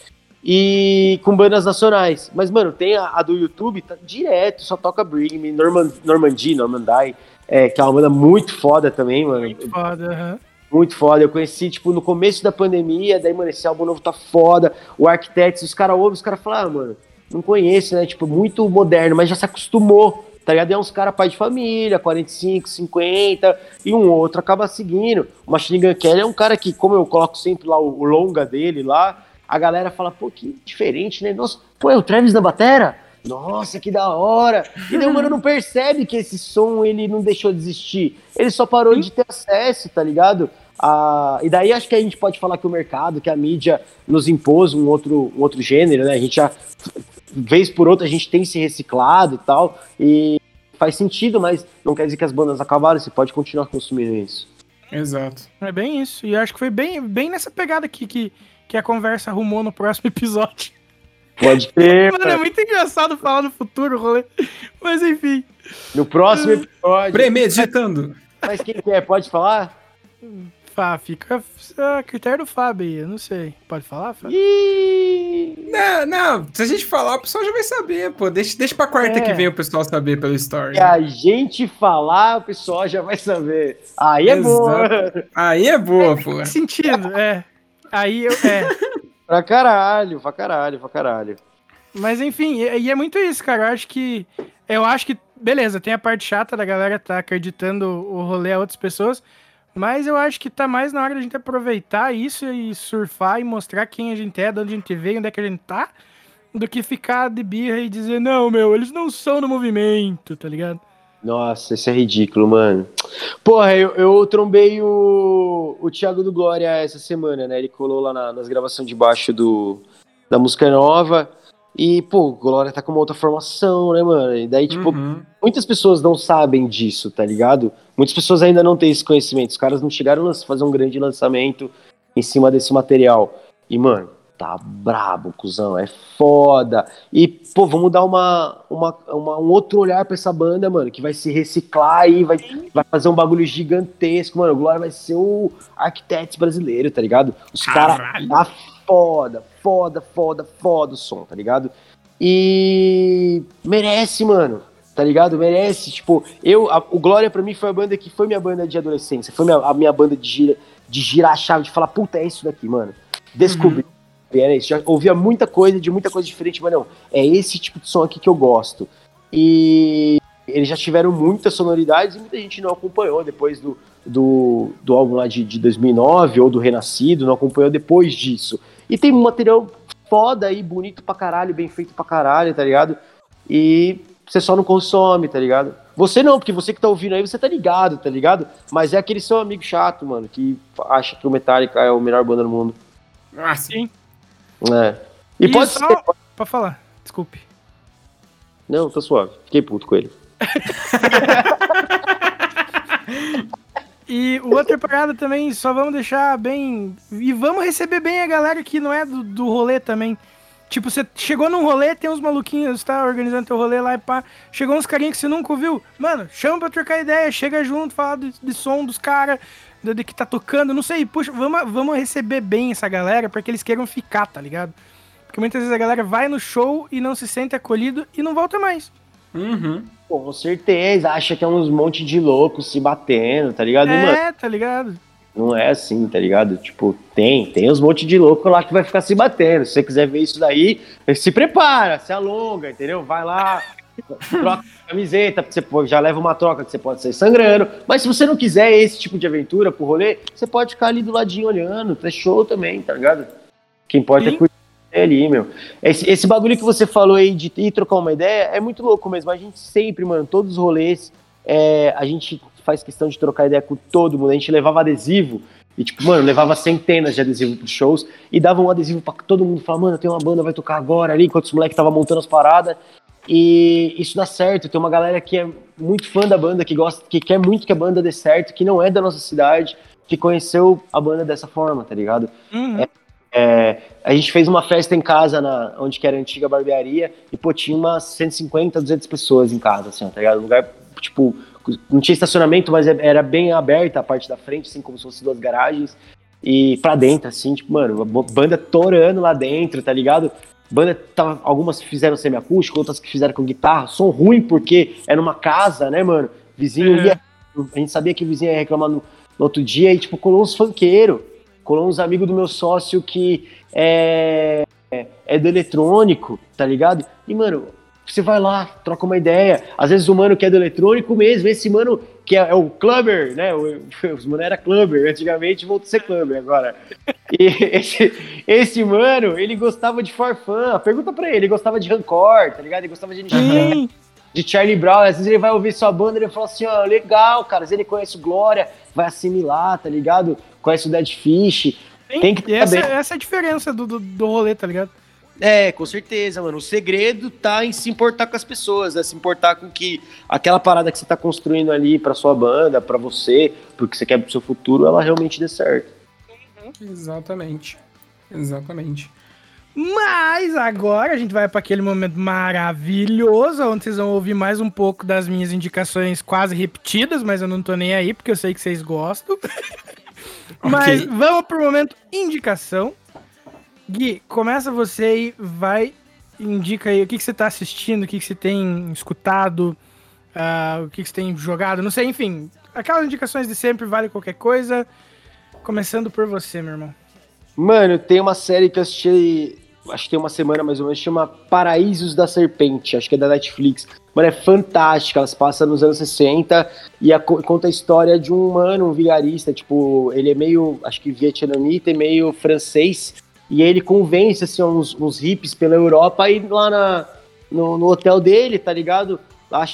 E com bandas nacionais. Mas, mano, tem a, a do YouTube, tá direto, só toca Bring Me, Norman, Normandy, Normandie, é, que é uma banda muito foda também, mano. Muito foda, aham. Muito foda. Eu conheci, tipo, no começo da pandemia, daí, mano, esse álbum novo tá foda. O Architects, os caras ouvem, os caras falam, ah, mano, não conheço, né? Tipo, muito moderno, mas já se acostumou, tá ligado? É uns caras pai de família, 45, 50, e um outro acaba seguindo. O Machine Gun Kelly é um cara que, como eu coloco sempre lá o, o longa dele lá, a galera fala, pô, que diferente, né? Nossa, pô, é o Travis na batera? Nossa, que da hora! E daí o mano não percebe que esse som ele não deixou de existir. Ele só parou de ter acesso, tá ligado? Ah, e daí acho que a gente pode falar que o mercado, que a mídia nos impôs um outro, um outro gênero, né? A gente já, vez por outra, a gente tem se reciclado e tal. E faz sentido, mas não quer dizer que as bandas acabaram, você pode continuar consumindo isso. Exato. É bem isso. E eu acho que foi bem, bem nessa pegada aqui que, que a conversa arrumou no próximo episódio. Pode crer. [LAUGHS] Mano, é muito engraçado falar no futuro, rolê. Mas enfim. No próximo episódio. Premeditando. Mas quem quer, pode falar? Fá, fica a critério do Fábio aí, eu não sei. Pode falar, Fábio? Não, não, se a gente falar, o pessoal já vai saber, pô. Deixa, deixa pra quarta É. que vem o pessoal saber pelo story. Se a gente falar, o pessoal já vai saber. Aí é bom. Aí é boa, pô. Faz sentido, é. Aí eu. É. Pra caralho, pra caralho, pra caralho. Mas enfim, e, e é muito isso, cara. Eu acho que. Eu acho que. Beleza, tem a parte chata da galera tá acreditando o rolê a outras pessoas. Mas eu acho que tá mais na hora da gente aproveitar isso e surfar e mostrar quem a gente é, de onde a gente veio, onde é que a gente tá, do que ficar de birra e dizer, não, meu, eles não são do movimento, tá ligado? Nossa, isso é ridículo, mano. Porra, eu, eu trombei o, o Thiago do Glória essa semana, né? Ele colou lá na- nas gravações de baixo do, da música nova. E, pô, o Glória tá com uma outra formação, né, mano? E daí, tipo, Uhum. muitas pessoas não sabem disso, tá ligado? Muitas pessoas ainda não têm esse conhecimento. Os caras não chegaram a fazer um grande lançamento em cima desse material. E, mano, tá brabo, cuzão. É foda. E, pô, vamos dar uma, uma, uma- um outro olhar pra essa banda, mano, que vai se reciclar aí, vai, vai fazer um bagulho gigantesco, mano. O Glória vai ser o Arquitetos brasileiro, tá ligado? Os caras Caralho. Foda, foda, foda, foda o som, tá ligado? E merece, mano. Tá ligado? Merece. Tipo, eu. a- o Glória pra mim foi a banda que foi minha banda de adolescência. Foi minha- a minha banda de, gira, de girar a chave, de falar, puta, é isso daqui, mano. Descobri. Era isso. Já ouvia muita coisa, de muita coisa diferente, mas não. É esse tipo de som aqui que eu gosto. E eles já tiveram muitas sonoridades e muita gente não acompanhou depois do, do, do álbum lá de, de 2009 ou do Renascido, não acompanhou depois disso. E tem material foda e bonito pra caralho, bem feito pra caralho, tá ligado? E você só não consome, tá ligado? Você não, porque você que tá ouvindo aí, você tá ligado, tá ligado? Mas é aquele seu amigo chato, mano, que acha que o Metallica é a melhor banda do mundo. Ah, sim. É. E, E pode só- ser. Pra falar, desculpe. Não, tô suave. Fiquei puto com ele. [LAUGHS] E o outra parada também, só vamos deixar bem. E vamos receber bem a galera que não é do, do rolê também. Tipo, você chegou num rolê, tem uns maluquinhos, tá organizando teu rolê lá e pá. Chegou uns carinhas que você nunca ouviu. Mano, chama pra trocar ideia, chega junto, fala de, de som dos caras, de, de que tá tocando, não sei. Puxa, vamos, vamos receber bem essa galera pra que eles queiram ficar, tá ligado? Porque muitas vezes a galera vai no show e não se sente acolhido e não volta mais. Uhum. Com certeza, acha que é uns monte de loucos se batendo, tá ligado? E, mano, É, tá ligado? não é assim, tá ligado? Tipo, tem, tem uns monte de louco lá que vai ficar se batendo. Se você quiser ver isso daí, se prepara, se alonga, entendeu? Vai lá, troca a camiseta, você já leva uma troca que você pode sair sangrando. Mas se você não quiser esse tipo de aventura pro rolê, você pode ficar ali do ladinho olhando, é show também, tá ligado? Quem pode é Sim. curtir ali, meu. Esse, esse bagulho que você falou aí de ir trocar uma ideia é muito louco mesmo. A gente sempre, mano, todos os rolês, é, a gente faz questão de trocar ideia com todo mundo. A gente levava adesivo e, tipo, mano, levava centenas de adesivo pros shows e dava um adesivo pra todo mundo. Falava, mano, tem uma banda, vai tocar agora ali, enquanto os moleques estavam montando as paradas. E isso dá certo. Tem uma galera que é muito fã da banda, que gosta, que quer muito que a banda dê certo, que não é da nossa cidade, que conheceu a banda dessa forma, tá ligado? Uhum. É, a gente fez uma festa em casa, na, onde que era a antiga barbearia, e pô, tinha umas 150, 200 pessoas em casa, assim, ó, tá ligado? Um lugar, tipo, não tinha estacionamento, mas é, era bem aberta a parte da frente, assim, como se fosse duas garagens, e pra dentro, assim, tipo, mano, banda torando lá dentro, tá ligado? Banda, tava, algumas fizeram semiacústico, outras que fizeram com guitarra, som ruim porque era uma casa, né, mano? Vizinho Uhum. ia, a gente sabia que o vizinho ia reclamar no, no outro dia, e tipo, colou uns funkeiros, colou uns amigos do meu sócio que é, é do eletrônico, tá ligado? E, mano, você vai lá, troca uma ideia. Às vezes o mano que é do eletrônico mesmo, esse mano que é, é o clubber, né? [LAUGHS] Os mano era clubber, antigamente voltou a ser clubber agora. E [LAUGHS] esse, esse mano, ele gostava de Farfã. Pergunta pra ele, ele gostava de Rancor, tá ligado? Ele gostava de Sim. De Charlie Brown, às vezes ele vai ouvir sua banda e ele fala assim, ó, legal, cara, às vezes ele conhece o Glória, vai assimilar, tá ligado? Conhece o Dead Fish, tem que E essa, saber. essa é a diferença do, do, do rolê, tá ligado? É, com certeza, mano. O segredo tá em se importar com as pessoas, né? Se importar com que aquela parada que você tá construindo ali pra sua banda, pra você, porque você quer pro seu futuro, ela realmente dê certo. Exatamente. Exatamente. Mas agora a gente vai para aquele momento maravilhoso, onde vocês vão ouvir mais um pouco das minhas indicações quase repetidas, mas eu não tô nem aí, porque eu sei que vocês gostam. [LAUGHS] Mas vamos pro momento indicação. Gui, começa você aí, vai, indica aí o que, que você tá assistindo, o que, que você tem escutado, ah, o que, que você tem jogado, não sei, enfim. Aquelas indicações de sempre, vale qualquer coisa. Começando por você, meu irmão. Mano, tem uma série que eu assisti, acho que tem uma semana mais ou menos, chama Paraísos da Serpente, acho que é da Netflix. Mano, é fantástica, ela se passa nos anos 60 e a- conta a história de um mano, um vigarista, tipo, ele é meio, acho que vietnamita e meio francês, e ele convence, assim, uns, uns hippies pela Europa a ir lá na, no, no hotel dele, tá ligado?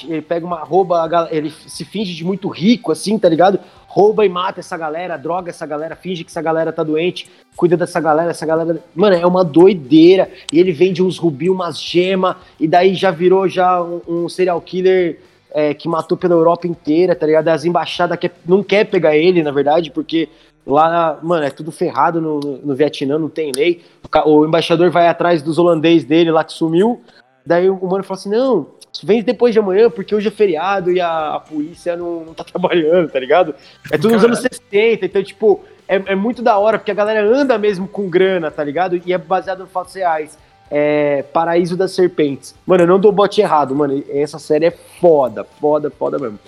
Ele pega uma, rouba, ele se finge de muito rico, assim, tá ligado? Rouba e mata essa galera, droga essa galera, finge que essa galera tá doente, cuida dessa galera, essa galera. Mano, é uma doideira. E ele vende uns rubi, umas gemas, e daí já virou já um, um serial killer é, que matou pela Europa inteira, tá ligado? As embaixadas quer, não quer pegar ele, na verdade, porque lá, mano, é tudo ferrado no, no, Vietnã, não tem lei. O, o embaixador vai atrás dos holandês dele lá que sumiu. Daí o mano fala assim: não, vem depois de amanhã, porque hoje é feriado e a, a polícia não, não tá [LAUGHS] trabalhando, tá ligado? É tudo nos anos 60, então, tipo, é, é muito da hora, porque a galera anda mesmo com grana, tá ligado? E é baseado em fatos reais. É Paraíso das Serpentes. Mano, eu não dou bote errado, mano. Essa série é foda, foda, foda mesmo.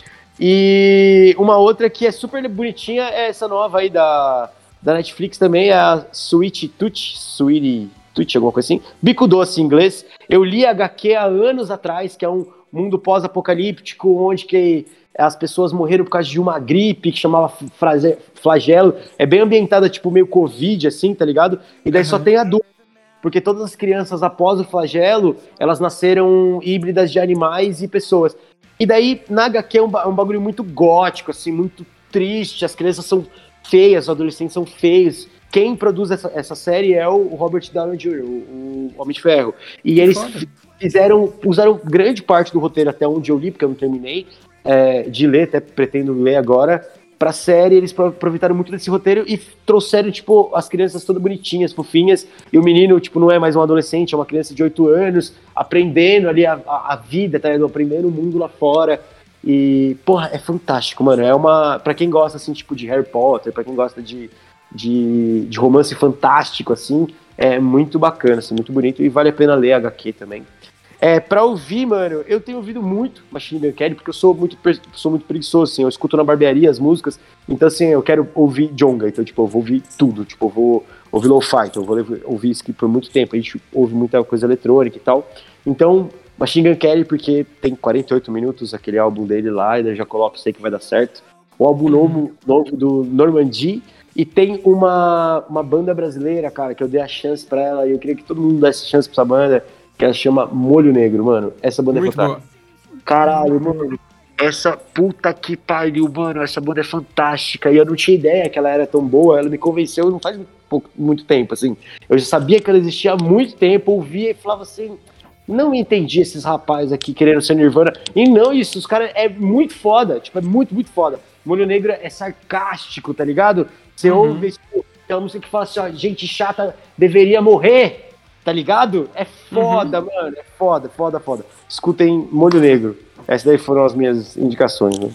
E uma outra que é super bonitinha é essa nova aí da, da Netflix também, é a Sweet Tooth, Sweetie Tooth, alguma coisa assim. Bico Doce em inglês. Eu li a HQ há anos atrás, que é um mundo pós-apocalíptico, onde que as pessoas morreram por causa de uma gripe que chamava flagelo. É bem ambientada, tipo, meio Covid, assim, tá ligado? E daí só tem adulto. porque todas as crianças após o flagelo, elas nasceram híbridas de animais e pessoas. E daí, na HQ é um, é um bagulho muito gótico, assim, muito triste, as crianças são feias, os adolescentes são feios. Quem produz essa, essa série é o Robert Downey Jr., o, o Homem de Ferro. E eles fizeram, usaram grande parte do roteiro até onde eu li, porque eu não terminei é, de ler, até pretendo ler agora. Pra série, eles pro- aproveitaram muito desse roteiro e trouxeram, tipo, as crianças todas bonitinhas, fofinhas, e o menino, tipo, não é mais um adolescente, é uma criança de 8 anos, aprendendo ali a, a, a vida, tá ligado? Aprendendo o mundo lá fora. E, porra, é fantástico, mano. É uma. Pra quem gosta, assim, tipo, de Harry Potter, pra quem gosta de, de, de romance fantástico, assim, é muito bacana, assim, muito bonito e vale a pena ler a HQ também. É, pra ouvir, mano, eu tenho ouvido muito Machine Gun Kelly, porque eu sou muito, sou muito preguiçoso, assim, eu escuto na barbearia as músicas, então, assim, eu quero ouvir Jonga, então, tipo, eu vou ouvir tudo, tipo, eu vou ouvir lo-fi, então eu vou ouvir isso aqui por muito tempo, a gente ouve muita coisa eletrônica e tal, então, Machine Gun Kelly, porque tem 48 minutos, aquele álbum dele lá, e daí já coloco, sei que vai dar certo, o álbum novo, novo do Normandy, e tem uma, uma banda brasileira, cara, que eu dei a chance pra ela, e eu queria que todo mundo desse chance pra essa banda, que ela chama Molho Negro, mano. Essa banda Muito é fantástica. boa. Caralho, mano. Essa puta que pariu, mano. Essa banda é fantástica. E eu não tinha ideia que ela era tão boa. Ela me convenceu não faz muito, muito tempo, assim. Eu já sabia que ela existia há muito tempo. Ouvia e falava assim. Não entendi esses rapazes aqui querendo ser Nirvana. E não isso, os caras é muito foda. Tipo, é muito, muito foda. Molho Negro é sarcástico, tá ligado? Você Uhum. ouve tipo, aquela música que fala assim, ó, gente chata deveria morrer. Tá ligado? É foda, mano. É foda, foda, foda. Escutem Molho Negro. Essas daí foram as minhas indicações, né?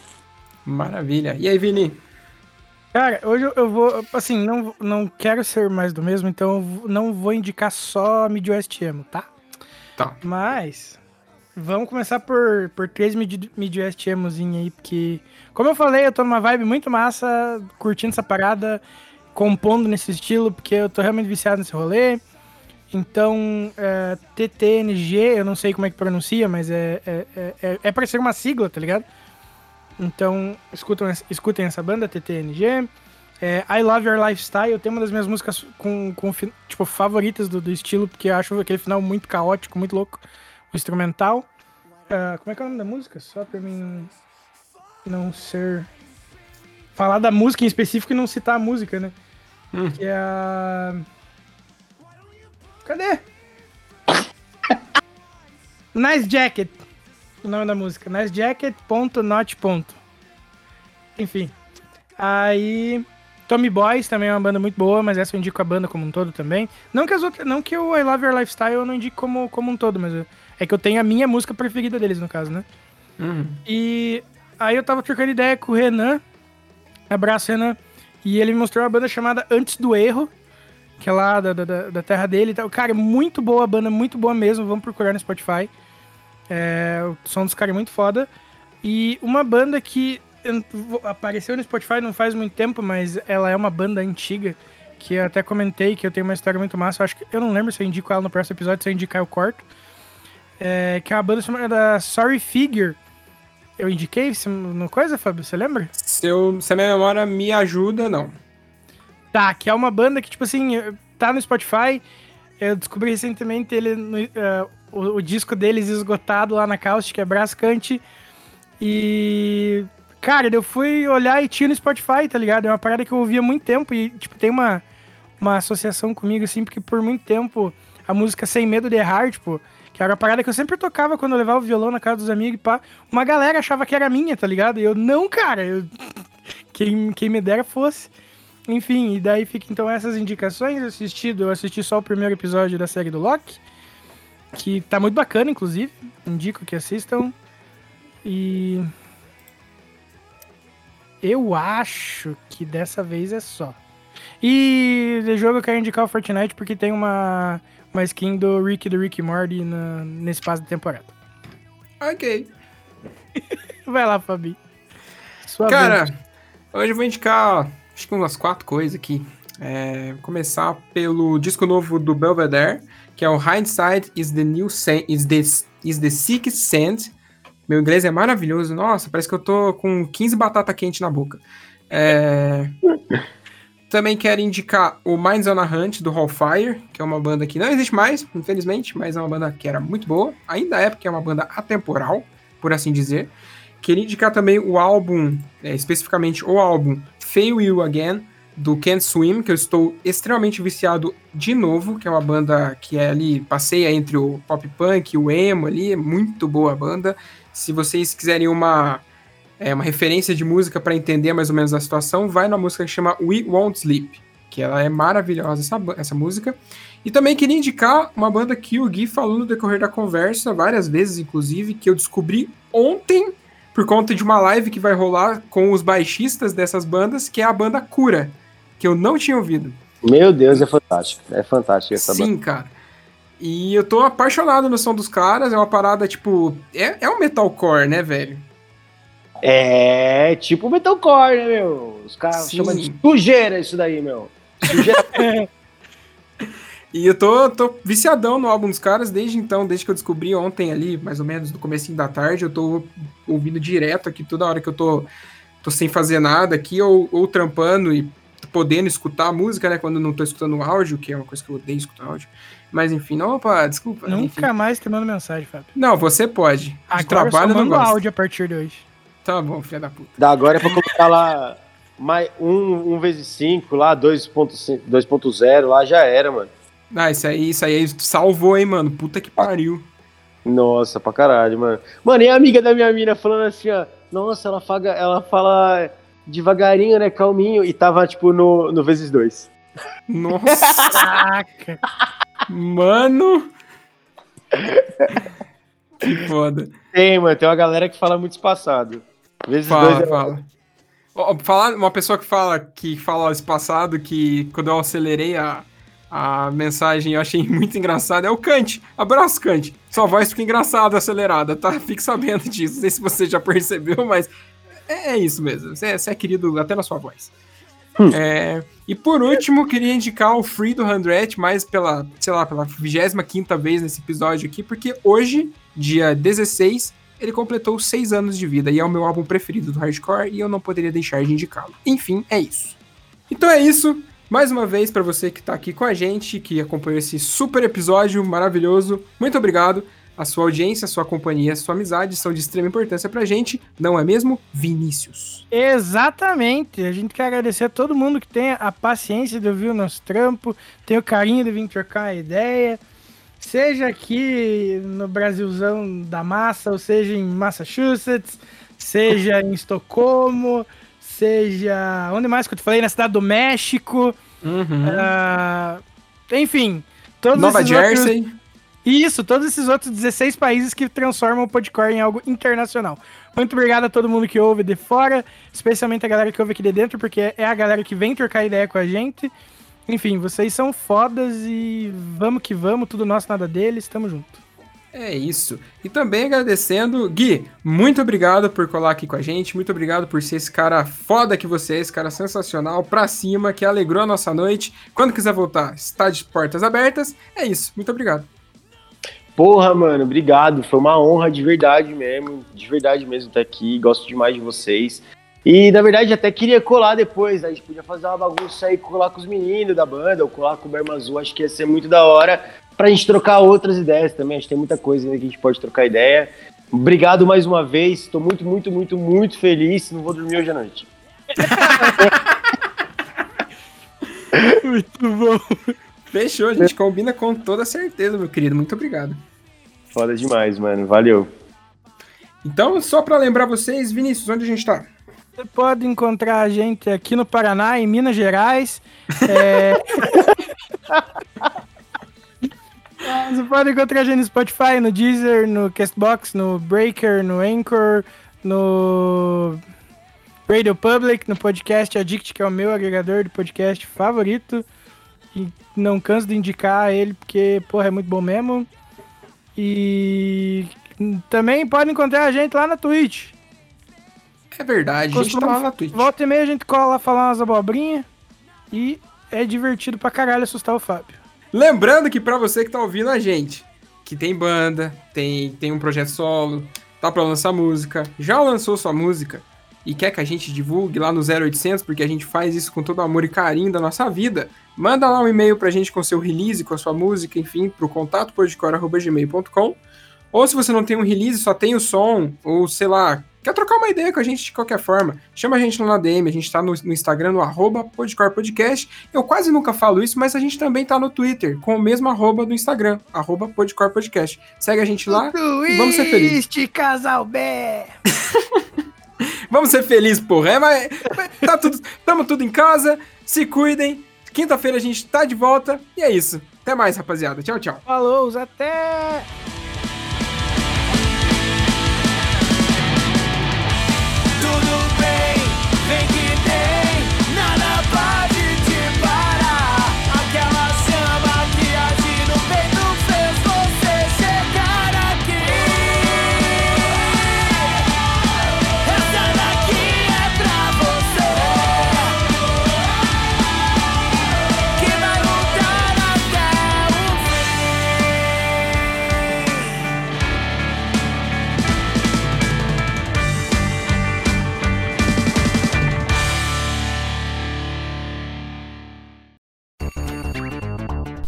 Maravilha. E aí, Vini? Cara, hoje eu- vou, assim, não, não quero ser mais do mesmo, então não vou indicar só Midwest Emo, tá? Tá. Mas, vamos começar por, por três Mid- Midwest Emozinho aí, porque, como eu falei, eu tô numa vibe muito massa, curtindo essa parada, compondo nesse estilo, porque eu tô realmente viciado nesse rolê. Então, é, TTNG, eu não sei como é que pronuncia, mas é, é, é, é, é pra ser uma sigla, tá ligado? Então, escutam, escutem essa banda, TTNG. É, I Love Your Lifestyle tem uma das minhas músicas com, com tipo, favoritas do, do estilo, porque eu acho aquele final muito caótico, muito louco. Instrumental. Ah, como é que é o nome da música? Só pra mim não ser. Falar da música em específico e não citar a música, né? Hum. Que é a. Cadê? [LAUGHS] nice Jacket. O nome da música. Nice Jacket, ponto, not, ponto. Enfim. Aí. Tommy Boys também é uma banda muito boa, mas essa eu indico a banda como um todo também. Não que as outras. Não que o I Love Your Lifestyle eu não indico como, como um todo, mas eu- é que eu tenho a minha música preferida deles, no caso, né? Uhum. E aí eu tava trocando ideia com o Renan. Abraço, Renan. E ele me mostrou uma banda chamada Antes do Erro, que é lá da, da, da- terra dele e tal. Cara, muito boa a banda, muito boa mesmo. Vamos procurar no Spotify. É, o som dos caras é muito foda. E uma banda que eu- apareceu no Spotify não faz muito tempo, mas ela é uma banda antiga. Que eu até comentei que eu tenho uma história muito massa. Eu acho que eu não lembro se eu indico ela no próximo episódio, se eu indicar eu corto. É, que é uma banda chamada Sorry Figure. Eu indiquei isso no coisa, Fábio? Você lembra? Se, eu, se a minha memória me ajuda, não. Tá, que é uma banda que, tipo assim, tá no Spotify. Eu descobri recentemente ele eh, o, o disco deles esgotado lá na Caustic, é Brascante. E. Cara, eu fui olhar e tinha no Spotify, tá ligado? É uma parada que eu ouvia há muito tempo e, tipo, tem uma, uma associação comigo, assim, porque por muito tempo a música Sem Medo de Errar, tipo, que era uma parada que eu sempre tocava quando eu levava o violão na casa dos amigos e pá. Uma galera achava que era minha, tá ligado? E eu, não, cara, eu... [LAUGHS] quem, quem me dera fosse. Enfim, e daí fica então essas indicações. Assistido, eu assisti só o primeiro episódio da série do Loki, que tá muito bacana, inclusive. Indico que assistam. E. Eu acho que dessa vez é só. E de jogo eu quero indicar o Fortnite porque tem uma, uma skin do Rick do Rick Morty na, nesse passo da temporada. Ok. [LAUGHS] Vai lá, Fabi. Sua Cara, vez. hoje eu vou indicar acho que umas quatro coisas aqui. É, vou começar pelo disco novo do Belvedere, que é o Hindsight is the New Sen is the, is the Sixth Sense. Meu inglês é maravilhoso. Nossa, parece que eu tô com 15 batata quente na boca. É, [LAUGHS] Também quero indicar o Minds on a Hunt do Hellfire, que é uma banda que não existe mais, infelizmente, mas é uma banda que era muito boa. Ainda é, porque é uma banda atemporal, por assim dizer. Queria indicar também o álbum, é, especificamente o álbum Fail You Again, do Can't Swim, que eu estou extremamente viciado de novo, que é uma banda que é ali, passeia entre o pop punk e o emo ali, é muito boa a banda. Se vocês quiserem uma, é, uma referência de música para entender mais ou menos a situação, vai na música que chama We Won't Sleep, que ela é maravilhosa essa, essa música. E também queria indicar uma banda que o Gui falou no decorrer da conversa, várias vezes inclusive, que eu descobri ontem por conta de uma live que vai rolar com os baixistas dessas bandas, que é a banda Cura, que eu não tinha ouvido. Meu Deus, é fantástico. É fantástico essa banda. Sim, cara. E eu tô apaixonado no som dos caras, é uma parada, tipo, é, é um metalcore, né, velho? É tipo metalcore, né, meu? Os caras Sim. chamam de sujeira isso daí, meu. Sujeira. [LAUGHS] E eu tô, tô viciadão no álbum dos caras desde então, desde que eu descobri ontem ali, mais ou menos no comecinho da tarde, eu tô ouvindo direto aqui toda hora que eu tô, tô sem fazer nada aqui, ou, ou trampando e podendo escutar a música, né, quando eu não tô escutando o áudio, que é uma coisa que eu odeio escutar áudio. Mas enfim, opa, desculpa. enfim. Nunca mais te mando mensagem, Fábio. Não, você pode. De Agora trabalho eu eu só não mando gosto. áudio a partir de hoje. Tá bom, filha da puta. Da agora é pra colocar lá mais um, um vezes 5 lá, 2.5 2.0 lá, já era, mano. Ah, isso aí, isso aí salvou, hein, mano. Puta que pariu. Nossa, pra caralho, mano. Mano, e a amiga da minha mina falando assim, ó. Nossa, ela, faga, ela fala devagarinho, né? Calminho. E tava, tipo, no, no vezes dois. Nossa, Caraca. mano. Que foda. Tem, mano. Tem uma galera que fala muito espaçado. Vezes Fala, dois é- fala. Ó, falar uma pessoa que fala que fala esse passado que quando eu acelerei a, a mensagem eu achei [LAUGHS] muito engraçado é o Kant. Abraço, Kant. Sua voz fica engraçada, acelerada, tá? [LAUGHS] Fique sabendo disso. Não sei se você já percebeu, mas é, é isso mesmo. Você, é- você é querido até na sua voz. É, e por último, queria indicar o Free do Handret, mais pela, sei lá, pela 25 vez nesse episódio aqui, porque hoje, dia 16, ele completou 6 anos de vida e é o meu álbum preferido do hardcore e eu não poderia deixar de indicá-lo. Enfim, é isso. Então é isso. Mais uma vez, para você que tá aqui com a gente, que acompanhou esse super episódio maravilhoso, muito obrigado. A sua audiência, a sua companhia, a sua amizade são de extrema importância pra gente, não é mesmo, Vinícius? Exatamente. A gente quer agradecer a todo mundo que tem a paciência de ouvir o nosso trampo, tem o carinho de vir trocar a ideia. Seja aqui no Brasilzão da massa, ou seja em Massachusetts, seja em Estocolmo, seja. Onde mais que eu te falei? Na cidade do México. Uhum. ah, enfim. Todos Nova esses outros- Jersey. isso, todos esses outros 16 países que transformam o Podcore em algo internacional. Muito obrigado a todo mundo que ouve de fora, especialmente a galera que ouve aqui de dentro, porque é a galera que vem trocar ideia com a gente. Enfim, vocês são fodas e vamos que vamos, tudo nosso, nada deles, tamo junto. É isso. E também agradecendo, Gui, muito obrigado por colar aqui com a gente, muito obrigado por ser esse cara foda que você é, esse cara sensacional, pra cima, que alegrou a nossa noite. Quando quiser voltar, está de portas abertas. É isso, muito obrigado. Porra, mano, obrigado. Foi uma honra de verdade mesmo. De verdade mesmo estar aqui. Gosto demais de vocês. E, na verdade, até queria colar depois. né? A gente podia fazer uma bagunça aí, colar com os meninos da banda, ou colar com o Berma Azul. Acho que ia ser muito da hora pra gente trocar outras ideias também. Acho que tem muita coisa ainda que a gente pode trocar ideia. Obrigado mais uma vez. Tô muito, muito, muito, muito feliz. Não vou dormir hoje à noite. [LAUGHS] Muito bom. Fechou, a gente combina com toda certeza, meu querido. Muito obrigado. Foda demais, mano. Valeu. Então, só pra lembrar vocês, Vinícius, onde a gente tá? Você pode encontrar a gente aqui no Paraná, em Minas Gerais. É... Você pode encontrar a gente no Spotify, no Deezer, no Castbox, no Breaker, no Anchor, no Radio Public, no podcast Addict, que é o meu agregador de podcast favorito. E não canso de indicar ele, porque, porra, é muito bom mesmo. E também pode encontrar a gente lá na Twitch. É verdade, a gente tá lá na Twitch. Volta e meia a gente cola lá falar umas abobrinhas. E é divertido pra caralho assustar o Fábio. Lembrando que pra você que tá ouvindo a gente, que tem banda, tem, tem um projeto solo, tá pra lançar música, já lançou sua música, e quer que a gente divulgue lá no 0800, porque a gente faz isso com todo o amor e carinho da nossa vida, manda lá um e-mail pra gente com seu release, com a sua música, enfim, pro contato podcore.gmail.com. Ou se você não tem um release, só tem o som, ou sei lá, quer trocar uma ideia com a gente de qualquer forma, chama a gente lá na DM, a gente tá no, no Instagram, no arroba podcorepodcast. Eu quase nunca falo isso, mas a gente também tá no Twitter, com o mesmo arroba do Instagram, arroba podcorepodcast. Segue a gente lá e vamos ser felizes. Casal bé! [LAUGHS] Vamos ser felizes, porra. É, mas, tá tudo, tamo tudo em casa, se cuidem. Quinta-feira a gente tá de volta e é isso. Até mais, rapaziada. Tchau, tchau. Falou, até! Tudo